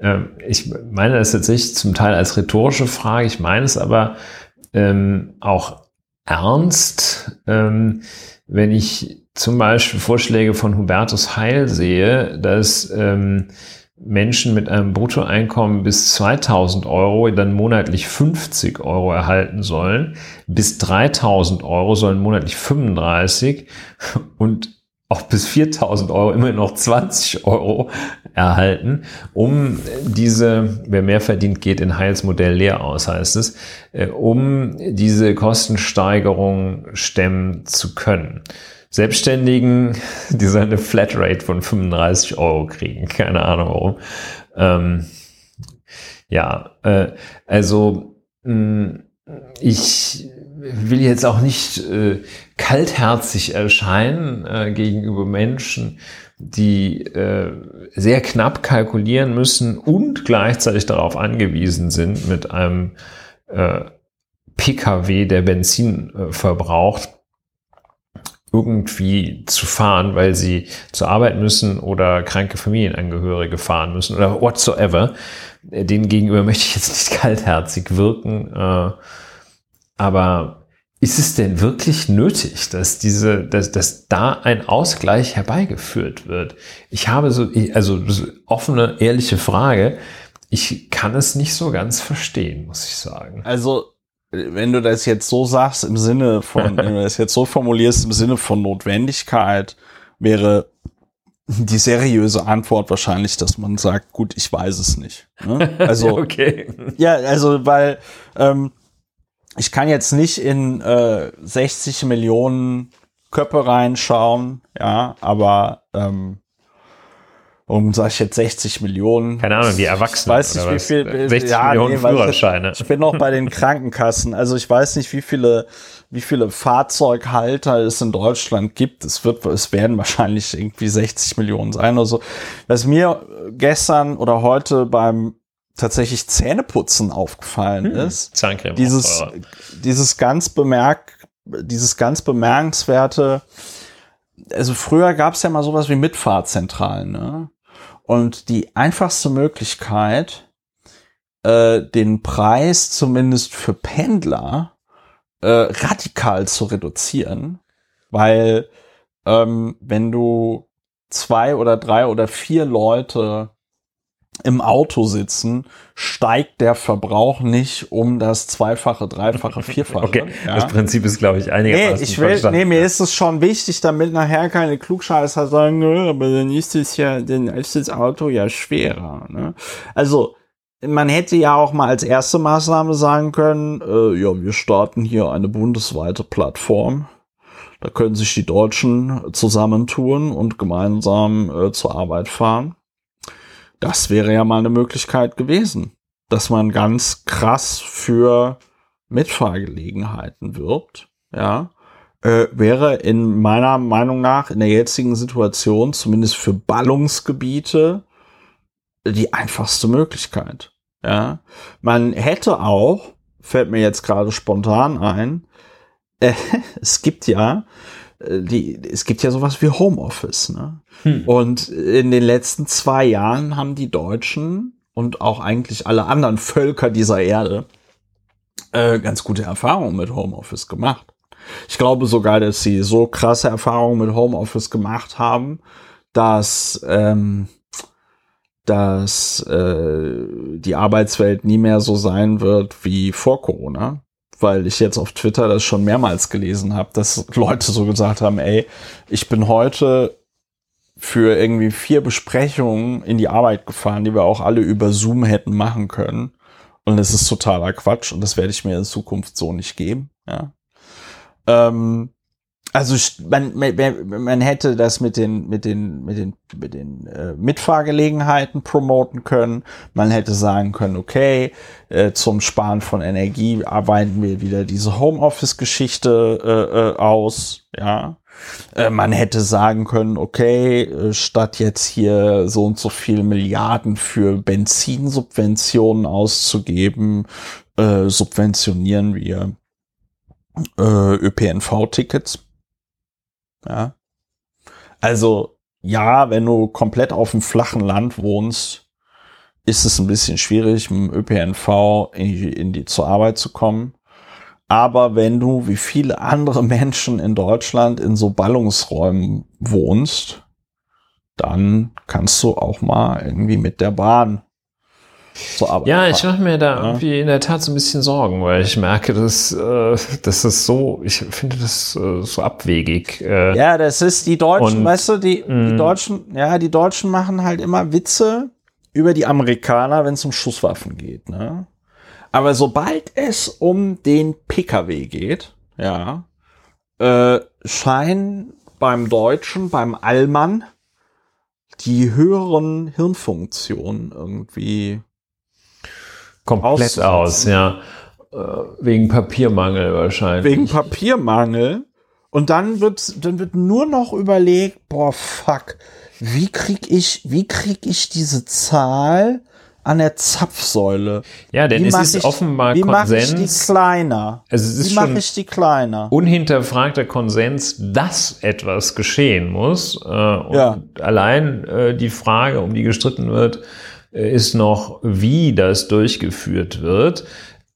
Ähm, ich meine das tatsächlich zum Teil als rhetorische Frage, ich meine es aber ähm, auch ernst, ähm, wenn ich zum Beispiel Vorschläge von Hubertus Heil sehe, dass ähm, Menschen mit einem Bruttoeinkommen bis 2000 Euro dann monatlich 50 Euro erhalten sollen, bis 3000 Euro sollen monatlich 35 und auch bis 4000 Euro immer noch 20 Euro erhalten, um diese, wer mehr verdient, geht in Heils Modell leer aus, heißt es, äh, um diese Kostensteigerung stemmen zu können. Selbstständigen, die sollen eine Flatrate von 35 Euro kriegen, keine Ahnung warum. Ähm, ja, äh, also mh, ich will jetzt auch nicht äh, kaltherzig erscheinen äh, gegenüber Menschen, die äh, sehr knapp kalkulieren müssen und gleichzeitig darauf angewiesen sind, mit einem äh, Pkw, der Benzin äh, verbraucht, irgendwie zu fahren, weil sie zur Arbeit müssen oder kranke Familienangehörige fahren müssen oder whatsoever. Äh, denen gegenüber möchte ich jetzt nicht kaltherzig wirken. Aber ist es denn wirklich nötig, dass diese, dass, dass da ein Ausgleich herbeigeführt wird? Ich habe so, also offene, ehrliche Frage. Ich kann es nicht so ganz verstehen, muss ich sagen. Also, wenn du das jetzt so sagst, im Sinne von, wenn du das jetzt so formulierst, im Sinne von Notwendigkeit, wäre die seriöse Antwort wahrscheinlich, dass man sagt, gut, ich weiß es nicht. Ne? Also, okay. ja, also, weil, ähm, ich kann jetzt nicht in äh, 60 Millionen Köpfe reinschauen, ja, aber ähm, Warum sage ich jetzt 60 Millionen? Keine Ahnung, die Erwachsenen. Ich weiß nicht, wie viel. 60 ja, Millionen nee, Führerscheine. Ich, ich, bin noch bei den Krankenkassen. Also ich weiß nicht, wie viele, wie viele Fahrzeughalter es in Deutschland gibt. Es wird, es werden wahrscheinlich irgendwie 60 Millionen sein oder so. Was mir gestern oder heute beim tatsächlich Zähneputzen aufgefallen hm, ist. Zahncreme. Dieses, dieses ganz bemerk, dieses ganz bemerkenswerte, also früher gab es ja mal sowas wie Mitfahrzentralen, ne? Und die einfachste Möglichkeit, äh, den Preis zumindest für Pendler äh, radikal zu reduzieren, weil ähm, wenn du zwei oder drei oder vier Leute im Auto sitzen, steigt der Verbrauch nicht um das Zweifache, Dreifache, Vierfache. Okay, ja. das Prinzip ist, glaube ich, einigermaßen nee, ich will, verstanden. Nee, mir ist es schon wichtig, damit nachher keine Klugscheißer sagen, nö, aber dann ist es ja, dann ist das Auto ja schwerer. Ne? Also, man hätte ja auch mal als erste Maßnahme sagen können, äh, ja, wir starten hier eine bundesweite Plattform. Da können sich die Deutschen zusammentun und gemeinsam äh, zur Arbeit fahren. Das wäre ja mal eine Möglichkeit gewesen, dass man ganz krass für Mitfahrgelegenheiten wirbt, ja, äh, wäre in meiner Meinung nach in der jetzigen Situation zumindest für Ballungsgebiete die einfachste Möglichkeit. Ja, man hätte auch, fällt mir jetzt gerade spontan ein, äh, es gibt ja die, es gibt ja sowas wie Homeoffice, ne? Hm. Und in den letzten zwei Jahren haben die Deutschen und auch eigentlich alle anderen Völker dieser Erde äh, ganz gute Erfahrungen mit Homeoffice gemacht. Ich glaube sogar, dass sie so krasse Erfahrungen mit Homeoffice gemacht haben, dass ähm, dass äh, die Arbeitswelt nie mehr so sein wird wie vor Corona weil ich jetzt auf Twitter das schon mehrmals gelesen habe, dass Leute so gesagt haben, ey, ich bin heute für irgendwie vier Besprechungen in die Arbeit gefahren, die wir auch alle über Zoom hätten machen können. Und das ist totaler Quatsch und das werde ich mir in Zukunft so nicht geben. Ja. Ähm, also man, man, man hätte das mit den mit den mit den mit den äh, Mitfahrgelegenheiten promoten können. Man hätte sagen können, okay, äh, zum Sparen von Energie arbeiten wir wieder diese Homeoffice-Geschichte äh, äh, aus. Ja, äh, man hätte sagen können, okay, äh, statt jetzt hier so und so viel Milliarden für Benzinsubventionen auszugeben, äh, subventionieren wir äh, ÖPNV-Tickets ja. Also, ja, wenn du komplett auf dem flachen Land wohnst, ist es ein bisschen schwierig, mit dem ÖPNV in die, in die zur Arbeit zu kommen. Aber wenn du wie viele andere Menschen in Deutschland in so Ballungsräumen wohnst, dann kannst du auch mal irgendwie mit der Bahn zur Arbeit. Ja, ich mache mir da ja. irgendwie in der Tat so ein bisschen Sorgen, weil ich merke, dass äh, das ist so, ich finde das äh, so abwegig. Äh, ja, das ist die Deutschen, und, weißt du, die, die mm. Deutschen, ja, die Deutschen machen halt immer Witze über die Amerikaner, wenn es um Schusswaffen geht, ne? Aber sobald es um den PKW geht, ja, äh, scheinen beim Deutschen, beim Allmann, die höheren Hirnfunktionen irgendwie komplett aus, ja. wegen Papiermangel wahrscheinlich. Wegen Papiermangel. Und dann wird, dann wird nur noch überlegt, boah, fuck, wie krieg ich, wie krieg ich diese Zahl an der Zapfsäule? Ja, denn wie es ist ich, offenbar wie mach ich die Konsens. kleiner? Also es ist wie mache ich die kleiner? unhinterfragter Konsens, dass etwas geschehen muss. Äh, und Ja. allein äh, die Frage, um die gestritten wird, äh, ist noch, wie das durchgeführt wird.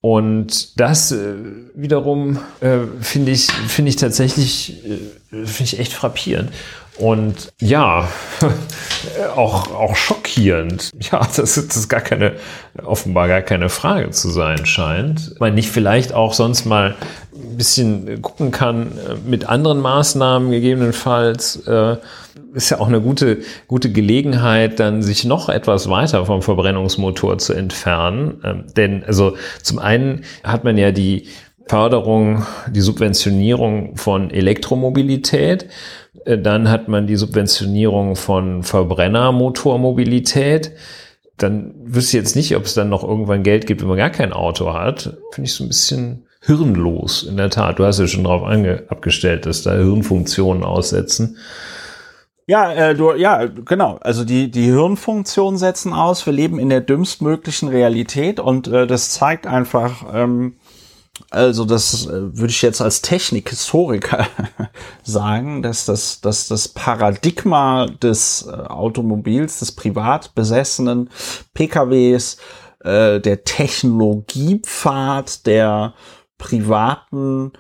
Und das äh, wiederum äh, finde ich, finde ich tatsächlich, äh, finde ich echt frappierend. Und ja, auch, auch schockierend. Ja, das ist, gar keine, offenbar gar keine Frage zu sein scheint. Man nicht vielleicht auch sonst mal ein bisschen gucken kann äh, mit anderen Maßnahmen gegebenenfalls. Äh, ist ja auch eine gute, gute Gelegenheit, dann sich noch etwas weiter vom Verbrennungsmotor zu entfernen. Ähm, denn also zum einen hat man ja die Förderung, die Subventionierung von Elektromobilität. Äh, Dann hat man die Subventionierung von Verbrennermotormobilität. Dann wüsste ich jetzt nicht, ob es dann noch irgendwann Geld gibt, wenn man gar kein Auto hat. Finde ich so ein bisschen hirnlos, in der Tat. Du hast ja schon darauf abgestellt, dass da Hirnfunktionen aussetzen. Ja, äh, du, ja, genau. Also die, die Hirnfunktionen setzen aus. Wir leben in der dümmstmöglichen Realität und äh, das zeigt einfach, ähm, also das äh, würde ich jetzt als Technikhistoriker sagen, dass das, dass das Paradigma des äh, Automobils, des privat besessenen PKWs, äh, der Technologiepfad der privaten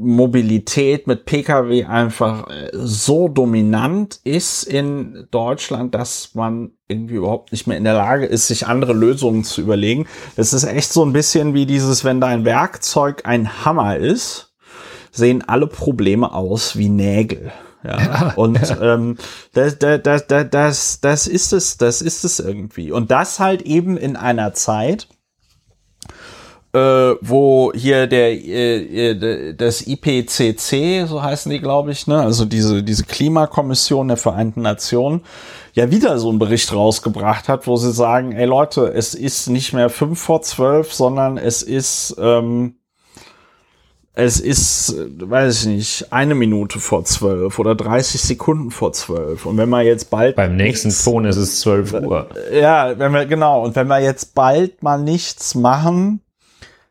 Mobilität mit Pkw einfach äh, so dominant ist in Deutschland, dass man irgendwie überhaupt nicht mehr in der Lage ist, sich andere Lösungen zu überlegen. Das ist echt so ein bisschen wie dieses, wenn dein Werkzeug ein Hammer ist, sehen alle Probleme aus wie Nägel. Ja, und ähm, das, das, das, das, das ist es, das ist es irgendwie. Und das halt eben in einer Zeit, äh, wo hier der äh, äh, das IPCC, so heißen die, glaube ich, ne, also diese diese Klimakommission der Vereinten Nationen, ja wieder so einen Bericht rausgebracht hat, wo sie sagen, ey Leute, es ist nicht mehr fünf vor zwölf, sondern es ist ähm, es ist, weiß ich nicht, eine Minute vor zwölf oder 30 Sekunden vor zwölf. Und wenn man jetzt bald Beim nächsten Ton ist es 12 Uhr. ja, wenn wir, genau, und wenn wir jetzt bald mal nichts machen,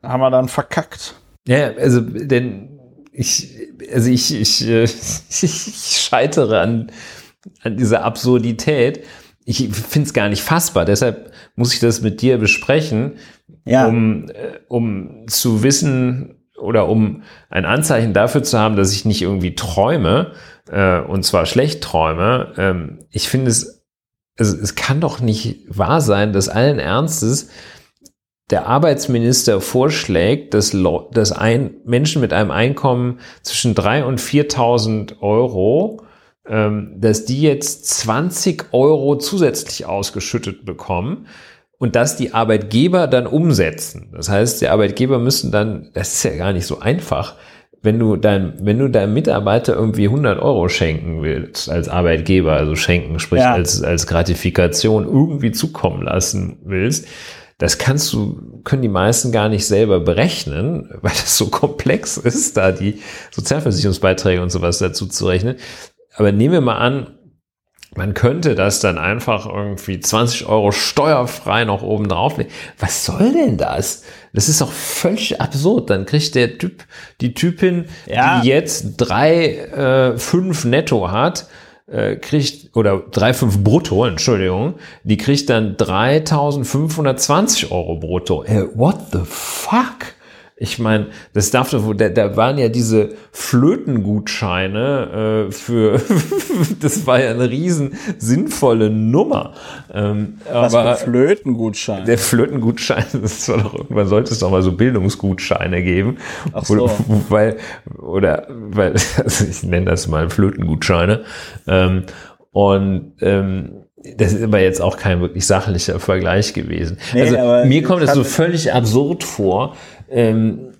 haben wir dann verkackt. Ja, also, denn ich, also ich, ich, äh, ich scheitere an, an dieser Absurdität. Ich finde es gar nicht fassbar. Deshalb muss ich das mit dir besprechen, Ja. um, äh, um zu wissen oder um ein Anzeichen dafür zu haben, dass ich nicht irgendwie träume, äh, und zwar schlecht träume. Ähm, ich finde es, also es kann doch nicht wahr sein, dass allen Ernstes der Arbeitsminister vorschlägt, dass, dass ein, Menschen mit einem Einkommen zwischen 3.000 und 4.000 Euro, ähm, dass die jetzt 20 Euro zusätzlich ausgeschüttet bekommen und dass die Arbeitgeber dann umsetzen. Das heißt, die Arbeitgeber müssen dann, das ist ja gar nicht so einfach, wenn du dein, wenn du deinem Mitarbeiter irgendwie 100 Euro schenken willst als Arbeitgeber, also schenken, sprich Ja. als, als Gratifikation irgendwie zukommen lassen willst, das kannst du, können die meisten gar nicht selber berechnen, weil das so komplex ist, da die Sozialversicherungsbeiträge und sowas dazu zu rechnen. Aber nehmen wir mal an, man könnte das dann einfach irgendwie 20 Euro steuerfrei noch oben drauflegen. Was soll denn das? Das ist doch völlig absurd. Dann kriegt der Typ, die Typin, Ja. die jetzt drei, äh, fünf netto hat, äh, kriegt, oder drei, fünf brutto, Entschuldigung, die kriegt dann 3520 Euro brutto. Äh, what the fuck? Ich meine, das darf doch, da, da waren ja diese Flötengutscheine äh, für, das war ja eine riesen sinnvolle Nummer. Ähm, Was aber für Flötengutschein. der Flötengutschein, das war doch irgendwann sollte es doch mal so Bildungsgutscheine geben. Ach so. Oder, weil, oder, weil, also ich nenne das mal Flötengutscheine. Ähm, und ähm, das ist aber jetzt auch kein wirklich sachlicher Vergleich gewesen. Nee, also mir kommt es so völlig absurd vor. Ähm,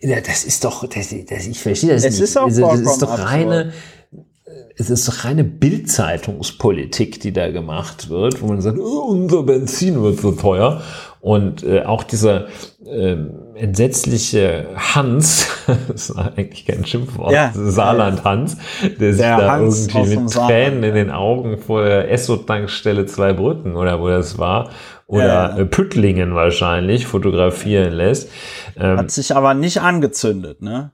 ja, das ist doch, das, das, ich verstehe das Es nicht. ist auch Also, das ist doch reine, es ist doch reine Bildzeitungspolitik, die da gemacht wird, wo man sagt, oh, unser Benzin wird so teuer. Und äh, auch dieser, ähm, entsetzliche Hans, das ist eigentlich kein Schimpfwort, ja, Saarland Hans, der sich da Hans irgendwie mit Tränen in den Augen vor der Esso-Tankstelle zwei Brücken oder wo das war, oder ja, ja. Püttlingen wahrscheinlich fotografieren lässt. Ähm, Hat sich aber nicht angezündet, ne?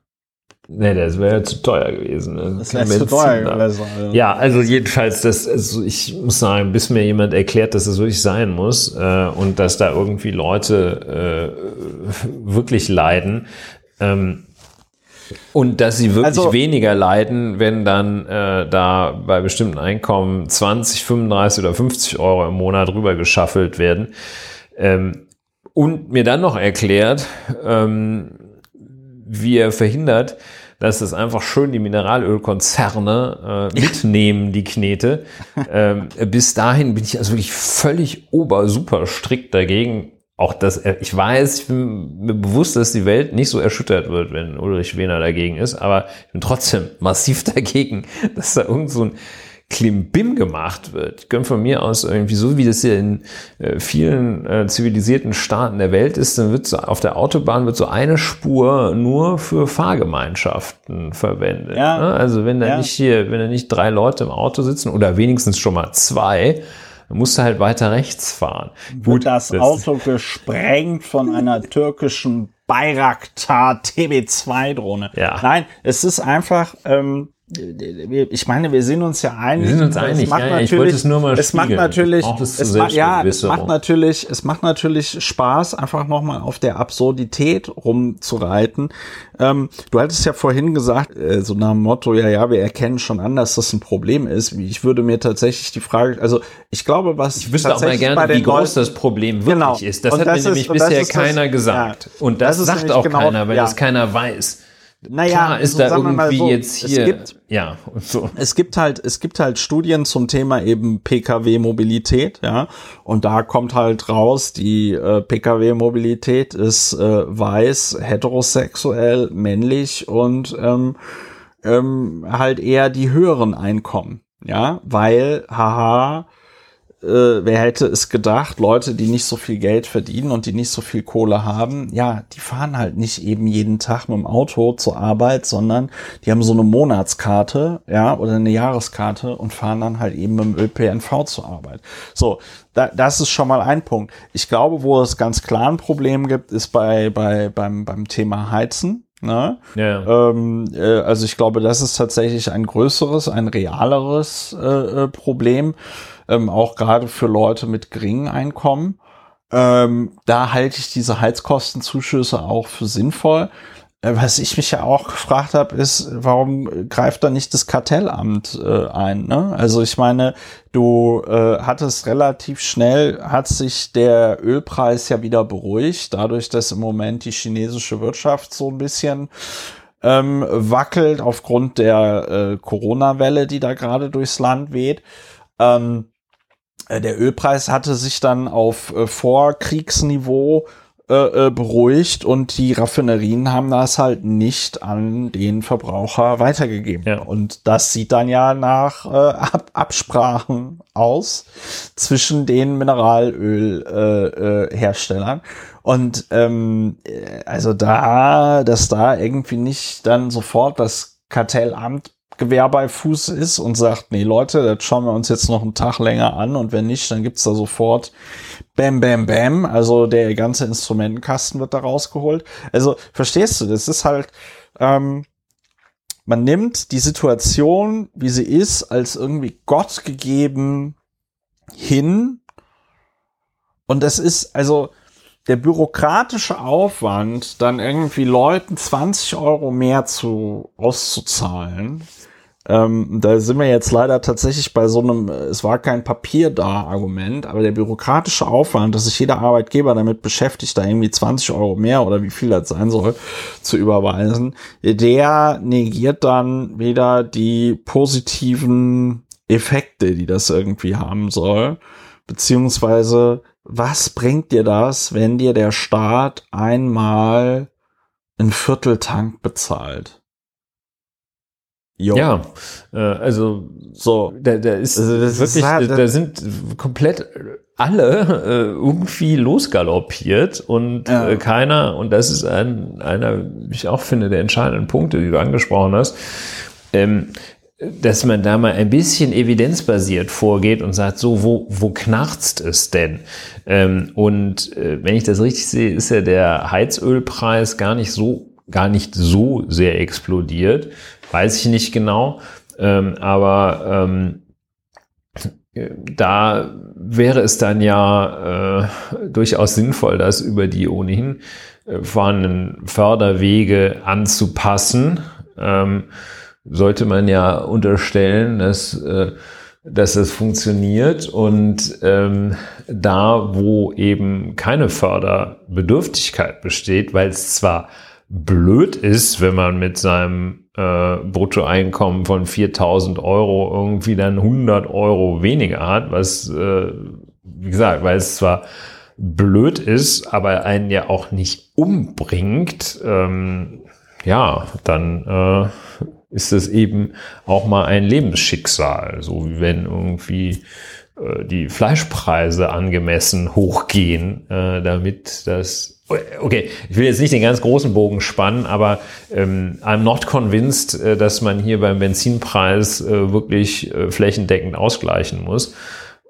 Nee, das wäre ja zu teuer gewesen. Ne? Das wäre zu teuer gewesen. Ja. ja, also jedenfalls, das, also ich muss sagen, bis mir jemand erklärt, dass es das wirklich sein muss äh, und dass da irgendwie Leute äh, wirklich leiden, ähm, und dass sie wirklich also, weniger leiden, wenn dann äh, da bei bestimmten Einkommen 20, 35 oder 50 Euro im Monat rüber geschaffelt werden. Ähm, und mir dann noch erklärt, ähm, wie er verhindert, dass es einfach schön die Mineralölkonzerne äh, mitnehmen, die Knete. Ähm, bis dahin bin ich also wirklich völlig ober super strikt dagegen. Auch das, ich weiß, ich bin mir bewusst, dass die Welt nicht so erschüttert wird, wenn Ulrich Wehner dagegen ist, aber ich bin trotzdem massiv dagegen, dass da irgend so ein Klimbim gemacht wird. Ich gönne von mir aus irgendwie so, wie das hier in äh, vielen äh, zivilisierten Staaten der Welt ist, dann wird so auf der Autobahn wird so eine Spur nur für Fahrgemeinschaften verwendet. Ja. Ne? Also wenn da ja. nicht hier, wenn da nicht drei Leute im Auto sitzen oder wenigstens schon mal zwei, dann musst du halt weiter rechts fahren. Wird Gut, das, das Auto gesprengt von einer türkischen Bayraktar TB2 Drohne. Ja. Nein, es ist einfach, ähm, ich meine, wir sind uns ja einig. Wir sind uns einig. Ja, ja, ich wollte es nur mal Es macht natürlich, es, ma ja, es macht natürlich, es macht natürlich Spaß, einfach nochmal auf der Absurdität rumzureiten. Ähm, du hattest ja vorhin gesagt, äh, so nach dem Motto, ja, ja, wir erkennen schon an, dass das ein Problem ist. Ich würde mir tatsächlich die Frage, also ich glaube, was ich wüsste auch mal gerne, wie groß das Problem wirklich genau. ist. Das und hat das mir nämlich bisher keiner das, gesagt. Ja, und das, das sagt auch genau, keiner, weil ja. das keiner weiß. Naja, Klar ist so, da irgendwie so, jetzt hier. Es gibt, ja, so. Es gibt halt, es gibt halt Studien zum Thema eben PKW-Mobilität, ja. Und da kommt halt raus, die äh, PKW-Mobilität ist äh, weiß, heterosexuell, männlich und ähm, ähm, halt eher die höheren Einkommen, ja, weil, haha, äh, wer hätte es gedacht, Leute, die nicht so viel Geld verdienen und die nicht so viel Kohle haben, ja, die fahren halt nicht eben jeden Tag mit dem Auto zur Arbeit, sondern die haben so eine Monatskarte, ja, oder eine Jahreskarte und fahren dann halt eben mit dem ÖPNV zur Arbeit. So, da, das ist schon mal ein Punkt. Ich glaube, wo es ganz klar ein Problem gibt, ist bei, bei, beim, beim Thema Heizen. Ne? Ja. Ähm, äh, also ich glaube, das ist tatsächlich ein größeres, ein realeres äh, äh Problem ähm, auch gerade für Leute mit geringen Einkommen. Ähm, da halte ich diese Heizkostenzuschüsse auch für sinnvoll. Äh, was ich mich ja auch gefragt habe, ist, warum greift da nicht das Kartellamt äh, ein? Ne? Also ich meine, du äh, hattest relativ schnell, hat sich der Ölpreis ja wieder beruhigt, dadurch, dass im Moment die chinesische Wirtschaft so ein bisschen ähm, wackelt aufgrund der äh, Corona-Welle, die da gerade durchs Land weht. Ähm, äh, der Ölpreis hatte sich dann auf äh, Vorkriegsniveau äh, äh, beruhigt und die Raffinerien haben das halt nicht an den Verbraucher weitergegeben. Ja. Und das sieht dann ja nach äh, Ab Absprachen aus zwischen den Mineralölherstellern. Äh, und ähm, also da, dass da irgendwie nicht dann sofort das Kartellamt Gewehr bei Fuß ist und sagt, nee Leute, das schauen wir uns jetzt noch einen Tag länger an und wenn nicht, dann gibt's da sofort Bam, Bam, Bam. Also der ganze Instrumentenkasten wird da rausgeholt. Also verstehst du, das ist halt, ähm, man nimmt die Situation, wie sie ist, als irgendwie Gott gegeben hin und das ist, also der bürokratische Aufwand, dann irgendwie Leuten 20 Euro mehr zu auszuzahlen, ähm, da sind wir jetzt leider tatsächlich bei so einem, es war kein Papier da Argument, aber der bürokratische Aufwand, dass sich jeder Arbeitgeber damit beschäftigt, da irgendwie 20 Euro mehr oder wie viel das sein soll, zu überweisen, der negiert dann wieder die positiven Effekte, die das irgendwie haben soll, beziehungsweise was bringt dir das, wenn dir der Staat einmal ein Vierteltank bezahlt? Jo. Ja, äh, also So. da, da ist Also das ist wirklich, hart, da, da- sind komplett alle äh, irgendwie losgaloppiert und Ja. äh, keiner, und das ist ein, einer, ich auch finde, der entscheidenden Punkte, die du angesprochen hast, ähm, dass man da mal ein bisschen evidenzbasiert vorgeht und sagt, so, wo, wo knarzt es denn? Ähm, und äh, wenn ich das richtig sehe, ist ja der Heizölpreis gar nicht so, gar nicht so sehr explodiert. Weiß ich nicht genau. Ähm, aber ähm, äh, da wäre es dann ja äh, durchaus sinnvoll, das über die ohnehin äh, vorhandenen Förderwege anzupassen. Ähm, sollte man ja unterstellen, dass, äh, dass es funktioniert und ähm, da, wo eben keine Förderbedürftigkeit besteht, weil es zwar blöd ist, wenn man mit seinem äh, Bruttoeinkommen von 4000 Euro irgendwie dann 100 Euro weniger hat, was, äh, wie gesagt, weil es zwar blöd ist, aber einen ja auch nicht umbringt, ähm, ja, dann äh, ist es eben auch mal ein Lebensschicksal, so wie wenn irgendwie äh, die Fleischpreise angemessen hochgehen, äh, damit das Okay, ich will jetzt nicht den ganz großen Bogen spannen, aber ähm, I'm not convinced, äh, dass man hier beim Benzinpreis äh, wirklich äh, flächendeckend ausgleichen muss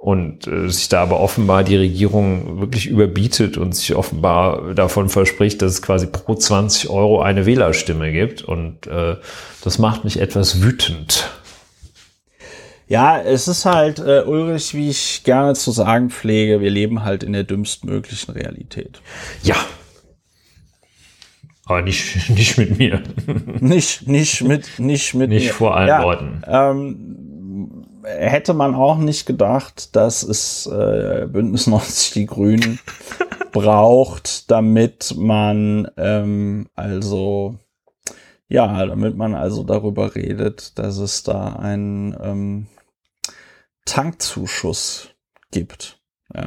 und äh, sich da aber offenbar die Regierung wirklich überbietet und sich offenbar davon verspricht, dass es quasi pro 20 Euro eine Wählerstimme gibt und äh, das macht mich etwas wütend. Ja, es ist halt, äh, Ulrich, wie ich gerne zu sagen pflege, wir leben halt in der dümmstmöglichen Realität. Ja. Aber nicht, nicht mit mir. Nicht, nicht mit, nicht mit Nicht mir. vor allen ja, Leuten. Ähm, hätte man auch nicht gedacht, dass es äh, Bündnis 90 die Grünen braucht, damit man ähm, also ja, damit man also darüber redet, dass es da einen ähm, Tankzuschuss gibt.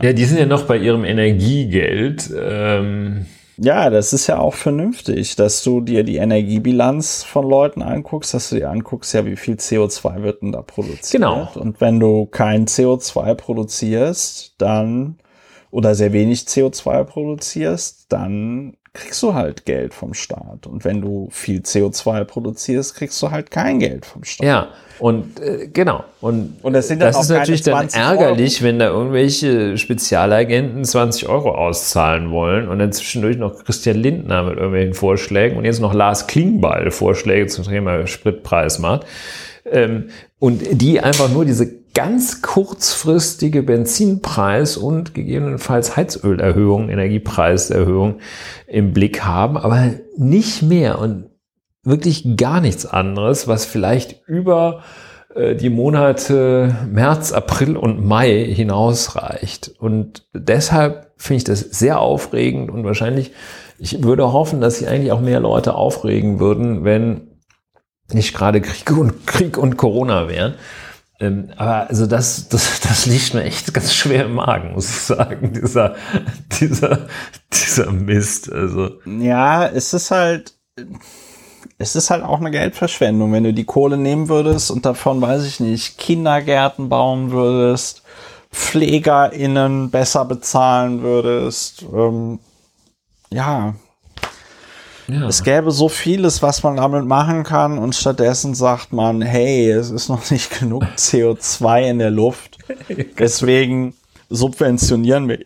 Ja, die sind ja noch bei ihrem Energiegeld. Ähm, Ja, das ist ja auch vernünftig, dass du dir die Energiebilanz von Leuten anguckst, dass du dir anguckst, ja, wie viel CO2 wird denn da produziert. Genau. Und wenn du kein CO2 produzierst, dann, oder sehr wenig CO2 produzierst, dann kriegst du halt Geld vom Staat. Und wenn du viel CO2 produzierst, kriegst du halt kein Geld vom Staat. ja, und äh, genau. Und, Und das sind dann das ist natürlich dann 20 ärgerlich, wenn da irgendwelche Spezialagenten 20 Euro auszahlen wollen und dann zwischendurch noch Christian Lindner mit irgendwelchen Vorschlägen und jetzt noch Lars Klingbeil Vorschläge zum Thema Spritpreis macht. Ähm, und die einfach nur diese ganz kurzfristige Benzinpreis und gegebenenfalls Heizölerhöhung, Energiepreiserhöhung im Blick haben, aber nicht mehr und wirklich gar nichts anderes, was vielleicht über äh, die Monate März, April und Mai hinausreicht. Und deshalb finde ich das sehr aufregend und wahrscheinlich, ich würde hoffen, dass sich eigentlich auch mehr Leute aufregen würden, wenn nicht gerade Krieg und Krieg und Corona wären. Ähm, aber also das, das, das liegt mir echt ganz schwer im Magen, muss ich sagen, dieser, dieser, dieser Mist. Also Ja, es ist halt, es ist halt auch eine Geldverschwendung, wenn du die Kohle nehmen würdest und davon, weiß ich nicht, Kindergärten bauen würdest, PflegerInnen besser bezahlen würdest. Ähm, ja, ja. es gäbe so vieles, was man damit machen kann und stattdessen sagt man, hey, es ist noch nicht genug CO2 in der Luft. Deswegen subventionieren wir,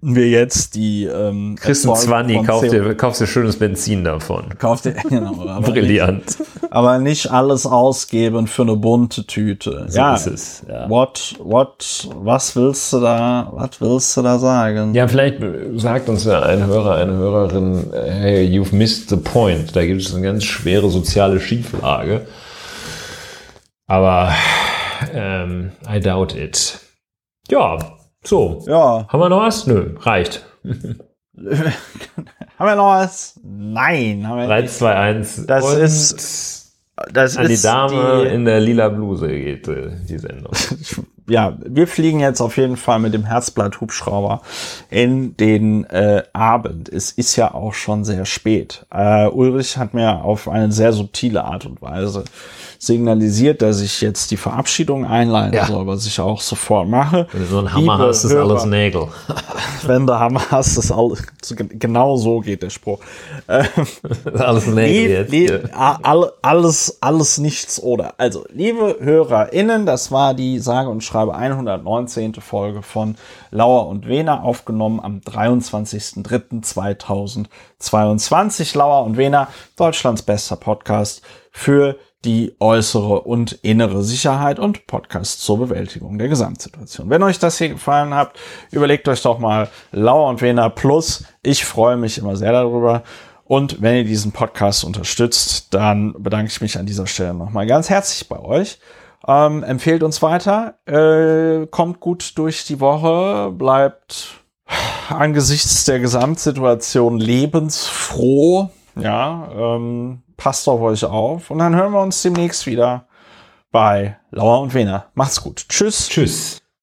wir jetzt die ähm, Christen Zwanni, von kauf CO2. dir, kaufst dir schönes Benzin davon. Kauft ihr, genau, aber, nicht, Brillant. aber nicht alles ausgeben für eine bunte Tüte. So ja, ist es. Ja. what, what, was willst du da, was willst du da sagen? ja, vielleicht sagt uns ja ein Hörer, eine Hörerin, hey, you've missed the point. Da gibt es eine ganz schwere soziale Schieflage. Aber ähm, I doubt it. Ja, so. Ja, Haben wir noch was? Nö, reicht. haben wir noch was? Nein, haben wir 3, nicht. 2, 1. Das und ist- Das an die ist Dame die, in der lila Bluse geht äh, die Sendung. ja, wir fliegen jetzt auf jeden Fall mit dem Herzblatt-Hubschrauber in den äh, Abend. Es ist ja auch schon sehr spät. Äh, Ulrich hat mir auf eine sehr subtile Art und Weise signalisiert, dass ich jetzt die Verabschiedung einleiten ja. soll, was ich auch sofort mache. Wenn du so ein Hammer Liebe hast, ist Hörer, alles Nägel. Wenn du Hammer hast, ist alles, genau so geht der Spruch. alles Nägel jetzt. Lieb, alles, alles nichts oder. Also, liebe HörerInnen, das war die sage und schreibe 119. Folge von Lauer und Wena aufgenommen am 23.03.2022. Lauer und Wena, Deutschlands bester Podcast für die äußere und innere Sicherheit und Podcast zur Bewältigung der Gesamtsituation. Wenn euch das hier gefallen hat, überlegt euch doch mal Lauer und Wena Plus. Ich freue mich immer sehr darüber. Und wenn ihr diesen Podcast unterstützt, dann bedanke ich mich an dieser Stelle nochmal ganz herzlich bei euch. Ähm, empfehlt uns weiter, äh, kommt gut durch die Woche, bleibt angesichts der Gesamtsituation lebensfroh. Ja, ähm, passt auf euch auf und dann hören wir uns demnächst wieder bei Lauer und Wiener. Macht's gut. Tschüss. Tschüss.